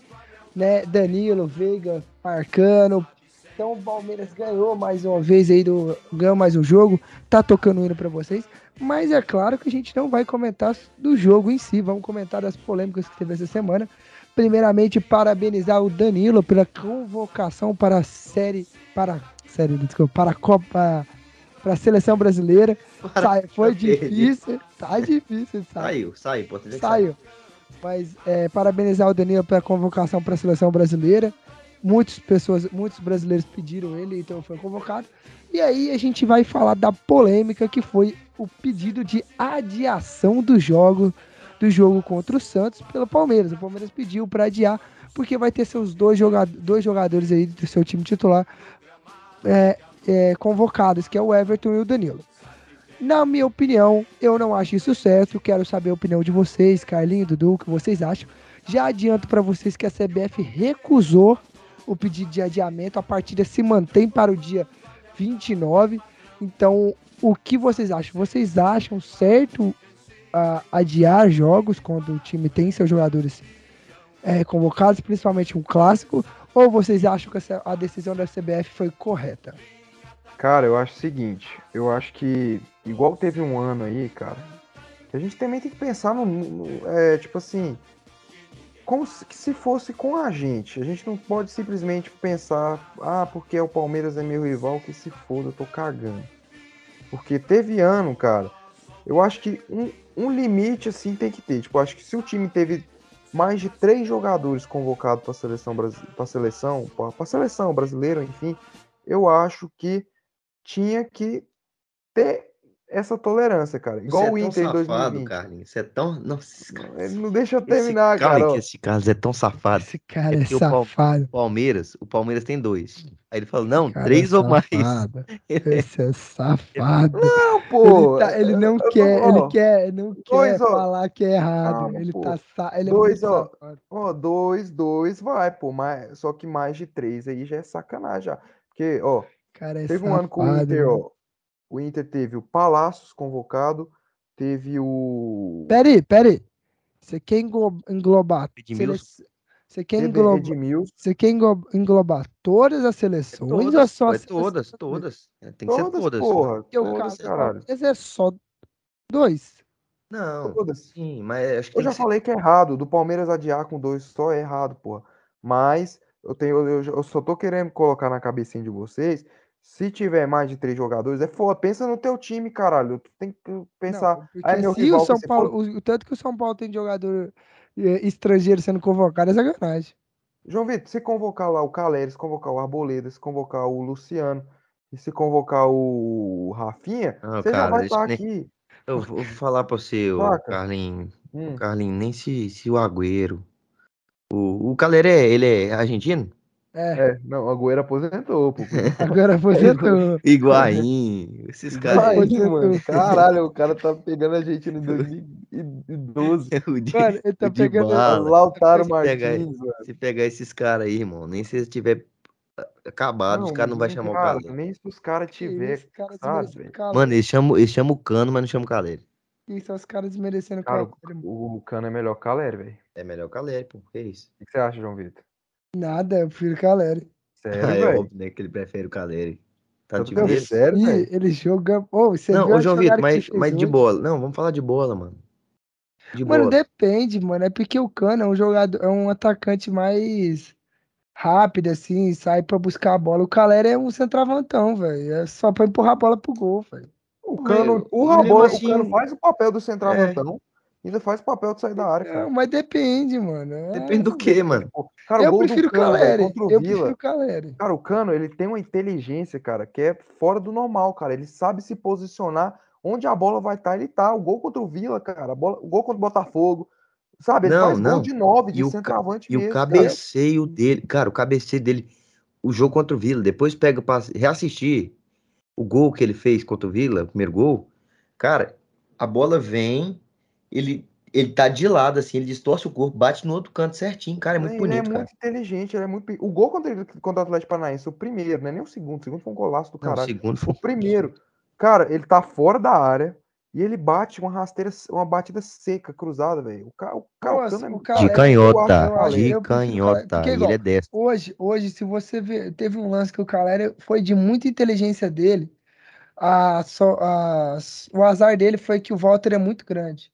né? Danilo, Veiga marcando. Então o Palmeiras ganhou mais uma vez aí do ganhou mais um jogo, tá tocando o hino para vocês, mas é claro que a gente não vai comentar do jogo em si, vamos comentar das polêmicas que teve essa semana. Primeiramente, parabenizar o Danilo pela convocação para a série para série, desculpa, para a Copa para a seleção brasileira. Sai- foi difícil, tá difícil? Saiu, saiu, pode dizer que Saiu. Mas é, parabenizar o Danilo pela convocação para a seleção brasileira. Muitas pessoas, muitos brasileiros pediram ele, então foi convocado. E aí a gente vai falar da polêmica que foi o pedido de adiação do jogo do jogo contra o Santos pelo Palmeiras. O Palmeiras pediu para adiar porque vai ter seus dois, joga dois jogadores aí do seu time titular é, é, convocados, que é o Everton e o Danilo. Na minha opinião, eu não acho isso certo. Quero saber a opinião de vocês, Carlinho, Dudu, o que vocês acham. Já adianto para vocês que a CBF recusou o pedido de adiamento. A partida se mantém para o dia 29. Então, o que vocês acham? Vocês acham certo ah, adiar jogos quando o time tem seus jogadores é, convocados, principalmente um clássico, ou vocês acham que essa, a decisão da CBF foi correta? Cara, eu acho o seguinte, eu acho que, igual teve um ano aí, cara, a gente também tem que pensar no, no é, tipo assim, como se, se fosse com a gente. A gente não pode simplesmente pensar, ah, porque o Palmeiras é meu rival, que se foda, eu tô cagando. Porque teve ano, cara, eu acho que um, um limite assim tem que ter. Tipo, acho que se o time teve mais de três jogadores convocados para seleção para seleção, para seleção brasileira, enfim, eu acho que tinha que ter essa tolerância, cara. Igual o é tão Inter em safado, 2020. Carlinhos. Você é tão. Nossa, cara. Ele não deixa eu Esse terminar, cara, cara. esse Carlos é tão safado. Esse cara É é, porque o Pal- safado. Palmeiras, o Palmeiras tem dois. Aí ele falou, não, três é ou mais. safado. Esse é safado. Não, pô. ele, tá- ele não eu- quer, ó, ele quer, não dois, quer ó. falar que é errado. Calma, ele pô. tá sa- ele é Dois, muito ó. safado. Ó, dois, dois, vai, pô. Mas, só que mais de três aí já é sacanagem. Já. Porque, ó, Cara, é teve um ano com o safado, Inter, mano. ó. O Inter teve o Palácios convocado, teve o. Peraí, peraí. Você quer englo- englobar. Edmilson. Você quer, você quer englo- englobar todas as seleções ou Todas, só pô, a é seleção todas, todas. É, Tem que ser Todas, todas. porra. Porque o Todas, cara- caralho. Palmeiras é só dois. Não, Todas. sim, mas acho que Eu já que ser- falei que é errado. Do Palmeiras adiar com dois só é errado, porra. Mas eu tenho, eu, eu só tô querendo colocar na cabecinha de vocês. Se tiver mais de três jogadores, é foda. Pensa no teu time, caralho. Tu tem que pensar. Não, ah, é meu se rival. o São Paulo, o, o tanto que o São Paulo tem de jogador eh, estrangeiro sendo convocado é sacanagem. João Vitor, se convocar lá o Caleri, se convocar o Arboleda, se convocar o Luciano e se convocar o Rafinha, Não, você já cara, vai isso estar nem- aqui. Eu vou falar pra você, Saca? Carlinhos. Hum. O Carlinhos, nem se, se o Agüero. O, o Caleré, ele é argentino? É, É, não, o Agüero aposentou, pô. agora aposentou. Higuaín, esses caras. Aí, mano, caralho, o cara tá pegando a gente em 2012. o de, Mano, ele tá o de pegando- bala. Lautaro Se pegar- Martins, velho. Se pegar esses caras aí, irmão, nem se eles tiver acabado, os caras não vão chamar o cara, Caleri. Nem se os caras Que tiver, isso, cara sabe, o. Mano, eles chamam, eles chamam o Cano, mas não chamam o Caleri. Que são os caras desmerecendo o Cara, Caleri. o, o Cano é melhor que o Caleri, velho. É melhor o Caleri, pô, que isso? O que você acha, João Vitor? Nada, eu prefiro o Caleri. Sério, Ah, é óbvio, né, que ele prefere o Caleri. Tá de brincadeira. sério, velho? ele joga. Ô, você Não, viu ô João Vitor, mas, mas de bola. Não, vamos falar de bola, mano. De Mano, bola. depende, mano. É porque o Cano é um jogador, é um atacante mais rápido, assim, sai pra buscar a bola. O Caleri é um centroavantão, velho. É só pra empurrar a bola pro gol, velho. O Cano, o, assim- o Cano faz o papel do centroavantão, ainda faz o papel de sair da área, cara. Não, mas depende, mano. É- Depende do que, mano? Cara, o Eu gol do prefiro o Cano, Caleri. contra o Eu Vila. prefiro o Caleri. Cara, o Cano, ele tem uma inteligência, cara, que é fora do normal, cara. Ele sabe se posicionar onde a bola vai estar, ele tá. O gol contra o Vila, cara, a bola, o gol contra o Botafogo, sabe? Ele Não, faz não. gol de nove, de E o ca- centroavante E o mesmo, cara. cabeceio dele, cara, o cabeceio dele, o jogo contra o Vila, depois pega pra reassistir o gol que ele fez contra o Vila, o primeiro gol. Cara, a bola vem, ele ele tá de lado assim, ele distorce o corpo, bate no outro canto certinho, cara, é muito ele bonito, é cara. muito inteligente, ele é muito. O gol contra, ele, contra o Atlético Paranaense, o primeiro, não é nem o segundo, o segundo foi um golaço do Não, o caralho. segundo foi O primeiro, cara, ele tá fora da área e ele bate uma rasteira, uma batida seca, cruzada, velho. O cara, o cara, o Nossa, é o muito- Caleri- de canhota, eu acho- de Caleri, canhota, porque e igual- ele é destro. Hoje, hoje, se você ver, teve um lance que o Caleri foi de muita inteligência dele. A, a- o azar dele foi que o Walter é muito grande.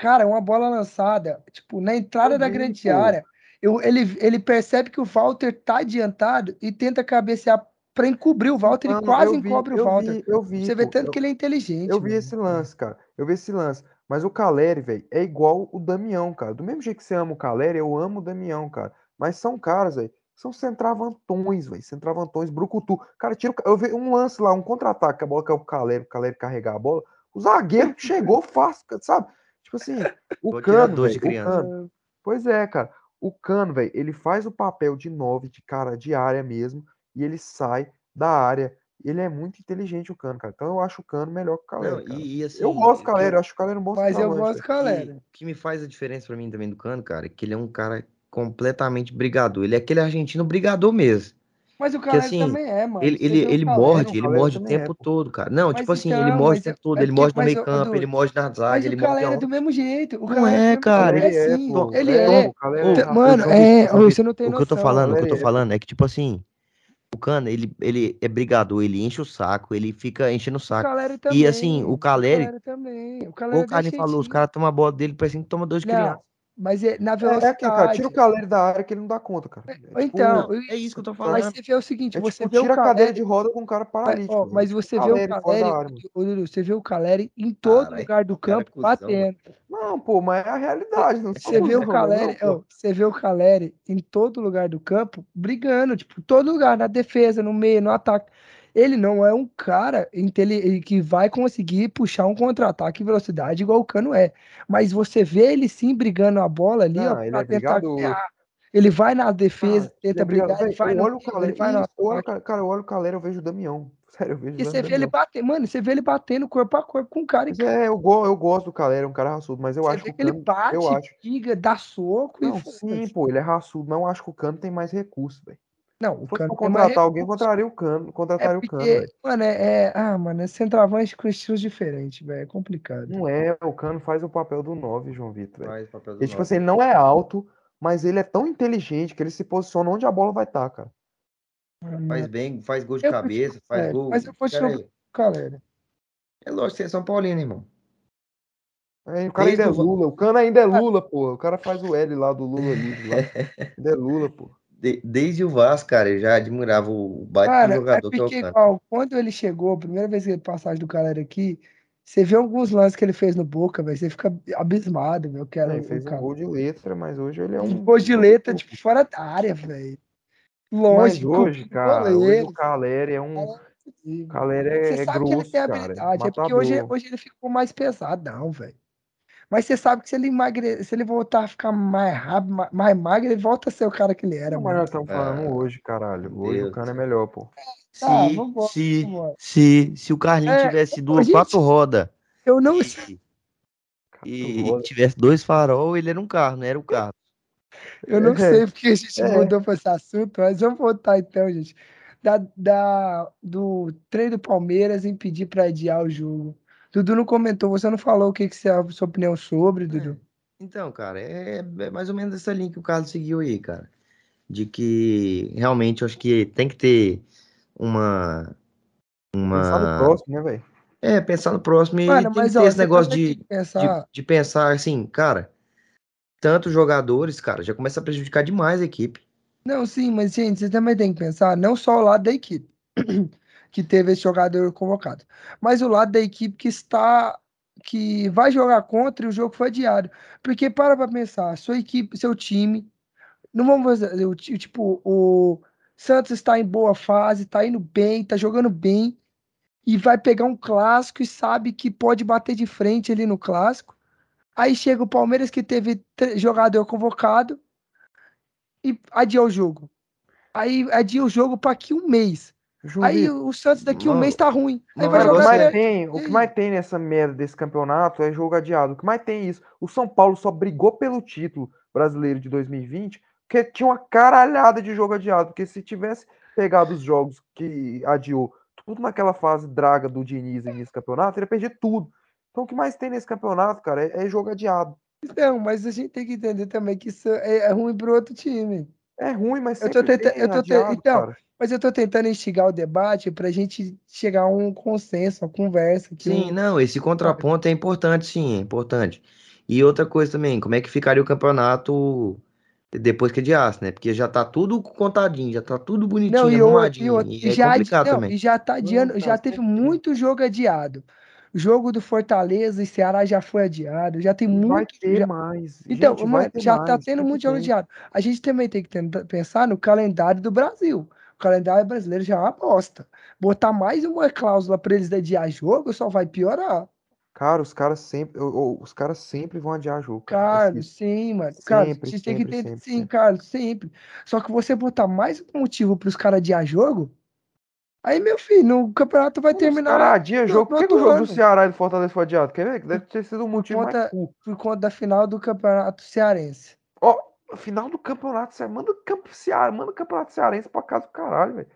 Cara, uma bola lançada, tipo, na entrada da grande área, eu- ele, ele percebe que o Walter tá adiantado e tenta cabecear pra encobrir o Walter e Mano, quase vi, encobre o Walter. vi, eu vi, Você vê tanto eu- que ele é inteligente. Eu vi mano. esse lance, cara. Eu vi esse lance. Mas o Caleri, velho, é igual o Damião, cara. Do mesmo jeito que você ama o Caleri, eu amo o Damião, cara. Mas são caras, velho, são centravantões, velho. Centravantões, brucutu. Cara, tira o Eu vi um lance lá, um contra-ataque, que a bola caiu pro Caleri, o Caleri carregar a bola. O zagueiro chegou fácil, sabe? Tipo assim, o Igual Cano, tirador de criança. Cano. Pois é, cara. O Cano, velho, ele faz o papel de nove, de cara de área mesmo, e ele sai da área. Ele é muito inteligente, o Cano, cara. Então eu acho o Cano melhor que o Caleri, Não, e, e assim, Eu gosto do Caleri, eu acho o Caleri um bom Mas eu gosto do velho. Caleri. O que me faz a diferença pra mim também do Cano, cara, é que ele é um cara completamente brigador. Ele é aquele argentino brigador mesmo. Mas o Caleri assim, também é, mano. ele, ele, o ele Caleri, morde, o ele Caleri morde o também é, tempo pô. todo, cara. Não, Mas tipo assim, então, ele morde mas o tempo é- todo, é ele morde no meio campo, ele morde na zaga, Mas ele o morde Caleri é aonde. do mesmo jeito. O Não Caleri é, mesmo cara, ele é, sim. Ele É, é. o Caleri é. Mano, é. Você não tem o que eu tô falando, o que eu tô Caleri é, falando é que, tipo assim, o Cano, ele, ele é brigador, ele enche o saco, ele fica enchendo o O saco. Caleri E assim, também. o O Caleri, Caleri também. O o Caleri é desse Carlinhos falou, os caras tomam a bola dele, parece que toma dois de criança. Não, mas é na É, é aquilo, cara. Tira o velocidade. Caleri da área que ele não dá conta, cara. É tipo, Então, Não, é isso que eu tô mas falando. você vê o seguinte, é você tipo, vê o tira a cadeira de Caleri, roda com um cara mas, paralítico. ó. É mas tipo o você vê o Caleri Caleri, Dudu, você vê o Caleri em todo Caralho, lugar do é campo cuzão, batendo. Não, pô, mas é a realidade. Não Você vê o não, Caleri, pô. ó, você vê o Caleri em todo lugar do campo brigando, tipo, todo lugar, na defesa, no meio, no ataque. Ele não é um cara que vai conseguir puxar um contra-ataque em velocidade igual o Cano é. Mas você vê ele sim brigando a bola ali, ó, Não, ele é tentar. Ele vai na defesa, ele tenta é brigar, ele vai eu olho ele vai eu olho, cara, eu olho o Caleri, eu vejo o Damião. Sério, eu vejo E você vê ele bater, mano, você vê ele batendo corpo a corpo com o cara e Mas é, eu, go, eu gosto do Caleri, é um cara raçudo, mas eu você acho que que ele Cano. Eu bate, acho. briga, dá soco e Não, sim, foda-se. pô, ele é raçudo, mas eu acho que o Cano tem mais recurso, velho. Não, Se o fosse Cano contratar alguém, eu recurso. contrataria o Cano, É contrataria o Cano, porque, velho. mano, é, é- Ah, mano, é centroavante com estilos diferentes, velho. É complicado. Não é, o Cano faz o papel do 9, João Vitor. Faz papel do Ele, tipo assim, ele não é alto, mas ele é tão inteligente que ele se posiciona onde a bola vai estar, cara. Mano, Faz bem, faz gol de eu cabeça, com o faz gol. mas eu O cara continuo com é, o Caleri. é lógico que você é São Paulino, irmão. Aí o cara ainda é Desde o, Va- Lula, o Cano ainda é Lula, pô. O cara faz o L lá do Lula livre lá. Ainda é Lula, pô. De- desde o Vasco, cara, eu já admirava o baita do Cara, é jogador que é o igual, quando ele chegou, a primeira vez que ele passagem do Caleri aqui, você vê alguns lances que ele fez no Boca, velho. Você fica abismado, velho, que era Ele fez um cara. gol de letra, mas hoje ele é Um um. gol de letra, tipo, fora da área, velho. Longe, Mas hoje, cara, hoje o. Caleri é um. O Caleri é, Você é sabe que ele grosso, tem cara. É habilidade, é porque hoje, hoje ele ficou mais pesadão, velho. Mas você sabe que se ele emagrecer, se ele voltar a ficar mais rápido, ma- mais magro, ele volta a ser o cara que ele era, Não, mas nós estamos falando Ah, hoje, caralho. Hoje o Deus do Cano é melhor, pô. Tá, Se, vambora, se, vambora. se, se o Carlinhos É, tivesse duas, gente, quatro rodas eu não sei, e, e tivesse dois farol, ele era um carro, não era o carro. eu não É, sei porque a gente é. mudou para esse assunto, mas vamos voltar então, gente. Da, da, do treino do Palmeiras impedir para adiar o jogo. Dudu não comentou, você não falou o que, que você, a sua opinião sobre, Dudu. É. Então, cara, é, é mais ou menos essa linha que o Carlos seguiu aí, cara. De que realmente eu acho que tem que ter uma. Pensar no Uma. próximo, né, velho? É, pensar no próximo e tem que mas ter ó, esse negócio de, que de, pensar. de pensar assim, cara, tantos jogadores, cara, já começa a prejudicar demais a equipe. Não, sim, mas gente, você também tem que pensar não só o lado da equipe que teve esse jogador convocado, mas o lado da equipe que está que vai jogar contra e o jogo foi adiado. Porque para pra pensar, sua equipe, seu time, não vamos fazer, o ti- tipo, o Santos está em boa fase, está indo bem, está jogando bem e vai pegar um clássico e sabe que pode bater de frente ali no clássico. Aí chega o Palmeiras que teve jogador convocado e adiou o jogo. Aí adia o jogo para aqui um mês. Aí o Santos daqui um Mano, mês tá ruim. Aí mano, vai Cara, o que jogar mais é- tem, o que mais tem nessa merda desse campeonato é jogo adiado. O que mais tem é isso. O São Paulo só brigou pelo título brasileiro de 2020 porque tinha uma caralhada de jogo adiado. Porque se tivesse pegado os jogos que adiou tudo naquela fase draga do Diniz início do campeonato, ele ia perder tudo. Então o que mais tem nesse campeonato, cara, é, é jogo adiado. Não, mas a gente tem que entender também que isso é, é ruim pro outro time. É ruim, mas Eu tô tentando, eu tô te- adiado, então, cara. Mas eu tô tentando instigar o debate pra gente chegar a um consenso, uma conversa que Sim, não, esse contraponto é importante, sim, é importante. E outra coisa também, como é que ficaria o campeonato depois que adiasse, né? Porque já tá tudo contadinho, já tá tudo Não, bonitinho, e, o, e, arrumadinho, o, e e é já, adi- complicado não, também. e já tá adiando, Não, já teve muito jogo adiado. O jogo do Fortaleza e Ceará já foi adiado, já tem E vai muito. ter já- mais. Então, Gente, ter já tá mais. tendo Sempre muito jogo adiado. A gente também tem que tentar pensar no calendário do Brasil. O calendário brasileiro já é uma bosta. Botar mais uma cláusula para eles adiar jogo só vai piorar. Cara, os caras sempre, o- o- os caras sempre vão adiar jogo, cara. É sim, mano. Carlos, a Sempre, tem que entender. sempre, Sim, sempre. Carlos, sempre. Só que você botar mais um motivo para os caras adiar jogo, aí, meu filho, no campeonato vai Os terminar adiam no, jogo. Por que, que o jogo do. Ceará e do Fortaleza foi adiado? Quer ver? Deve ter sido um Por motivo mais conta, cu. por conta da final do campeonato cearense. Ó, Final do campeonato, Cearense. Manda o campo Ceará, manda o campeonato cearense pra casa do caralho, velho.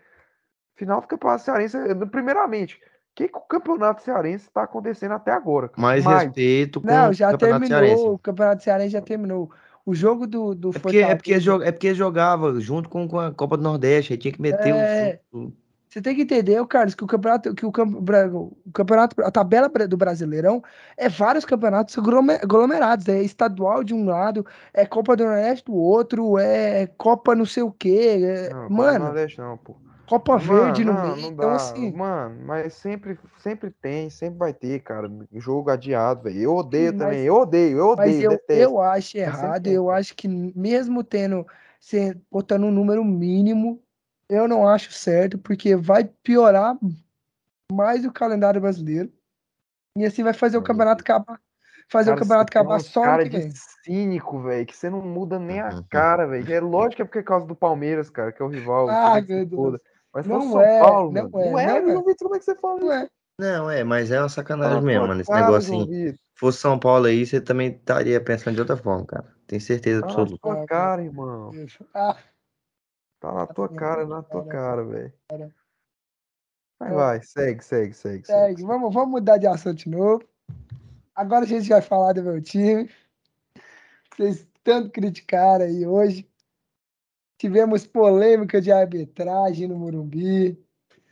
Final do campeonato cearense, eh, primeiramente, o que, que o campeonato cearense tá acontecendo até agora? Mais Mas- respeito com Não, o já Campeonato terminou. Cearense. O Campeonato Cearense já terminou. O jogo do, do É porque, é, porque Fortaleza- é porque jogava junto com, com a Copa do Nordeste, aí tinha que meter o- É. o, Você tem que entender, Carlos, que o campeonato, que o, o campeonato, a tabela do Brasileirão é vários campeonatos aglome- aglomerados. É estadual de um lado, é Copa do Nordeste do outro, é Copa não sei o quê. é- Não, mano, Nordeste não, pô. Copa Verde no não, meio. não então, dá. assim, Mano, mas sempre, sempre tem, sempre vai ter, cara. Jogo adiado, velho. Eu odeio Sim, também. mas- Eu odeio, eu mas odeio, eu, detesto. eu acho errado. Eu acho que mesmo tendo, se, botando um número mínimo, eu não acho certo, porque vai piorar mais o calendário brasileiro. E assim vai fazer o campeonato acabar. Fazer Cara, o campeonato tem acabar só cara que de vem. cínico, velho, que você não muda nem a cara, velho. É lógico que é por causa do Palmeiras, cara, que é o rival. Ah, se meu Deus. Mas Não é, Paulo, não mano. é, Não é, não é. João Vitor, como é que você fala Não isso? é. Não, é, mas é uma sacanagem na mesmo, mano. Esse negócio assim. Vitor. Fosse São Paulo aí, você também estaria pensando de outra forma, cara. Tenho certeza absoluta. Ah, cara, irmão. Ah, Tá na tua cara, na tua cara, velho. Vai, É. vai, segue, segue, segue, segue. segue. Vamos, vamos mudar de assunto de novo. Agora a gente vai falar do meu time. Vocês tanto criticaram aí hoje. Tivemos polêmica de arbitragem no Morumbi.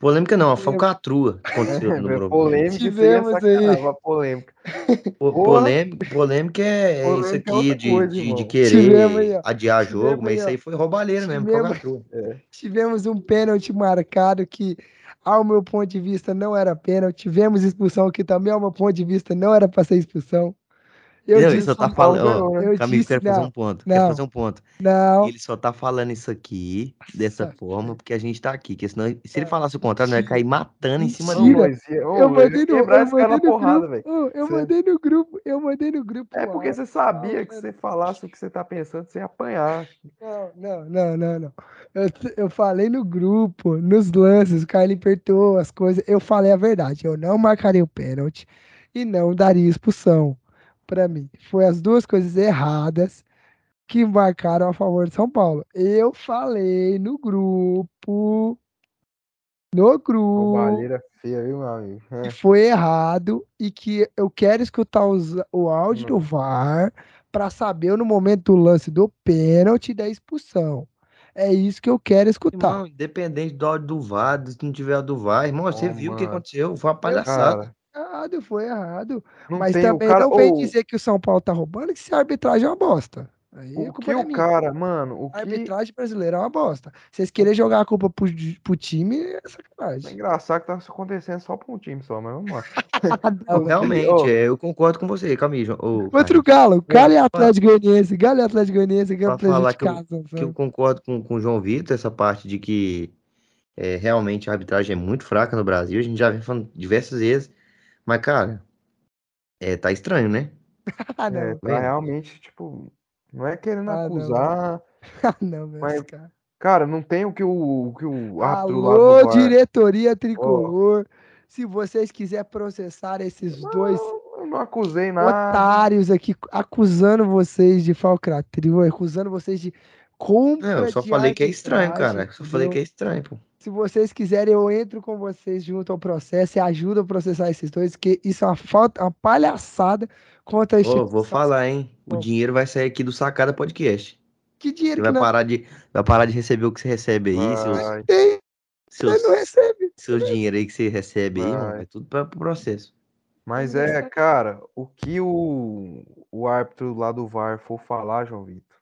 Polêmica não, a falcatrua aconteceu no É, Morumbi. polêmica, é Tivemos aí. polêmica. Po-. Polêmica, polêmica é, é Polêmica isso é aqui outra de, coisa, de, de. Tivemos aí, querer adiar Tivemos jogo, mas aí, isso aí foi roubalheira mesmo, Tivemos- falcatrua. É. Tivemos um pênalti marcado que, ao meu ponto de vista, não era pênalti. Tivemos expulsão que também, ao meu ponto de vista, não era para ser expulsão. Eu Não, ele disse, só tá falando, né? eu Camilo, disse, quero fazer não, um ponto, não. quero fazer um ponto. não, Ele só tá falando isso aqui dessa Nossa. forma porque a gente tá aqui, porque senão, se ele É, falasse o contrário, nós ia cair matando em cima dele. Ô, eu eu mandei no, eu cara mandei no porrada, grupo, eu mandei no grupo, eu mandei no grupo. É porque você sabia que Não, se você falasse o que você tá pensando, você ia apanhar. Não, não, não, não, não. Eu, eu falei no grupo, nos lances, o Carlinhos apertou as coisas. Eu falei a verdade. Eu não marcaria o pênalti e não daria expulsão para mim. Foi as duas coisas erradas que marcaram a favor de São Paulo. Eu falei no grupo, no grupo, Roubalheira feia, viu, meu amigo? É. que foi errado e que eu quero escutar os- o áudio do Não. VAR para saber no momento do lance do pênalti e da expulsão. É isso que eu quero escutar. Irmão, independente do áudio do VAR, se não tiver o do VAR, irmão, você Ô, viu o que aconteceu? Foi uma palhaçada. Cara, Errado, foi errado. não Mas tem também cara. não vem Ô, dizer que o São Paulo tá roubando e que se a arbitragem é uma bosta. Aí o que é o minha. cara, mano, o A que. arbitragem brasileira é uma bosta. Vocês querem jogar a culpa pro, pro time é É sacanagem. engraçado que tá acontecendo só pra um time só, mas vamos lá. Não, realmente, Ô. é, eu concordo com você, Camilo. Ô, Outro Galo, Galo e Atlético Goianiense, Galo e Atlético Goianiense, Galo falar que eu, que eu concordo com, com o João Vitor, essa parte de que é, realmente a arbitragem é muito fraca no Brasil, a gente já vem falando diversas vezes, mas, cara, é, tá estranho, né? Ah, É, não. tá vendo? realmente, tipo, não é querendo Ah, não, acusar. Ah, não, meus Mas caras. Cara, não tem o que o, o que o árbitro lá Alô, VAR. diretoria tricolor. Se vocês quiserem processar esses dois Não, eu não acusei nada. otários aqui acusando vocês de falcatrua, acusando vocês de compra Não, eu só de falei que é estranho, cara. Só falei que é estranho, pô. Se vocês quiserem, eu entro com vocês junto ao processo e ajudo a processar esses dois, porque isso é uma falta, uma palhaçada contra a Ô, vou instituição. falar, hein? O Bom. dinheiro vai sair aqui do Sacada Podcast. Que Você dinheiro que vai não parar de, vai parar de receber o que você recebe aí, seus, Vai, tem, seus, não recebe. seus dinheiro aí que você recebe aí, mano. É tudo pra, pro processo. Mas é, cara, o que o, o árbitro lá do VAR for falar, João Vitor.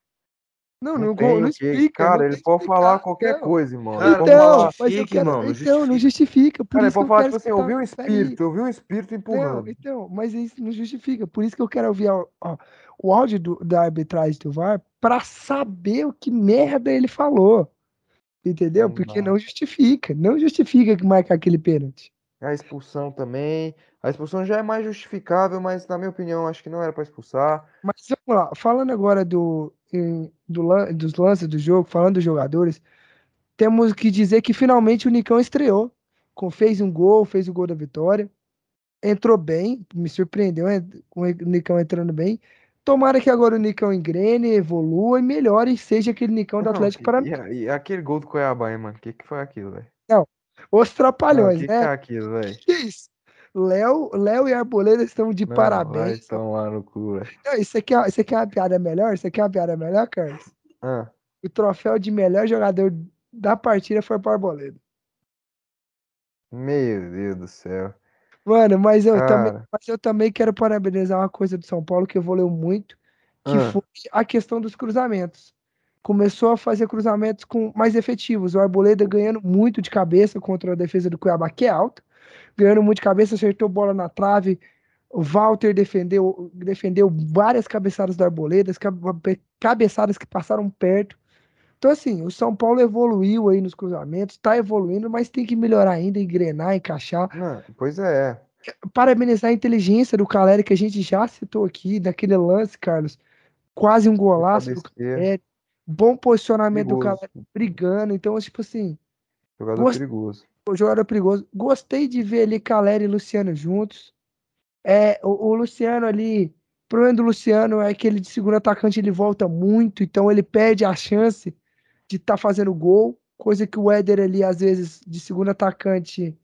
Não, Não não, não explica. Cara, não ele pode explicar, falar qualquer não. coisa, irmão. Cara, Ele Então, mas eu justifica, quero, irmão, então, não justifica. Por Cara, ele isso que pode falar, tipo assim, eu vi um espírito, eu vi um espírito Não, empurrando. então, mas isso não justifica. Por isso que eu quero ouvir ó, ó, o áudio do- da arbitragem do VAR para saber o que merda ele falou. Entendeu? Não Porque não justifica. Não justifica que marcar aquele pênalti. A expulsão também. A expulsão já é mais justificável, mas na minha opinião, acho que não era pra expulsar. Mas vamos lá, falando agora do, em- do dos lances do jogo, falando dos jogadores, temos que dizer que finalmente o Nicão estreou. Com, fez um gol, fez o gol da vitória. Entrou bem, me surpreendeu é, com o Nicão entrando bem. Tomara que agora o Nicão engrene, evolua e melhore e seja aquele Nicão do Não, Atlético e, Paranaense. e- e aquele gol do Cuiabá, hein, mano? O que, que foi aquilo, velho? Os Não, o trapalhões, que, que né? é aquilo, velho? Que isso? Léo, Léo e Arboleda estão de Não, parabéns. tomar no cu, velho. Isso, aqui, é- isso aqui é uma piada melhor? Isso aqui é uma piada melhor, Carlos? Ah, O troféu de melhor jogador da partida foi para Arboleda. meu Deus do céu. Mano, mas eu, também, mas eu também quero parabenizar uma coisa do São Paulo que evoluiu muito, que ah, foi a questão dos cruzamentos. Começou a fazer cruzamentos com mais efetivos. O Arboleda ganhando muito de cabeça contra a defesa do Cuiabá, que é alta. Ganhando muito de cabeça, acertou bola na trave. O Walter defendeu, defendeu várias cabeçadas do Arboleda, cabe- cabeçadas que passaram perto. Então, assim, o São Paulo evoluiu aí nos cruzamentos, tá evoluindo, mas tem que melhorar ainda, engrenar, encaixar não, pois é. parabenizar a inteligência do Caleri, que a gente já citou aqui, daquele lance, Carlos. Quase um golaço do Caleri. Bom posicionamento do perigoso. Caleri, brigando. Então, tipo assim, Jogador Gost- perigoso. O jogador perigoso. Gostei de ver ali Caleri e Luciano juntos. É, o, o Luciano ali, o problema do Luciano é que ele de segundo atacante ele volta muito, então ele perde a chance de estar fazendo gol, coisa que o Éder ali, às vezes, de segundo atacante,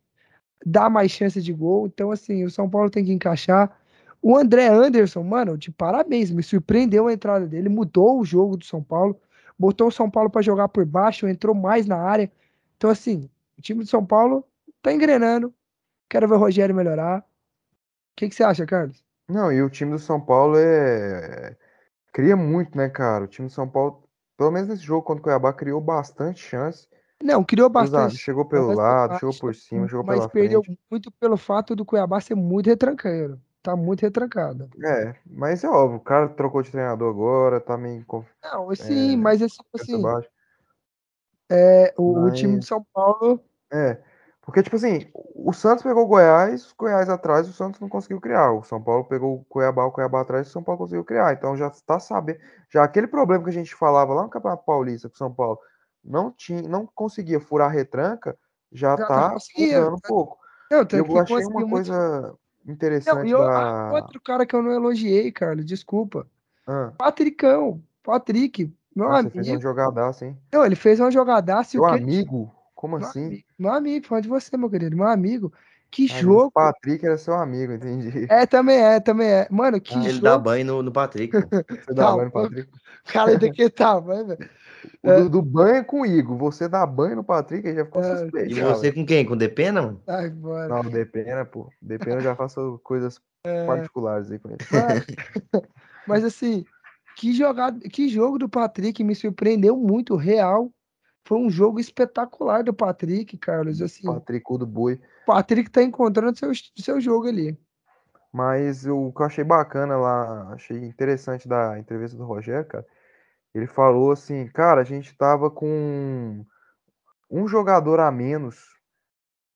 dá mais chance de gol. Então, assim, o São Paulo tem que encaixar. O André Anderson, mano, de parabéns, me surpreendeu a entrada dele, mudou o jogo do São Paulo, botou o São Paulo para jogar por baixo, entrou mais na área. Então, assim, o time do São Paulo tá engrenando. Quero ver o Rogério melhorar. O que, que você acha, Carlos? Não, e o time do São Paulo é. Cria muito, né, cara? O time do São Paulo, pelo menos nesse jogo contra o Cuiabá, criou bastante chance. Não, criou bastante. chegou pelo lado, chegou por cima, jogou mas pela perdeu frente. muito pelo fato do Cuiabá ser muito retranqueiro. Tá muito retrancado. É, mas é óbvio, o cara trocou de treinador agora, tá meio Não, sim, é, mas é tipo assim, baixa. É, o, o time de Mas, São Paulo. é, porque, tipo assim, o Santos pegou o Goiás, o Goiás atrás, o Santos não conseguiu criar. O São Paulo pegou o Cuiabá, o Cuiabá atrás, o São Paulo conseguiu criar. Então já está sabendo. Já aquele problema que a gente falava lá no Campeonato Paulista, que o São Paulo não tinha, não conseguia furar a retranca, já tá tá conseguindo. mudando um pouco. Não, tanto que eu achei uma coisa Não, interessante e eu- da. outro cara que eu não elogiei, Carlos, desculpa. Ah, Patricão. Patrick, meu nossa, fez uma amigo. jogadaça, hein? Não, ele fez uma jogadaça e Seu o que ele amigo? Como Meu assim? amigo, meu amigo, falando de você, meu querido, meu amigo. Que Ah, o jogo. Patrick era seu amigo, entendi. É, também é, também é. Mano, que Ah. Ele dá jogo. banho no, no Patrick. Você dá Tá banho no. Patrick? Cara, daquele tamanho, velho. O do, do banho é com o Igor. Você dá banho no Patrick, aí já ficou É. suspeito. E você com quem? Com o Depena, mano? Ai, mano. Não, o Depena, pô. Depena eu já faço coisas particulares aí com ele. Mano, mas assim, que jogada, que jogo do Patrick me surpreendeu muito, real. Foi um jogo espetacular do Patrick, Carlos. Assim, o Patrick do boi. Patrick tá encontrando seu, seu jogo ali. Mas o que eu achei bacana lá, achei interessante da entrevista do Rogério, cara. Ele falou assim, cara, a gente tava com um jogador a menos.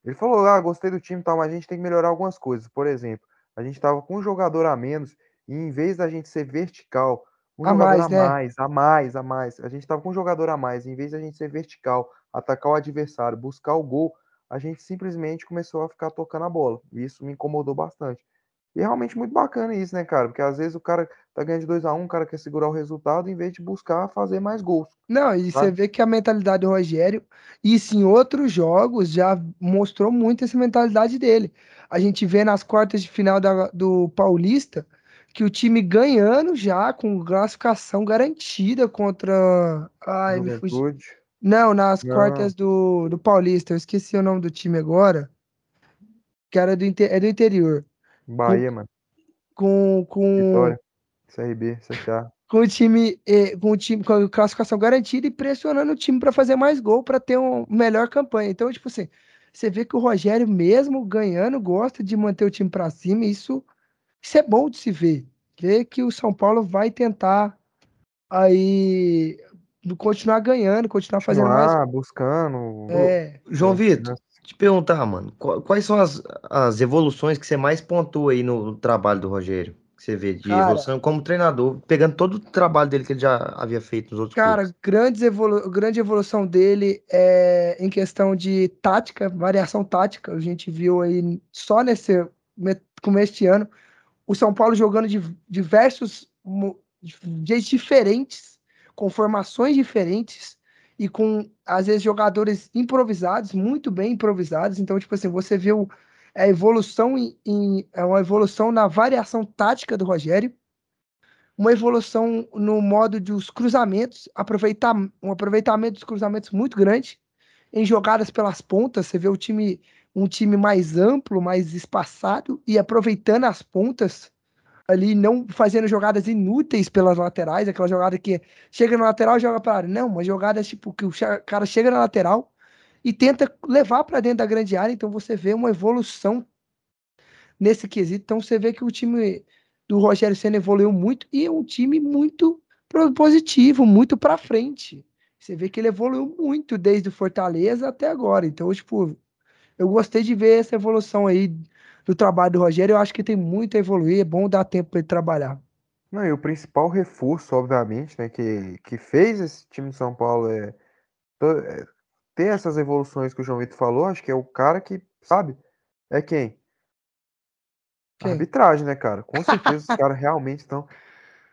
Ele falou, ah, gostei do time e tal, mas a gente tem que melhorar algumas coisas. Por exemplo, a gente tava com um jogador a menos e em vez da gente ser vertical, um A jogador mais, a né? mais, a mais, a mais. A gente tava com um jogador a mais, em vez da gente ser vertical, atacar o adversário, buscar o gol, a gente simplesmente começou a ficar tocando a bola. E isso me incomodou bastante. E é realmente muito bacana isso, né, cara? Porque às vezes o cara tá ganhando de 2 a 1 o cara quer segurar o resultado em vez de buscar fazer mais gols. Não, e você vê que a mentalidade do Rogério, isso em outros jogos já mostrou muito essa mentalidade dele. A gente vê nas quartas de final da- do Paulista que o time ganhando já com classificação garantida contra. Ai, me. Juventude. Não, nas Não. quartas do, do Paulista, eu esqueci o nome do time agora, que era do, inte- é do interior. Bahia, mano. Com, com, Vitória. CRB, CSA. com o time, eh, com o time com a classificação garantida e pressionando o time para fazer mais gol, para ter uma melhor campanha. Então, tipo assim, você vê que o Rogério, mesmo ganhando, gosta de manter o time para cima, e isso, isso é bom de se ver. Ver que o São Paulo vai tentar aí continuar ganhando, continuar fazendo mais. Continuar buscando. É, João É, Vitor, te perguntar, mano, qu- quais são as, as evoluções que você mais pontua aí no, trabalho do Rogério? Que você vê de Cara. evolução como treinador, pegando todo o trabalho dele que ele já havia feito nos outros Cara, clubes. grandes evolu grande evolução dele é em questão de tática, variação tática. A gente viu aí só nesse me- começo de ano o São Paulo jogando de diversos jeitos diferentes, com formações diferentes e com, às vezes, jogadores improvisados, muito bem improvisados. Então, tipo assim, você viu a evolução em, em é uma evolução na variação tática do Rogério, uma evolução no modo dos cruzamentos, aproveitar um aproveitamento dos cruzamentos muito grande em jogadas pelas pontas. Você vê o time um time mais amplo, mais espaçado e aproveitando as pontas ali, não fazendo jogadas inúteis pelas laterais, aquela jogada que chega na lateral e joga para área. Não, uma jogada tipo que o cara chega na lateral e tenta levar para dentro da grande área, então você vê uma evolução nesse quesito. Então você vê que o time do Rogério Senna evoluiu muito e é um time muito positivo, muito para frente. Você vê que ele evoluiu muito desde o Fortaleza até agora. Então, tipo, eu gostei de ver essa evolução aí do trabalho do Rogério. Eu acho que tem muito a evoluir, é bom dar tempo para ele trabalhar. Não, e o principal reforço, obviamente, né, que, que fez esse time de São Paulo é, é ter essas evoluções que o João Vitor falou, acho que é o cara que, sabe, é quem? quem? Arbitragem, né, cara? Com certeza os caras realmente estão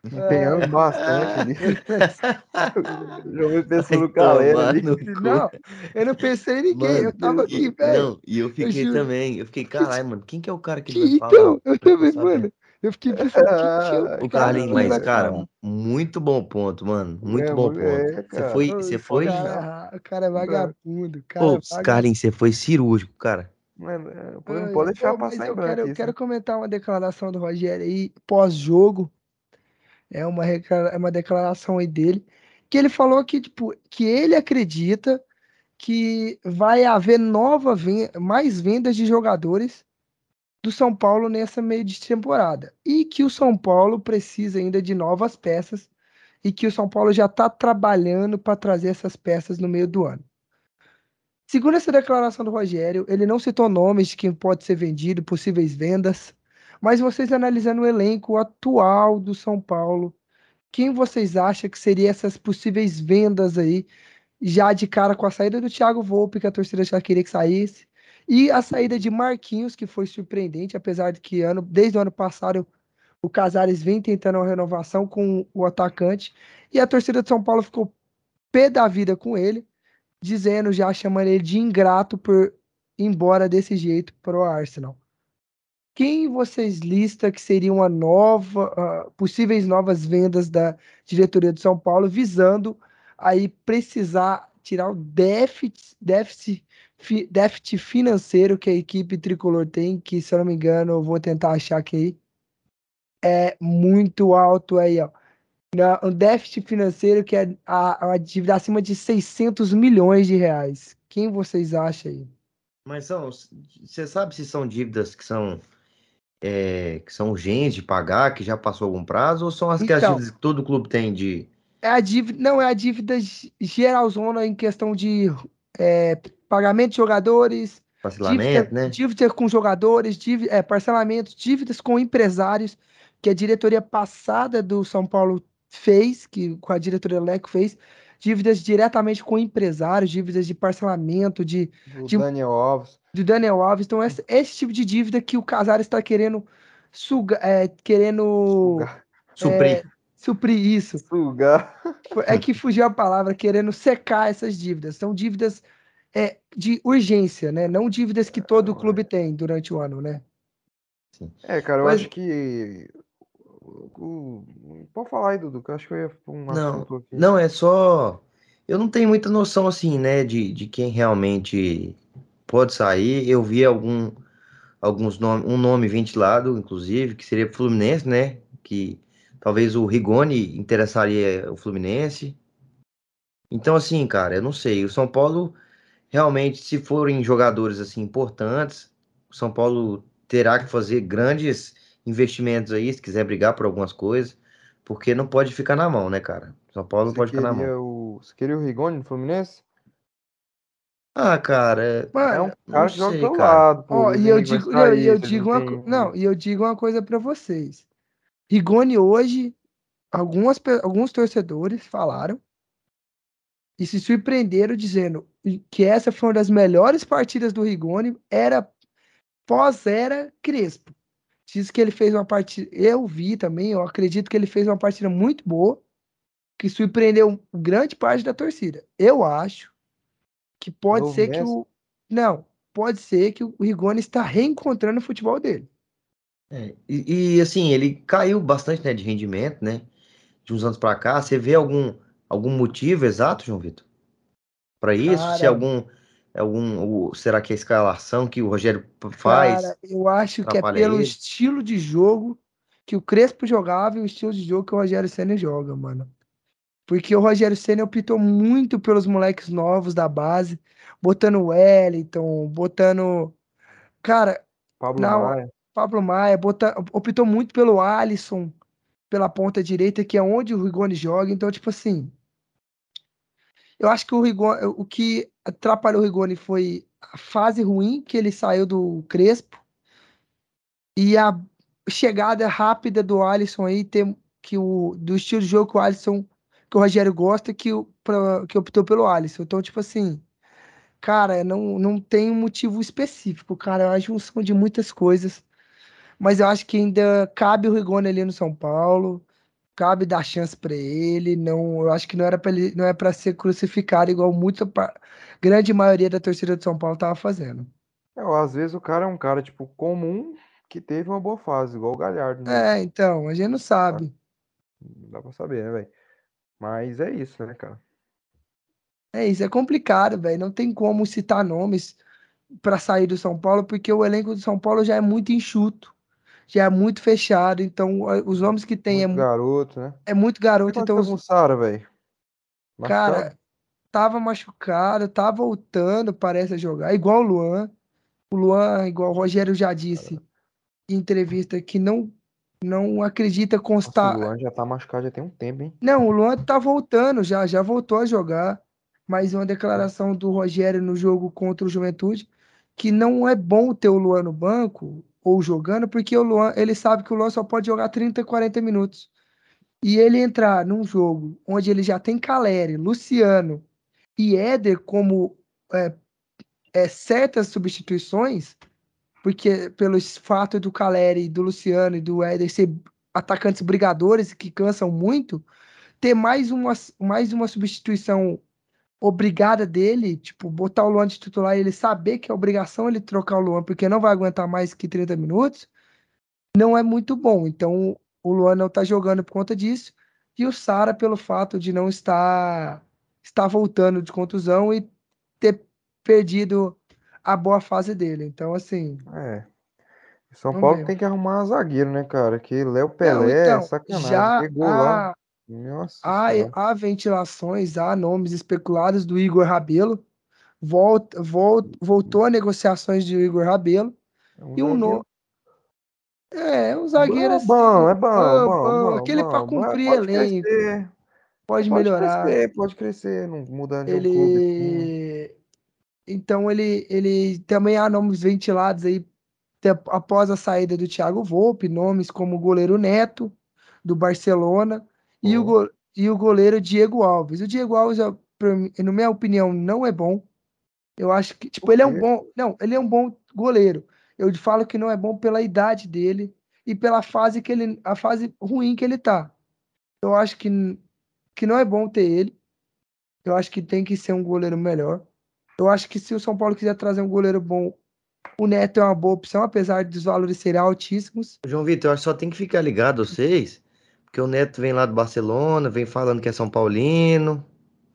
empenhando é. bastante ali. João pensou no galera ali. Não, eu não pensei em ninguém, mano, eu tava aqui, velho. Não, e eu fiquei eu também, eu fiquei, caralho, mano, quem que é o cara que, que ele vai então, Eu também, mano. Eu fiquei pensando, que, que o Carlinhos, mas, cara, muito bom ponto, mano. Muito é, bom ponto. É, você foi. Você foi... Cara, o cara é vagabundo. Cara Pô, é Carlinhos, você foi cirúrgico, cara. Mano, não pode deixar Pô, passar em branco. Eu quero, eu quero comentar uma declaração do Rogério aí, pós-jogo é uma, é uma declaração aí dele, que ele falou que, tipo, que ele acredita que vai haver nova mais vendas de jogadores do São Paulo nessa meio de temporada. E que o São Paulo precisa ainda de novas peças e que o São Paulo já está trabalhando para trazer essas peças no meio do ano. Segundo essa declaração do Rogério, ele não citou nomes de quem pode ser vendido, possíveis vendas, mas vocês analisando o elenco atual do São Paulo, quem vocês acham que seriam essas possíveis vendas aí, já de cara com a saída do Thiago Volpe, que a torcida já queria que saísse, e a saída de Marquinhos, que foi surpreendente, apesar de que ano, desde o ano passado o Casares vem tentando uma renovação com o atacante, e a torcida de São Paulo ficou pé da vida com ele, dizendo, já chamando ele de ingrato por ir embora desse jeito para o Arsenal quem vocês listam que seria uma nova, uh, possíveis novas vendas da diretoria do São Paulo, visando aí precisar tirar o déficit, déficit, fi, déficit financeiro que a equipe tricolor tem, que se eu não me engano, eu vou tentar achar aqui, é muito alto aí, ó. Um déficit financeiro que é a, dívida acima de 600 milhões de reais. Quem vocês acham aí? Mas são, você sabe se são dívidas que são é, que são urgentes de pagar, que já passou algum prazo, ou são as então, que, as dívidas que todo clube tem de. É a dívida, não, é a dívida geralzona em questão de é, pagamento de jogadores, parcelamento, dívida, né? Dívida com jogadores, dívida, é, parcelamento, dívidas com empresários, que a diretoria passada do São Paulo fez, que com a diretoria Leco fez, dívidas diretamente com empresários, dívidas de parcelamento, de. O de, Daniel Alves. De Daniel Alves. Então, esse, esse tipo de dívida que o Casares está querendo sugar, é, querendo. Sugar. Suprir. É, suprir isso. Sugar. É que fugiu a palavra, querendo secar essas dívidas. São dívidas é, de urgência, né? Não dívidas que todo clube tem durante o ano, né? É, cara, eu Mas... acho que Pode falar aí, Dudu, que eu acho que eu ia um não, aqui. Não, é só. Eu não tenho muita noção, assim, né, de, de quem realmente pode sair. Eu vi algum, alguns nomes, um nome ventilado, inclusive, que seria Fluminense, né? Que talvez o Rigoni interessaria o Fluminense. Então, assim, cara, eu não sei. O São Paulo, realmente, se forem jogadores, assim, importantes, o São Paulo terá que fazer grandes investimentos aí, se quiser brigar por algumas coisas, porque não pode ficar na mão, né, cara? São Paulo não pode ficar na mão. O... Você queria o Rigoni no Fluminense? Ah, cara, é, Mano, é um cara que joga do lado, pô. e eu digo, eu, eu digo uma, não, e eu digo uma coisa para vocês. Rigoni hoje, algumas, alguns torcedores falaram e se surpreenderam dizendo que essa foi uma das melhores partidas do Rigoni, era pós-era Crespo Diz que ele fez uma partida. Eu vi também, eu acredito que ele fez uma partida muito boa, que surpreendeu grande parte da torcida. Eu acho que pode Novo ser que Messi? o. Não, pode ser que o Rigoni está reencontrando o futebol dele. É, e, e, assim, ele caiu bastante, né, de rendimento, né? De uns anos pra cá. Você vê algum, algum motivo exato, João Vitor? Pra isso? Se Cara, algum, algum, o- será que é a escalação que o Rogério faz cara, eu acho que é pelo ele? estilo de jogo que o Crespo jogava e o estilo de jogo que o Rogério Ceni joga, mano. Porque o Rogério Ceni optou muito pelos moleques novos da base, botando o Wellington, botando. Cara, Pablo na Maia. Pablo Maia, bota, optou muito pelo Alisson, pela ponta direita, que é onde o Rigoni joga. Então, tipo assim, eu acho que o Rigoni, o que atrapalhou o Rigoni foi a fase ruim que ele saiu do Crespo e a chegada rápida do Alisson aí, ter, que o, do estilo de jogo que o Alisson, que o Rogério gosta, que, pra- que optou pelo Alisson. Então, tipo assim, cara, não, não tem um motivo específico, cara. É uma junção de muitas coisas. Mas eu acho que ainda cabe o Rigoni ali no São Paulo, cabe dar chance pra ele. Não, eu acho que não era para ele, não é para ser crucificado igual muita grande maioria da torcida de São Paulo tava fazendo. É, às vezes o cara é um cara, tipo, comum que teve uma boa fase, igual o Galhardo mesmo. É, então, a gente não sabe. Não dá pra saber, né, velho? Mas é isso, né, cara? É isso, é complicado, velho. Não tem como citar nomes para sair do São Paulo, porque o elenco do São Paulo já é muito enxuto, já é muito fechado. Então, os nomes que tem é, Muito mu- garoto, né? é muito garoto. Então, os- o Sara, velho? Cara, tava machucado, tá voltando, parece a jogar, igual o Luan. O Luan, igual o Rogério já disse em entrevista, que não, não acredita Nossa, o constar. Luan já tá machucado já tem um tempo, hein? Não, o Luan tá voltando, já, já voltou a jogar. Mas uma declaração do Rogério no jogo contra o Juventude, que não é bom ter o Luan no banco ou jogando, porque o Luan, ele sabe que o Luan só pode jogar 30, 40 minutos. E ele entrar num jogo onde ele já tem Caleri, Luciano e Éder como é, é, certas substituições, porque pelo fato do Caleri, do Luciano e do Éder ser atacantes brigadores que cansam muito, ter mais uma, mais uma substituição obrigada dele, tipo, botar o Luan de titular e ele saber que é obrigação ele trocar o Luan, porque não vai aguentar mais que 30 minutos, não é muito bom. Então, o Luan não tá jogando por conta disso, e o Sara pelo fato de não estar, estar voltando de contusão e ter perdido a boa fase dele. Então, assim, É. São Paulo ver. tem que arrumar zagueiro, né, cara? Que Léo Pelé então, sacanagem. já Pegou lá. há, Nossa há, há ventilações, há nomes especulados do Igor Rabelo, volta, vol- voltou a negociações de Igor Rabelo, É um e um zagueiro no... É, um zagueiro bom, assim, bom, é bom, bom, bom, bom, bom, aquele para cumprir Pode elenco, crescer, pode pode melhorar. crescer, pode crescer. Não mudando de um clube. Ele, então ele, ele também há nomes ventilados aí após a saída do Thiago Volpe, nomes como o goleiro Neto do Barcelona e o, go- e o goleiro Diego Alves. O Diego Alves, na minha opinião, não é bom. Eu acho que, tipo, ele é um bom, não, ele é um bom goleiro. Eu falo que não é bom pela idade dele e pela fase que ele, a fase ruim que ele tá. Eu acho que, que não é bom ter ele. Eu acho que tem que ser um goleiro melhor. Eu acho que se o São Paulo quiser trazer um goleiro bom, o Neto é uma boa opção, apesar dos valores serem altíssimos. João Vitor, eu acho que só tem que ficar ligado vocês, porque o Neto vem lá do Barcelona, vem falando que é São Paulino,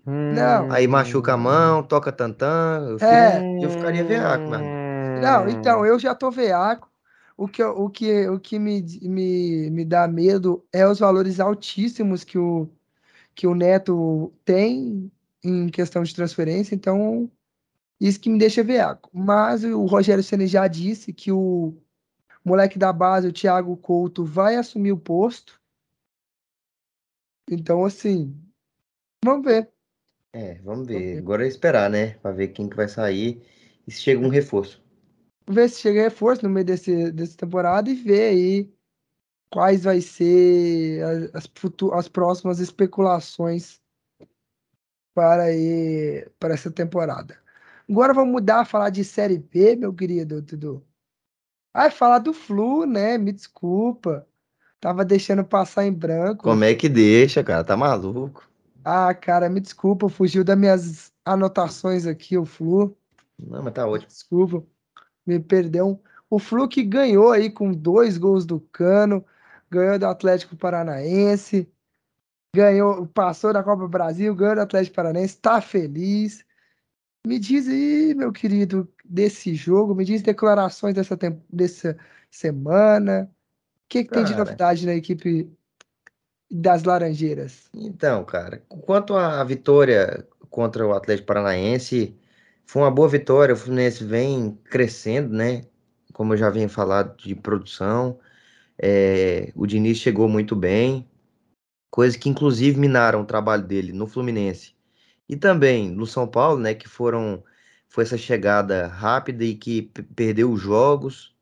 Não, aí machuca a mão, toca tantã, eu, fico, é, eu ficaria veaco, mano. não, então, eu já tô veaco. O que, o que, o que me, me, me dá medo é os valores altíssimos que o, que o Neto tem em questão de transferência, então isso que me deixa veaco. Mas o Rogério Ceni já disse que o moleque da base, o Thiago Couto, vai assumir o posto. Então, assim, vamos ver. É, vamos Vamos ver. ver. Agora é esperar, né? Pra ver quem que vai sair e se chega um reforço. Vamos ver se chega reforço no meio desse, dessa temporada e ver aí quais vai ser as, as próximas especulações para, aí, para essa temporada. Agora vamos mudar a falar de Série B, meu querido Dudu. Ai, falar do Flu, né? Me desculpa. Tava deixando passar em branco. Como é que deixa, cara? Tá maluco? Ah, cara, me desculpa, fugiu das minhas anotações aqui, o Flu. Não, mas tá ótimo. Desculpa, me perdeu. O Flu que ganhou aí com dois gols do Cano, ganhou do Atlético Paranaense, ganhou, passou da Copa Brasil, ganhou do Atlético Paranaense, tá feliz. Me diz aí, meu querido, desse jogo, me diz declarações dessa, dessa semana. O que, que tem de novidade na equipe das Laranjeiras? Então, cara, quanto à vitória contra o Atlético Paranaense, foi uma boa vitória. O Fluminense vem crescendo, né? Como eu já vinha falado de produção. É, o Diniz chegou muito bem, coisa que inclusive minaram o trabalho dele no Fluminense e também no São Paulo, né? Que foram foi essa chegada rápida e que perdeu os jogos,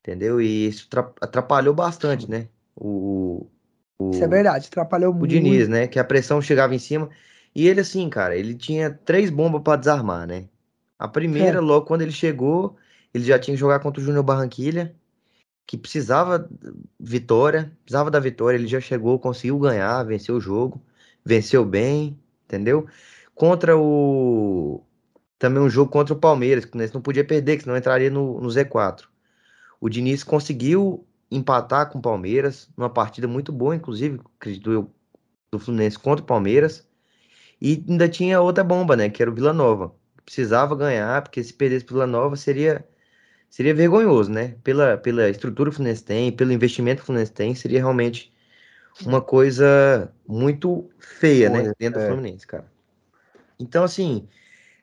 entendeu? E isso tra- atrapalhou bastante, né? O, o, Isso é verdade, atrapalhou o muito. Diniz, né? Que a pressão chegava em cima. E ele, assim, cara, ele tinha três bombas pra desarmar, né? A primeira, É. logo quando ele chegou, ele já tinha que jogar contra o Júnior Barranquilha, que precisava vitória, precisava da vitória. Ele já chegou, conseguiu ganhar, venceu o jogo, venceu bem, entendeu? Contra o. Também um jogo contra o Palmeiras, que o Fluminense não podia perder, que senão entraria no, no Z4. O Diniz conseguiu empatar com o Palmeiras, numa partida muito boa, inclusive, acredito eu, do Fluminense contra o Palmeiras. E ainda tinha outra bomba, né? Que era o Vila Nova. Precisava ganhar, porque se perdesse pro Vila Nova seria, seria vergonhoso, né? Pela, pela estrutura que o Fluminense tem, pelo investimento que o Fluminense tem, seria realmente uma coisa muito feia, né? Dentro do é. Fluminense, cara. Então, assim,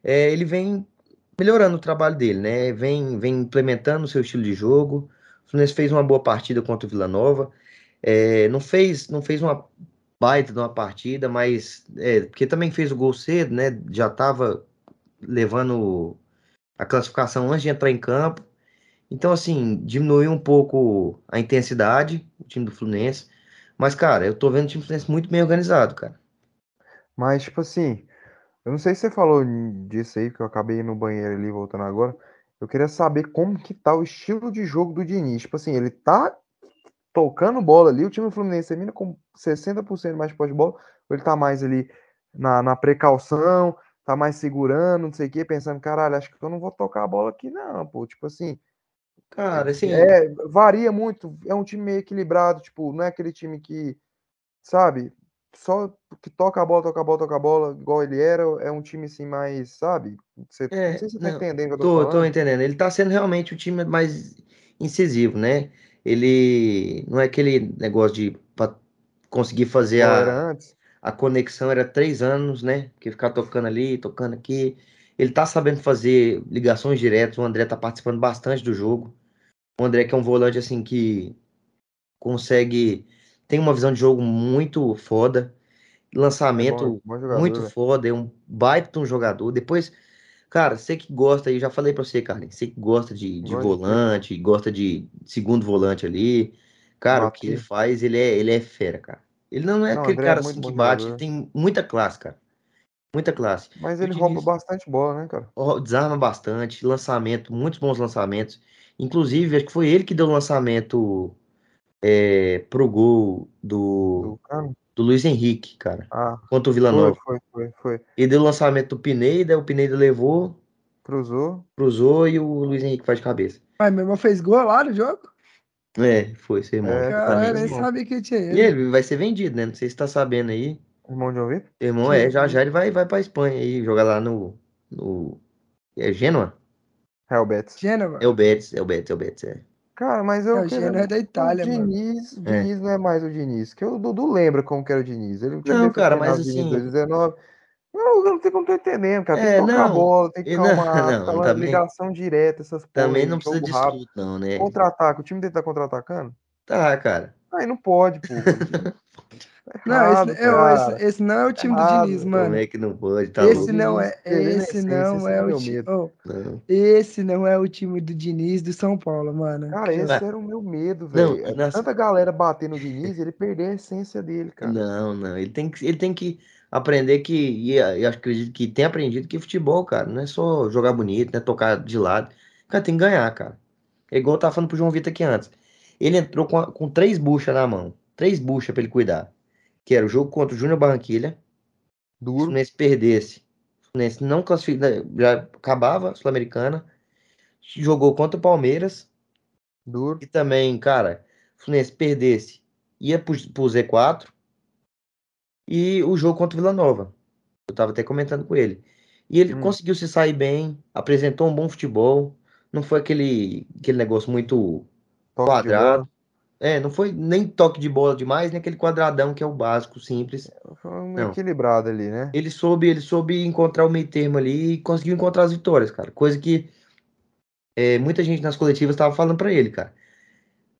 é, ele vem melhorando o trabalho dele, né? Vem, vem implementando o seu estilo de jogo. O Fluminense fez uma boa partida contra o Vila Nova. É, não fez, não fez uma baita de uma partida, mas é, porque também fez o gol cedo, né? Já estava levando a classificação antes de entrar em campo. Então, assim, diminuiu um pouco a intensidade, o time do Fluminense. Mas, cara, eu tô vendo o time do Fluminense muito bem organizado, cara. Mas, tipo assim, eu não sei se você falou disso aí, que eu acabei no banheiro ali, voltando agora. Eu queria saber como que tá o estilo de jogo do Diniz. Tipo assim, ele tá tocando bola ali, o time do Fluminense termina com 60% mais de posse de bola, ou ele tá mais ali na, na precaução, tá mais segurando, não sei o quê, pensando, caralho, acho que eu não vou tocar a bola aqui não, pô. Tipo assim, Cara, assim, é, varia muito, é um time meio equilibrado, tipo, não é aquele time que, sabe, só que toca a bola, toca a bola, toca a bola, igual ele era, é um time assim mais, sabe? Você, É, não sei se você tá não, entendendo o que eu tô Tô, tô entendendo. Ele tá sendo realmente o time mais incisivo, né? Ele não é aquele negócio de pra conseguir fazer a, a conexão, era três anos, né? Que ficar tocando ali, tocando aqui. Ele tá sabendo fazer ligações diretas. O André tá participando bastante do jogo. O André que é um volante assim que consegue tem uma visão de jogo muito foda, É bom, lançamento bom jogador, muito velho. foda, é um baita um jogador. Depois Cara, você que gosta aí, já falei pra você, Carlinhos, você que gosta de, de volante, gosta de segundo volante ali, cara, o que ele faz, ele é, ele é fera, cara. Ele não é Não, aquele André é cara muito assim que bate, jogador. tem muita classe, cara. Muita classe. Mas ele rouba Diniz bastante bola, né, cara? desarma bastante, lançamento, muitos bons lançamentos. Inclusive, acho que foi ele que deu o lançamento é, pro gol do, Do do Luiz Henrique, cara, Ah, contra o Vila foi, Nova. foi, foi, foi. Ele deu o lançamento do Pineda, o Pineda levou, Cruzou. cruzou e o Luiz Henrique faz de cabeça. Mas meu irmão fez gol lá no jogo? É, foi seu irmão, É, exatamente. nem sabia que tinha E ele. ele vai ser vendido, né? Não sei se tá sabendo aí. Irmão de? Seu irmão Que é, já já ele vai, vai pra Espanha aí, jogar lá no, no... É Gênova? Helbets. Gênova. É o Betis, é o Betis, é o Betis, é. Cara, mas É, eu o queria. Gênova é da O Itália, mano. Diniz, o É. Diniz não é mais o Diniz. Que o Dudu lembra como que era o Diniz. Ele, o Não, cara, mas Diniz assim, 2019. Não, eu não sei como tô entendendo, cara. Tem que é, tocar a não, bola, tem que ficar não, uma não, também, ligação direta, essas porra também não precisa disso não, né? Contra-ataque, o time dele tá contra-atacando? Tá, cara. Aí não pode, pô. Tá Não, esse, errado, eu, esse, cara. esse não é o Tá time do errado. Diniz, Como mano. é que não pode? Tá Esse louco? não Diniz é, esse essência, não esse é é o meu time. medo. Não. esse não é o time do Diniz do São Paulo, mano. Cara, esse era o meu medo, Não, velho. É nossa, Tanta galera bater no Diniz, ele perder a essência dele, cara. não, não. Ele tem que, ele tem que aprender que, e eu acredito que tem aprendido que futebol, cara, não é só jogar bonito, não é tocar de lado. Cara, tem que ganhar, cara. É igual eu tava falando pro João Vitor aqui antes. Ele entrou com, a- com três buchas na mão. Três buchas pra ele cuidar. Que era o jogo contra o Júnior Barranquilha. Se o Duro. Fluminense perdesse, o Fluminense não classifica, já acabava Sul-Americana. Jogou contra o Palmeiras. Duro. E também, cara, o Fluminense perdesse, ia pro, pro Z4. E o jogo contra o Vila Nova. Eu tava até comentando com ele. E ele Hum. conseguiu se sair bem, apresentou um bom futebol. Não foi aquele, aquele negócio muito Toque quadrado. É, não foi nem toque de bola demais, nem aquele quadradão que é o básico, simples. Foi um Não. equilibrado ali, né? Ele soube, ele soube encontrar o meio termo ali e conseguiu encontrar as vitórias, cara. Coisa que é, muita gente nas coletivas estava falando pra ele, cara.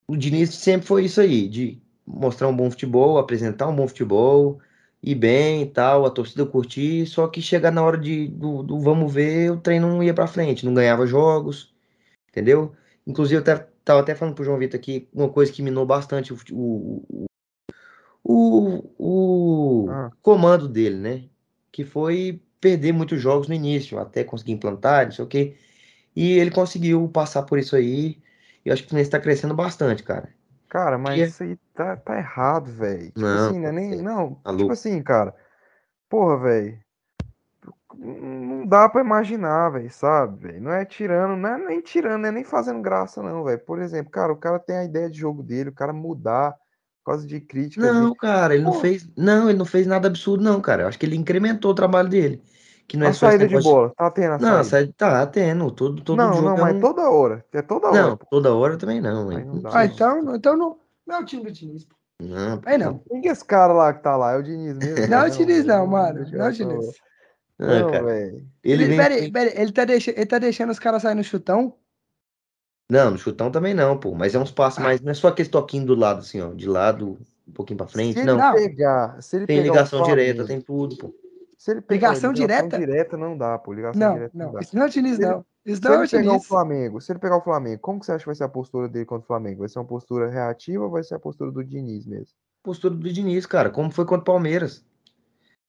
O Diniz sempre foi isso aí, de mostrar um bom futebol, apresentar um bom futebol, ir bem e tal, a torcida curtir, só que chegar na hora de, do, do vamos ver, o treino não ia pra frente, não ganhava jogos, entendeu? Inclusive, eu até, tava até falando pro João Vitor aqui, uma coisa que minou bastante o, o, o, o, Ah. comando dele, né? Que foi perder muitos jogos no início, até conseguir implantar, não sei o quê. E ele conseguiu passar por isso aí. E eu acho que o Fluminense tá crescendo bastante, cara. Cara, mas é- isso aí tá, tá errado, velho. Tipo Não, assim, é pode nem. Não, Tá tipo assim, cara. Porra, velho. Não dá pra imaginar, velho, sabe, velho? Não é tirando, não é nem tirando, não é nem fazendo graça, não, velho. Por exemplo, cara, o cara tem a ideia de jogo dele, o cara mudar por causa de críticas de. Não, cara, ele não Pô. fez. Não, ele não fez nada absurdo, não, cara. Eu acho que ele incrementou o trabalho dele. Que não é A só esse saída de bola, tá tendo a Não, saída. tá tendo. Todo, todo Não, jogo não, é mas um- toda hora. É toda hora, Não, pô. toda hora também não, Aí hein? não. Ah, então, então não, não é o time do Diniz. pô. Não, Aí não. Quem que é esse cara lá que tá lá? É o Diniz mesmo? Não é o Diniz, não, mano. Não é o. Diniz. Não, Não, cara. velho. Ele Ele, vem. pera, pera, ele, tá deixando, ele tá deixando os caras sair no chutão? Não, no chutão também não, pô. Mas é uns passos mais. Não é só aquele toquinho do lado, assim, ó. De lado, um pouquinho pra frente. Se Não. Pegar, se ele Tem pegar ligação direta, Flamengo, tem tudo, pô. Se ele pegar Ligação direta? direta não dá, pô. Ligação Não, direta não, não. dá. Isso não é o Diniz, ele- não. Isso Se não é ele o pegar o. Flamengo, se ele pegar o Flamengo, como que você acha que vai ser a postura dele contra o Flamengo? Vai ser uma postura reativa ou vai ser a postura do Diniz mesmo? Postura do Diniz, cara. Como foi contra o Palmeiras?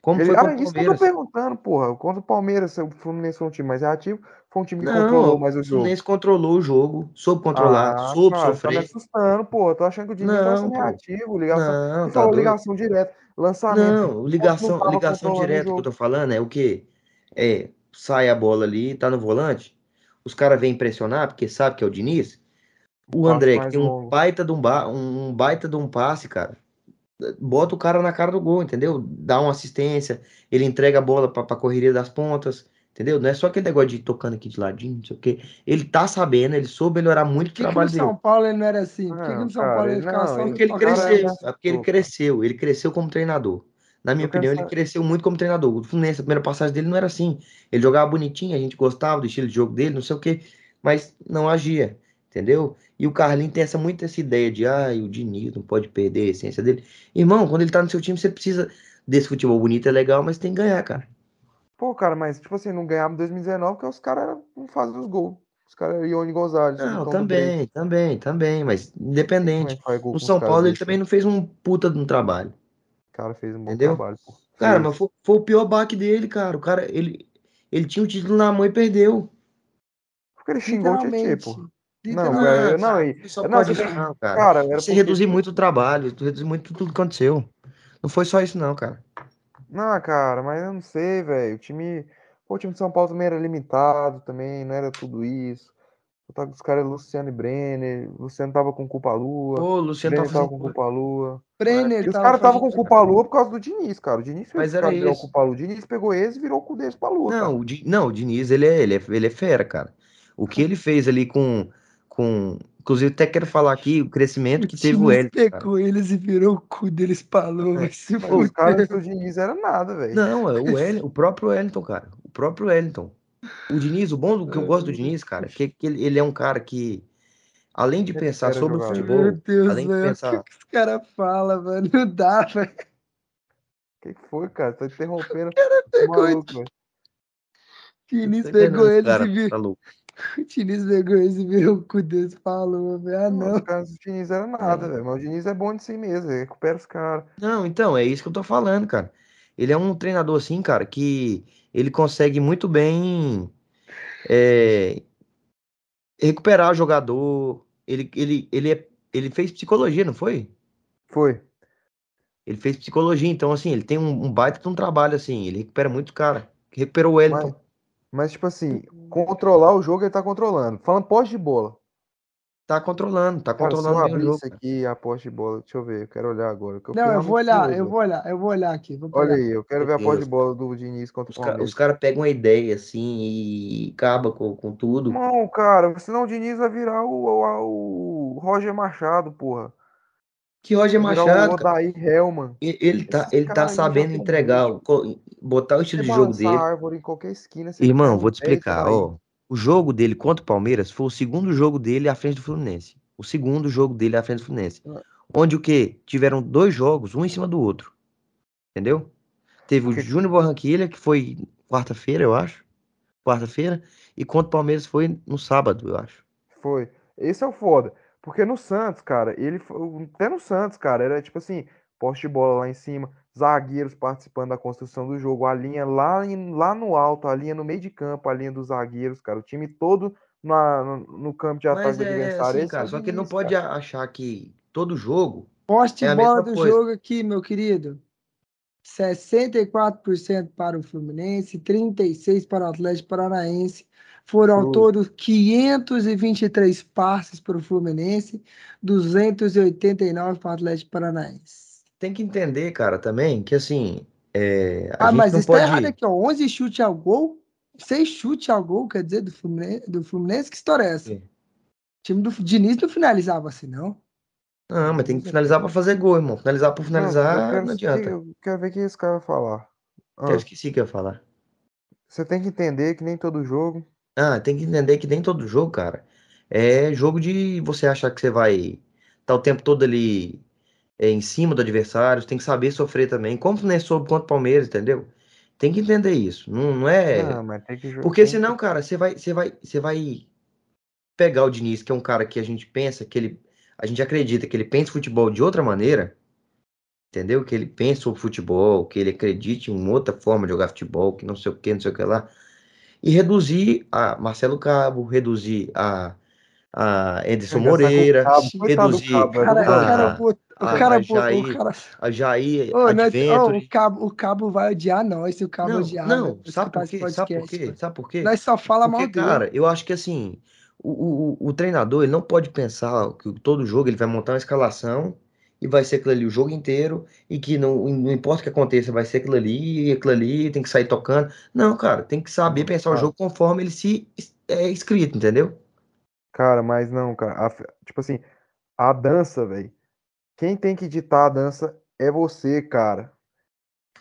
Como Ele, foi ah, o isso que eu tô Palmeiras? perguntando, porra. Contra o Palmeiras, o Fluminense foi um time mais reativo, foi um time que Não, controlou mais o o jogo. Fluminense controlou o jogo, soube controlar, Ah, soube cara, tá me sofrer. assustando. Eu tô achando que o Diniz tá Não, sendo reativo, ligação. Não, tá ligação direta, lançamento. Não, ligação, tava ligação o direta que eu tô falando é o quê? É, sai a bola ali, tá no volante, os caras vêm pressionar, porque sabe que é o Diniz. O André, que tem um longo. baita de um, ba- um baita de um passe, cara. Bota o cara na cara do gol, entendeu? Dá uma assistência, ele entrega a bola pra, pra correria das pontas, entendeu? Não é só aquele negócio de ir tocando aqui de ladinho, não sei o quê. Ele tá sabendo, ele soube melhorar muito o Por que, que no trabalho dele. São Paulo ele não era assim? Por que, que no São cara, Paulo ele ficava só Porque ele cresceu, é porque ele cresceu, ele cresceu como treinador. Na minha opinião, ele cresceu muito como treinador. O Fluminense, a primeira passagem dele não era assim. Ele jogava bonitinho, a gente gostava do estilo de jogo dele, não sei o quê, mas não agia, entendeu? E o Carlinhos tem essa, muito essa ideia de, ah, o Diniz não pode perder a essência dele. Irmão, quando ele tá no seu time, você precisa desse futebol bonito, é legal, mas tem que ganhar, cara. Pô, cara, mas tipo assim, não ganhava em 2019 porque os caras não fazem os gols. Os caras eram Ione Gonzalez, o Não, Breit. também, também, também, mas é independente. No com os São Paulo, ele também não fez um puta de um trabalho. O cara fez um bom Entendeu? trabalho, pô. Cara, mas foi, foi o pior baque dele, cara. O cara, ele, ele tinha o título na mão e perdeu. Porque ele xingou o Tietchan, Literalmente. Não, Literalmente. cara, cara, não, e- Só não, pode tipo, isso cara. Cara, era Você porque... reduzir muito o trabalho, reduzir muito tudo que aconteceu. Não foi só isso não, cara. Não, cara, mas eu não sei, velho. O time. Pô, o time de São Paulo também era limitado, também, não era tudo isso. Eu tava com os caras Luciano e Brenner. Luciano tava com culpa lua. Pô, Luciano Brenner tava fazendo... com culpa lua. Brenner E os tava caras fazendo- com culpa lua por causa do Diniz, cara. O Diniz fez Mas era isso. culpa lua. O Diniz pegou eles e virou o cu deles pra lua, cara. Não, o, Di- não, o Diniz, ele é, ele, é, ele é fera, cara. O que ele fez ali com... com... Inclusive, até quero falar aqui o crescimento que teve o Diniz cara. pegou eles e virou o cu deles vai se Mas os caras do Diniz era nada, velho. Não, é o, Wellington, o próprio Wellington, cara. O próprio Wellington. O Diniz, o bom do que eu gosto do Diniz, cara, é que, que ele, ele é um cara que, além de Ele pensar sobre o jogador. futebol, Meu Deus, além de velho. O pensar- que, que os caras falam, mano? Não dá, velho. O que foi, cara? Tá interrompendo pegou o maluco, velho. Diniz Tá pegou cara, e virou. O Diniz pegou e virou o cu lua, velho. Ah, Não, não. os caras do Diniz era nada, velho. Mas o Diniz é bom de si mesmo, ele recupera os caras. Não, então, é isso que eu tô falando, cara. Ele é um treinador assim, cara, que ele consegue muito bem é, recuperar o jogador. Ele, ele, ele, é, ele fez psicologia, não foi? Foi. Ele fez psicologia, então, assim, ele tem um, um baita de um trabalho, assim. Ele recupera muito cara. Recuperou o Wellington. Mas, mas, tipo assim, controlar o jogo ele tá controlando. Falando posse de bola. Tá controlando, tá Cara, se eu controlando bem o jogo. isso cara. aqui, a posse de bola, deixa eu ver, eu quero olhar agora. que eu Não, eu vou olhar, curioso, eu vou olhar, eu vou olhar aqui. Vou Olha aí, eu quero ver a posse de bola do Diniz contra o Os, ca- os Palmeiras. caras pegam uma ideia, assim, e acaba com, com tudo. Não, cara, senão o Diniz vai virar o, o, o Roger Machado, porra. Que Roger o Machado, cara, Odair Hellman. ele tá, ele tá sabendo entregar, o botar o estilo de jogo dele. árvore em qualquer esquina, Irmão, vou te 10 explicar, ó. O jogo dele contra o Palmeiras foi o segundo jogo dele à frente do Fluminense. O segundo jogo dele à frente do Fluminense. Ah. Onde o quê? Tiveram dois jogos, um em cima do outro. Entendeu? Teve o Júnior Barranquilla, que foi quarta-feira, eu acho. Quarta-feira. E contra o Palmeiras foi no sábado, eu acho. Foi. Esse é o foda. Porque no Santos, cara, ele. Até no Santos, cara, era tipo assim, poste de bola lá em cima, zagueiros participando da construção do jogo, a linha lá, em- lá no alto, a linha no meio de campo, a linha dos zagueiros, cara, o time todo na, no, no campo de ataque Mas do é adversário. assim, é cara, só que ele não pode cara. achar que todo jogo Poste é a bola mesma do coisa. jogo aqui, meu querido. 64% para o Fluminense, 36% para o Atlético Paranaense. Foram ao todo 523 passes para o Fluminense, 289 para o Atlético Paranaense. tem que entender, cara, também, que assim, é, a Ah, gente mas não isso tá pode. errado aqui, ó. 11 chute ao gol, 6 chute ao gol, quer dizer, do Fluminense, do Fluminense? Que história é essa? É. O time do Diniz não finalizava assim, não. Não, mas tem que finalizar pra fazer gol, irmão. Finalizar por Não, eu finalizar, quero, não adianta. eu quero ver o que esse cara vai falar. Ah, esqueci o que eu ia falar. você tem que entender que nem todo jogo. Ah, tem que entender que nem todo jogo, cara, é jogo de você achar que você vai estar o tempo todo ali é, em cima do adversário, você tem que saber sofrer também, como não é soube contra o Palmeiras, entendeu? Tem que entender isso. Não, não é. Não, mas tem que jogar. Porque senão, cara, você vai, você vai, você vai pegar o Diniz, que é um cara que a gente pensa que ele, a gente acredita que ele pensa futebol de outra maneira, entendeu? Que ele pensa sobre futebol, que ele acredite em outra forma de jogar futebol, que não sei o que, não sei o que lá, e reduzir a Marcelo Cabo, reduzir a, a Edson Moreira, reduzir O cara, o Ah, cara, bot- o cara, a bot- o Jair, cara, a Jair, Ô, nós- ô, Adventure. o, cabo, o cabo vai odiar nós, se o cabo Não, odiar. não, velho, sabe por quê? Sabe por quê? Sabe por quê? Nós só fala mal Porque, dele. cara, eu acho que assim, o, o, o treinador ele não pode pensar que todo jogo ele vai montar uma escalação e vai ser aquilo ali o jogo inteiro e que não, não importa o que aconteça, vai ser aquilo ali e aquilo ali, tem que sair tocando. Não, cara, tem que saber Não, pensar o cara. jogo conforme ele se é escrito, entendeu? Cara, mas não, cara. a tipo assim, a dança, velho. Quem tem que ditar a dança é você, cara.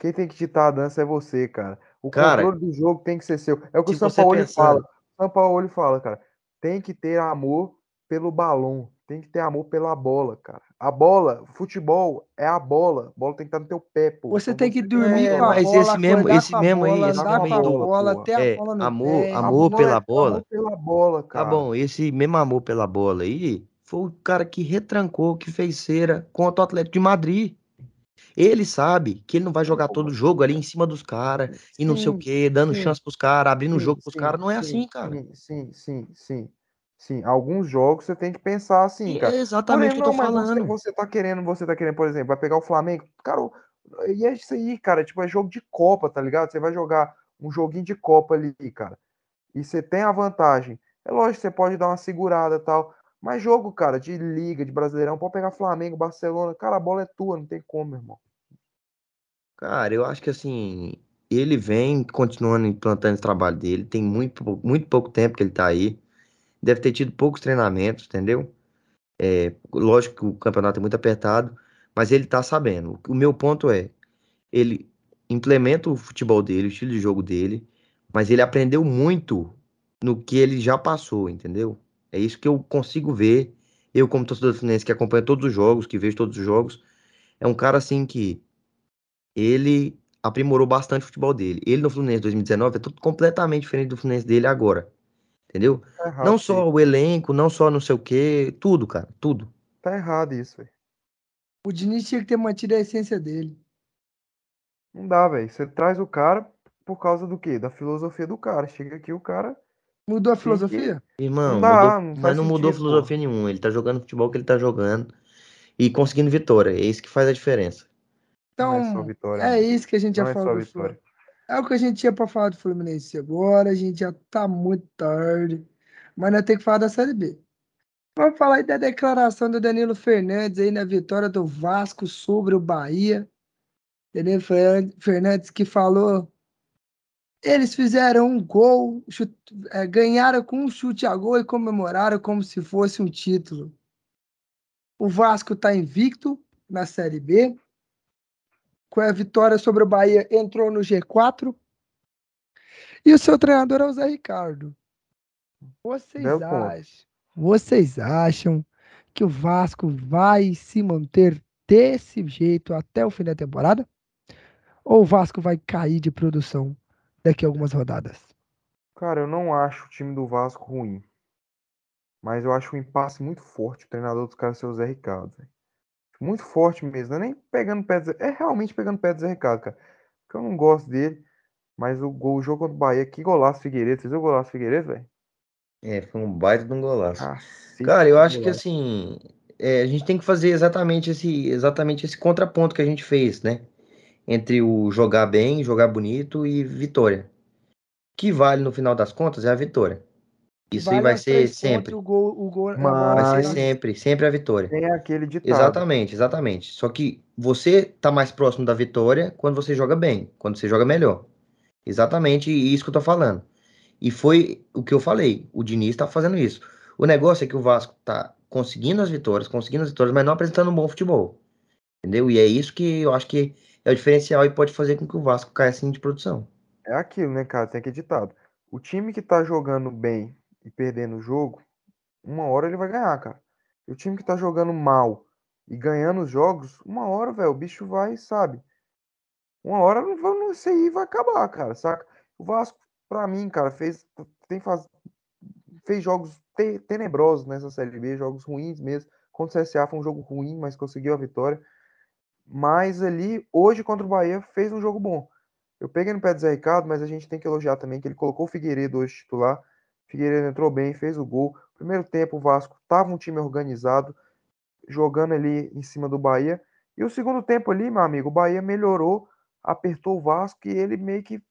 Quem tem que ditar a dança é você, cara. O Cara, controle do jogo tem que ser seu. É o que o Sampaoli pensar- fala. O Sampaoli fala, cara. Tem que ter amor pelo balão. Tem que ter amor pela bola, cara. A bola, futebol é a bola. A bola tem que estar no teu pé, pô. Você Então tem que dormir É, com a mas bola, esse mesmo- esse mesmo aí, esse mesmo aí, bola, a É, bola no amor- pé. amor é- pela bola. Amor pela bola, Tá cara. bom, esse mesmo amor pela bola aí foi o cara que retrancou, que fez cera contra o Atlético de Madrid. Ele sabe que ele não vai jogar todo jogo ali em cima dos caras e não sei o quê, dando sim, chance pros caras, abrindo o jogo pros caras. Não é sim, assim, cara. Sim, sim, sim, sim. Sim, alguns jogos você tem que pensar assim, cara. É exatamente o que eu não, tô você, falando. você tá querendo, você tá querendo, por exemplo, vai pegar o Flamengo, cara, e é isso aí, cara, tipo, é jogo de Copa, tá ligado? Você vai jogar um joguinho de Copa ali, cara, e você tem a vantagem. É lógico, você pode dar uma segurada e tal, mas jogo, cara, de Liga, de Brasileirão, pode pegar Flamengo, Barcelona, cara, a bola é tua, não tem como, meu irmão. Cara, eu acho que assim, ele vem continuando implantando esse trabalho dele. Tem muito, muito pouco tempo que ele tá aí. Deve ter tido poucos treinamentos, entendeu? É, lógico que o campeonato é muito apertado, mas ele tá sabendo. O meu ponto é, ele implementa o futebol dele, o estilo de jogo dele, mas ele aprendeu muito no que ele já passou, entendeu? É isso que eu consigo ver. Eu, como torcedor do Fluminense, que acompanha todos os jogos, que vejo todos os jogos, é um cara assim que ele aprimorou bastante o futebol dele. Ele no Fluminense 2019 é tudo completamente diferente do Fluminense dele agora. Entendeu? Tá errado Não só aí. o elenco, não só não sei o quê, tudo, cara, tudo. Tá errado isso, velho. O Diniz tinha que ter mantido a essência dele. Não dá, velho. Você traz o cara por causa do quê? Da filosofia do cara. Chega aqui, o cara Mudou a filosofia? Irmão, Não dá, mudou- não mas não mudou sentido, pô. filosofia nenhuma. Ele tá jogando o futebol que ele tá jogando e conseguindo vitória. É isso que faz a diferença. É Então, vitória, é mano. isso que a gente já é só falou. É o que a gente tinha pra falar do Fluminense agora. A gente já tá muito tarde. Mas nós temos que falar da Série B. Vamos falar aí da declaração do Danilo Fernandes aí na vitória do Vasco sobre o Bahia. Danilo Fer- Fernandes que falou. Eles fizeram um gol, chute- é, ganharam com um chute a gol e comemoraram como se fosse um título. O Vasco está invicto na Série B. Com a vitória sobre o Bahia, entrou no G4. E o seu treinador é o Zé Ricardo. Vocês acham, vocês acham que o Vasco vai se manter desse jeito até o fim da temporada? Ou o Vasco vai cair de produção daqui a algumas rodadas? Cara, eu não acho o time do Vasco ruim. Mas eu acho um impasse muito forte o treinador dos caras ser o Zé Ricardo. velho. Muito forte mesmo. Não é nem pegando pé. É realmente pegando pé do Zé Ricardo, cara. Porque eu não gosto dele. Mas o, gol, o jogo contra o Bahia, que golaço Figueiredo. Vocês viram o golaço Figueiredo, velho? É, foi um baita de um golaço. Cacete, Cara, eu acho que assim, é, a gente tem que fazer exatamente esse, exatamente esse contraponto que a gente fez, né? Entre o jogar bem, jogar bonito e vitória. O que vale no final das contas é a vitória. Isso aí Vale vai as ser pontos, sempre. O gol, o gol é Mas- bola Vai ser sempre, sempre a vitória. Tem aquele ditado. Exatamente, exatamente. Só que você tá mais próximo da vitória quando você joga bem, quando você joga melhor. Exatamente isso que eu tô falando. E foi o que eu falei. O Diniz tá fazendo isso. O negócio é que o Vasco tá conseguindo as vitórias, conseguindo as vitórias, mas não apresentando um bom futebol. Entendeu? E é isso que eu acho que é o diferencial e pode fazer com que o Vasco caia assim de produção. É aquilo, né, cara? Tem aquele ditado. O time que tá jogando bem e perdendo o jogo, uma hora ele vai ganhar, cara. E o time que tá jogando mal e ganhando os jogos, uma hora, velho, o bicho vai, sabe? Uma hora não vai, isso vai acabar, cara, saca? O Vasco, pra mim, cara, fez, tem faz, fez jogos te- tenebrosos nessa Série B, jogos ruins mesmo. Contra o CSA foi um jogo ruim, mas conseguiu a vitória. Mas ali, hoje contra o Bahia, fez um jogo bom. Eu peguei no pé do Zé Ricardo, mas a gente tem que elogiar também que ele colocou o Figueiredo hoje titular. Figueiredo entrou bem, fez o gol. Primeiro tempo, o Vasco estava um time organizado, jogando ali em cima do Bahia. E o segundo tempo ali, meu amigo, o Bahia melhorou, apertou o Vasco e ele meio que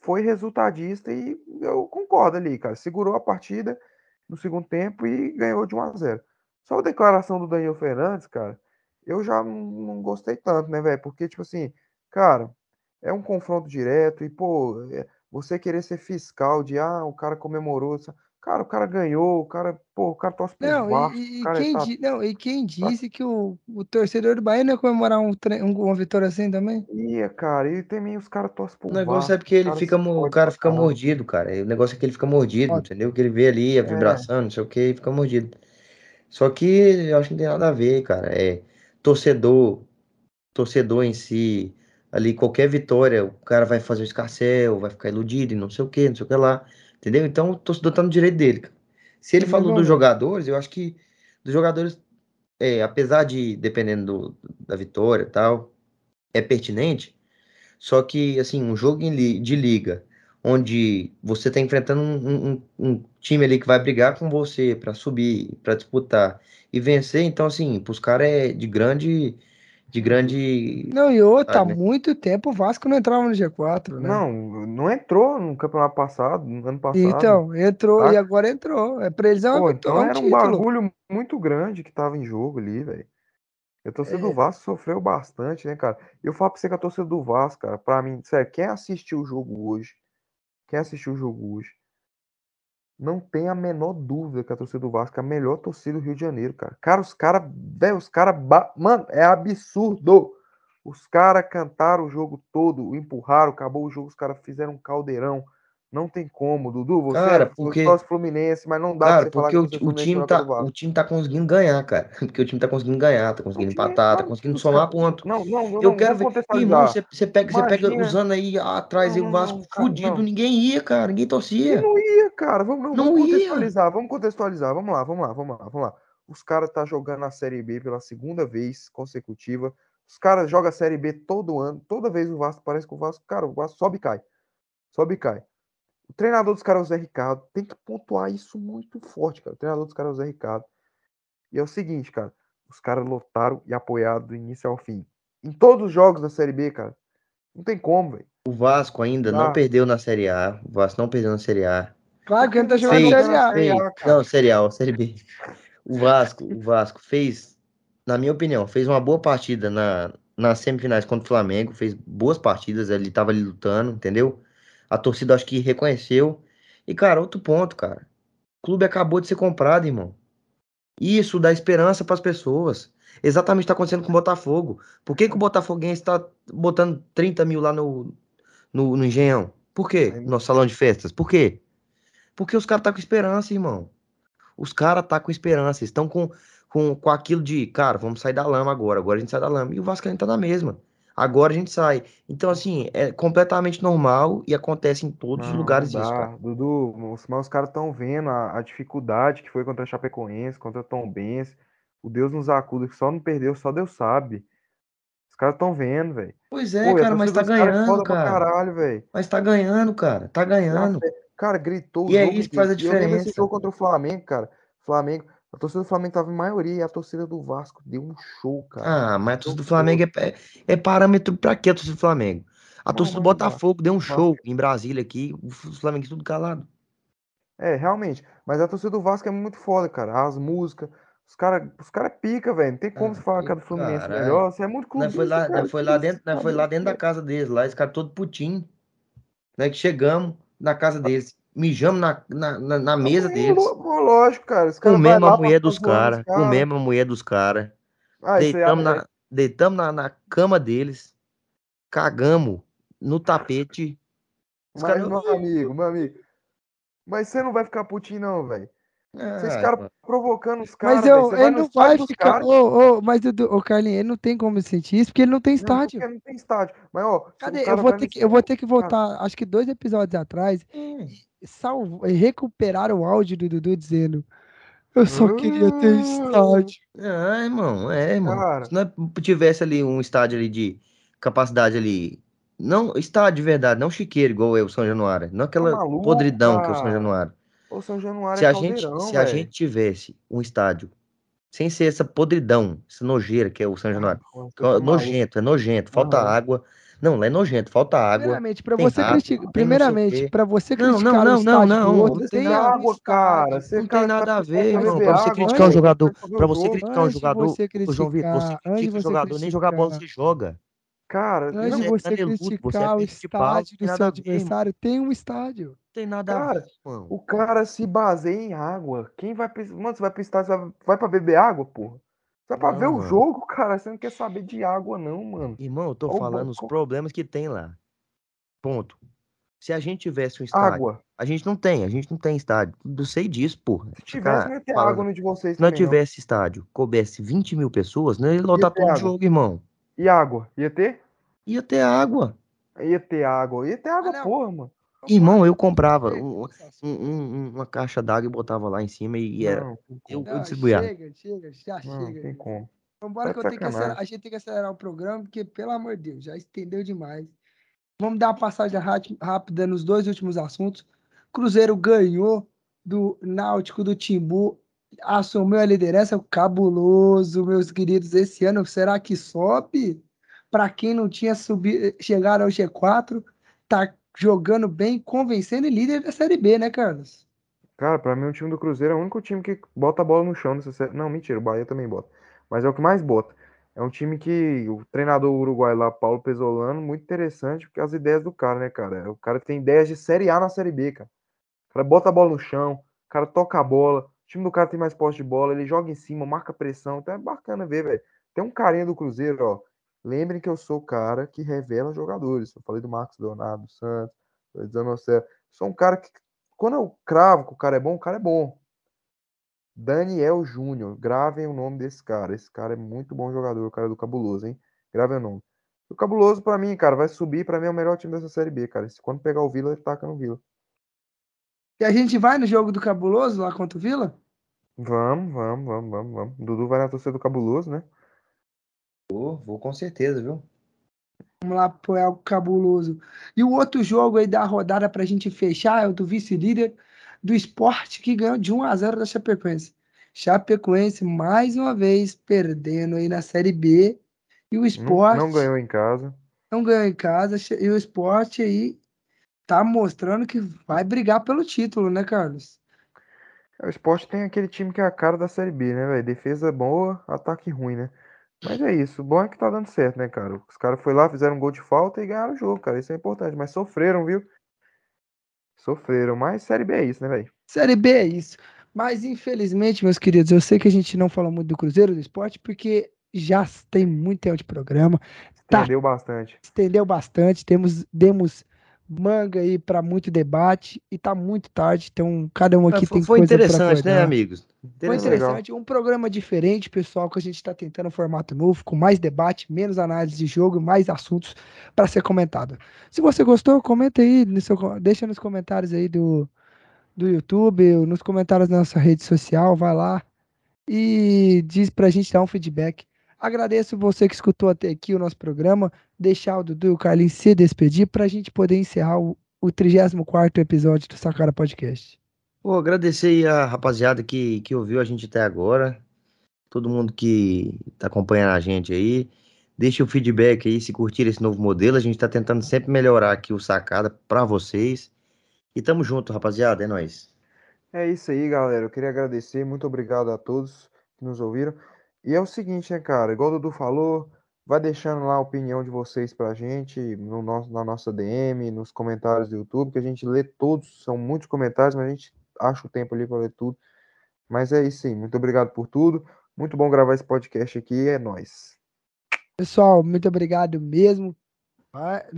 foi resultadista e eu concordo ali, cara. Segurou a partida no segundo tempo e ganhou de 1 a 0. Só a declaração do Daniel Fernandes, cara, eu já não, gostei tanto, né, velho? Porque, tipo assim, cara, é um confronto direto e, pô, é- você querer ser fiscal de, ah, o cara comemorou. Cara, o cara ganhou, o cara, pô, o cara torce pro Não, Vasco, e, cara quem, tá di- não, e quem disse que o, o torcedor do Bahia não ia comemorar um, tre- um- uma vitória assim também? Ia, cara, e também os caras torcem pro O negócio Vasco, é porque ele fica, o cara fica mordido, cara. O negócio é que ele fica mordido, entendeu? Que ele vê ali a vibração, não sei o que, e fica mordido. Só que eu acho que não tem nada a ver, cara. É torcedor, torcedor em si, ali qualquer vitória, o cara vai fazer o escarcel, vai ficar iludido e não sei o que, não sei o que lá, entendeu? Então o torcedor tá no direito dele, cara. Se ele falou dos jogadores, eu acho que dos jogadores, é, apesar de, dependendo do- da vitória e tal, é pertinente, só que, assim, um jogo em de liga, onde você tá enfrentando um, um- um time ali que vai brigar com você pra subir, pra disputar e vencer, então, assim, pros caras é de grande, de grande, Não, e outra, há né? muito tempo o Vasco não entrava no G4, né? Não, não entrou no campeonato passado, no ano passado. Então, entrou e Saca? agora entrou. É pra eles é, uma então é um era um título. bagulho muito grande que tava em jogo ali, velho. E a torcida do É. Vasco sofreu bastante, né, cara? E eu falo pra você que a torcida do Vasco, cara, pra mim, sério, quem assistiu o jogo hoje, quem assistiu o jogo hoje, não tem a menor dúvida que a torcida do Vasco é a melhor torcida do Rio de Janeiro, cara. Cara, os caras, velho, os caras, ba- mano, é absurdo. Os caras cantaram o jogo todo, empurraram, acabou o jogo, os caras fizeram um caldeirão. Não tem como, Dudu. Você Cara, é porque- torce Fluminense, mas não dá Cara, pra você falar porque que o, é o time contra tá, o o time tá conseguindo ganhar, cara. Porque o time tá conseguindo ganhar, tá conseguindo O empatar, tá tá- conseguindo os somar ponto. Não, não, não, Eu não, quero ver. Irmão, você, você pega, você pega Imagina- usando aí atrás aí Não, o não, Vasco cara, fudido, ninguém ia, cara, ninguém torcia. não ia, cara. Vamos, não, vamos contextualizar, vamos contextualizar. Vamos lá, vamos lá, vamos lá, vamos lá. Os caras tá jogando a Série B pela segunda vez consecutiva. Os caras jogam a Série B todo ano. Toda vez o Vasco parece que o Vasco, cara, o Vasco sobe e cai. Sobe e cai. O treinador dos caras é o Zé Ricardo. Tem que pontuar isso muito forte, cara. O treinador dos caras é o Zé Ricardo. E é o seguinte, cara. Os caras lotaram e apoiaram do início ao fim. Em todos os jogos da Série B, cara. Não tem como, velho. O Vasco ainda não Ah. perdeu na Série A. O Vasco não perdeu na Série A. Claro que ele tá jogando Fez, Série A. Fez. Cara. Não, Série A, Série B. O Vasco, o Vasco fez, na minha opinião, fez uma boa partida na, nas semifinais contra o Flamengo. Fez boas partidas, ele tava ali lutando, entendeu? A torcida acho que reconheceu. E, cara, outro ponto, cara. O clube acabou de ser comprado, irmão. Isso dá esperança para as pessoas. Exatamente o que está acontecendo com o Botafogo. Por que, que o Botafoguense está botando 30 mil lá no, no, no Engenhão? Por quê? No nosso salão de festas. Por quê? Porque os caras estão com esperança, irmão. Os caras estão com esperança. Estão com, com, com aquilo de, cara, vamos sair da lama agora. Agora a gente sai da lama. E o Vasco ainda tá na mesma. Agora a gente sai. Então, assim, é completamente normal e acontece em todos os Não, lugares não isso, cara. Dudu, os, mas os caras estão vendo a, a dificuldade que foi contra a Chapecoense, contra a Tombense. O Deus nos acuda, que só não perdeu, só Deus sabe. Os caras estão vendo, velho. Pois é, Pô, cara, mas tá é ganhando, cara. caralho. Mas tá ganhando, cara. Tá ganhando. Cara, gritou E é isso que faz a. E Eu diferença. jogo contra o Flamengo, cara. Flamengo, a torcida do Flamengo tava em maioria e a torcida do Vasco deu um show, cara. Ah, mas a torcida do. Flamengo é, é, é parâmetro pra quê a torcida do Flamengo? A torcida do. Botafogo deu um show em Brasília aqui, o Flamengo tudo calado. É, realmente. Mas a torcida do Vasco é muito foda, cara. As músicas. Os caras os cara é pica, velho. Não tem como você falar que a do Fluminense é caralho. melhor. Você é muito clubista, foi lá, cara. nós foi lá dentro, tá foi lá dentro da casa deles, lá, esse cara todo putinho. Né, que chegamos na casa deles, mijamos na, na, na, na mesa Não, deles, Lógico, cara. Os vai comemos a mulher dos caras, caras. comemos a mulher dos caras, Ah, aí deitamos é- na, deitamos na, na cama deles, cagamos no tapete. Os Mas, caras, meu amigo, meu amigo. Mas você não vai ficar putinho, não, velho. Vocês Ah, caras mano. provocando os caras, Mas eu, ele não vai ficar. Ô, ô, mas o, o Carlinhos, ele não tem como sentir isso, porque ele não tem Não, estádio. porque não tem estádio. Mas, ó, Cadê? Eu cara vou, ter que, eu vou ter que voltar, acho que dois episódios atrás, Hum. Salvo, recuperar o áudio do Dudu dizendo: Eu só queria ter Ah. estádio. Ah, irmão, é, irmão. Cara. Se nós tivesse ali um estádio ali de capacidade ali, não estádio de verdade, não chiqueiro igual é o São Januário, não aquela Tá maluco, podridão que é o São? Januário. O São Januário Se é a gente, se a velho. gente tivesse um estádio sem ser essa podridão, essa nojeira que é o São Januário, Ah, tá é nojento, é nojento, falta água. Não, lá é nojento, falta água. Primeiramente, para você rato, criticar, não o primeiramente, para você Não, não, criticar não, o não, estádio não, do outro, não tem água, cara. estádio. Você, Não tem tá nada a ver, irmão. Pra você criticar um jogador, ver o você criticar um jogador, você ô João Vitor, você critica você jogador, nem jogar bola você joga. Cara, antes não, de Você é é criticar o não estádio tem do nada seu a ver, adversário, tem um estádio. Não tem nada a Cara, ver, irmão. o cara se baseia em água. Quem vai. Mano, você vai pro estádio, vai, vai pra beber água, porra? Vai pra Não, ver o mano. jogo, cara. Você não quer saber de água, não, mano. Irmão, eu tô Ó o falando os problemas que tem lá. Ponto. Se a gente tivesse um estádio, Água. a gente não tem, a gente não tem estádio. Eu sei disso, porra. Se tivesse, não ia ter falando- água no de vocês Se não também, não. tivesse estádio, coubesse 20 mil pessoas, não ia lotar todo água. jogo, irmão. E água? Ia ter? Ia ter água. Ia ter água. Ia ter água, não. porra, mano. Irmão, eu comprava Chega, um- um- um- uma caixa d'água e botava lá em cima e era. Não, Eu, eu Não, distribuía. chega, chega, já Não, chega. tem como. Vambora Tá que eu de tenho que acelerar, a gente tem que acelerar o programa, porque, pelo amor de Deus, já estendeu demais. Vamos dar uma passagem rá- rápida nos dois últimos assuntos. Cruzeiro ganhou do Náutico do Timbu, assumiu a liderança, cabuloso, meus queridos. Esse ano, será que sobe? Para quem não tinha subido, chegado ao G4, tá jogando bem, convencendo e líder da Série B, né, Carlos? Cara, pra mim o time do Cruzeiro é o único time que bota a bola no chão nessa série. Não, mentira, o Bahia também bota. Mas é o que mais bota. É um time que o treinador uruguaio lá, Paulo Pesolano, muito interessante, porque as ideias do cara, né, cara? O cara tem ideias de Série A na Série B, cara. O cara bota a bola no chão, o cara toca a bola, o time do cara tem mais posse de bola, ele joga em cima, marca pressão. Então é bacana ver, velho. Tem um carinha do Cruzeiro, ó. Lembrem que eu sou o cara que revela jogadores. Eu falei do Marcos Leonardo Santos, do Zanocelo. Sou um cara que, quando eu cravo que o cara é bom, o cara é bom. Daniel Júnior, gravem o nome desse cara. Esse cara é muito bom jogador, o cara do Cabuloso, hein? Gravem o nome. O Cabuloso, pra mim, cara, vai subir. Pra mim é o melhor time dessa Série B, cara. Se quando pegar o Vila, ele taca no Vila. E a gente vai no jogo do Cabuloso lá contra o Vila? Vamos, vamos, vamos, vamos, vamos. Dudu vai na torcida do Cabuloso, né? Vou, vou com certeza, viu? Vamos lá pro El Cabuloso. E o outro jogo aí da rodada pra gente fechar é o do vice-líder do esporte que ganhou de 1 a 0 da Chapecoense. Chapecoense, mais uma vez, perdendo aí na Série B. E o esporte. Não, não ganhou em casa. Não ganhou em casa. E o esporte aí tá mostrando que vai brigar pelo título, né, Carlos? O esporte tem aquele time que é a cara da Série B, né, velho? Defesa boa, ataque ruim, né? Mas é isso. O bom é que tá dando certo, né, cara? Os caras foram lá, fizeram um gol de falta e ganharam o jogo, cara. Isso é importante. Mas sofreram, viu? Sofreram. Mas Série B é isso, né, velho? Série B é isso. Mas, infelizmente, meus queridos, eu sei que a gente não falou muito do Cruzeiro do esporte, porque já tem muito tempo de programa. Tá, estendeu bastante. Estendeu bastante. Temos, demos manga aí para muito debate e tá muito tarde, então cada um aqui é, tem foi coisa interessante, né, amigos? Foi interessante, um programa diferente, pessoal, que a gente está tentando um formato novo, com mais debate, menos análise de jogo, mais assuntos para ser comentado. Se você gostou, comenta aí, no seu, deixa nos comentários aí do, do YouTube, nos comentários da nossa rede social, vai lá e diz pra gente dar um feedback. Agradeço você que escutou até aqui o nosso programa. Deixar o Dudu e o Carlinhos se despedir para a gente poder encerrar o, o 34 episódio do Sacara Podcast. Vou agradecer aí a rapaziada que, que ouviu a gente até agora. Todo mundo que está acompanhando a gente aí. Deixe o feedback aí se curtir esse novo modelo. A gente está tentando sempre melhorar aqui o Sacada para vocês. E tamo junto, rapaziada. É nóis. É isso aí, galera. Eu queria agradecer. Muito obrigado a todos que nos ouviram. E é o seguinte, né, cara? Igual o Dudu falou, vai deixando lá a opinião de vocês pra gente no nosso, na nossa DM, nos comentários do YouTube, que a gente lê todos, são muitos comentários, mas a gente acha o tempo ali para ler tudo. Mas é isso aí, muito obrigado por tudo. Muito bom gravar esse podcast aqui, é nós. Pessoal, muito obrigado mesmo.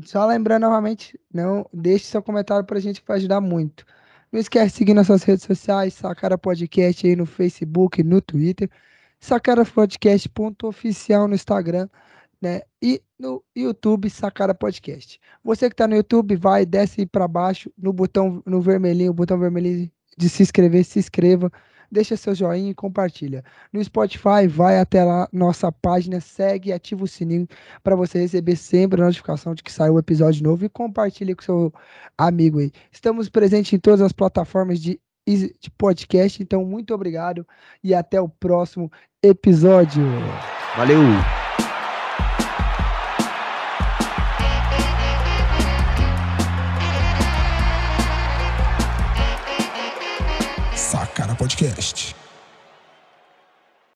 Só lembrando novamente, não deixe seu comentário pra gente que vai ajudar muito. Não esquece de seguir nossas redes sociais, Sacara Podcast aí no Facebook, no Twitter. Sacara Podcast ponto oficial no Instagram, né? E no YouTube Sacara Podcast. Você que está no YouTube, vai, desce para baixo no botão no vermelhinho, o botão vermelhinho de se inscrever, se inscreva, deixa seu joinha e compartilha. No Spotify, vai até lá nossa página, segue, ativa o sininho para você receber sempre a notificação de que saiu o episódio novo e compartilha com seu amigo aí. Estamos presentes em todas as plataformas de de podcast. Então, muito obrigado e até o próximo episódio. Valeu! Podcast.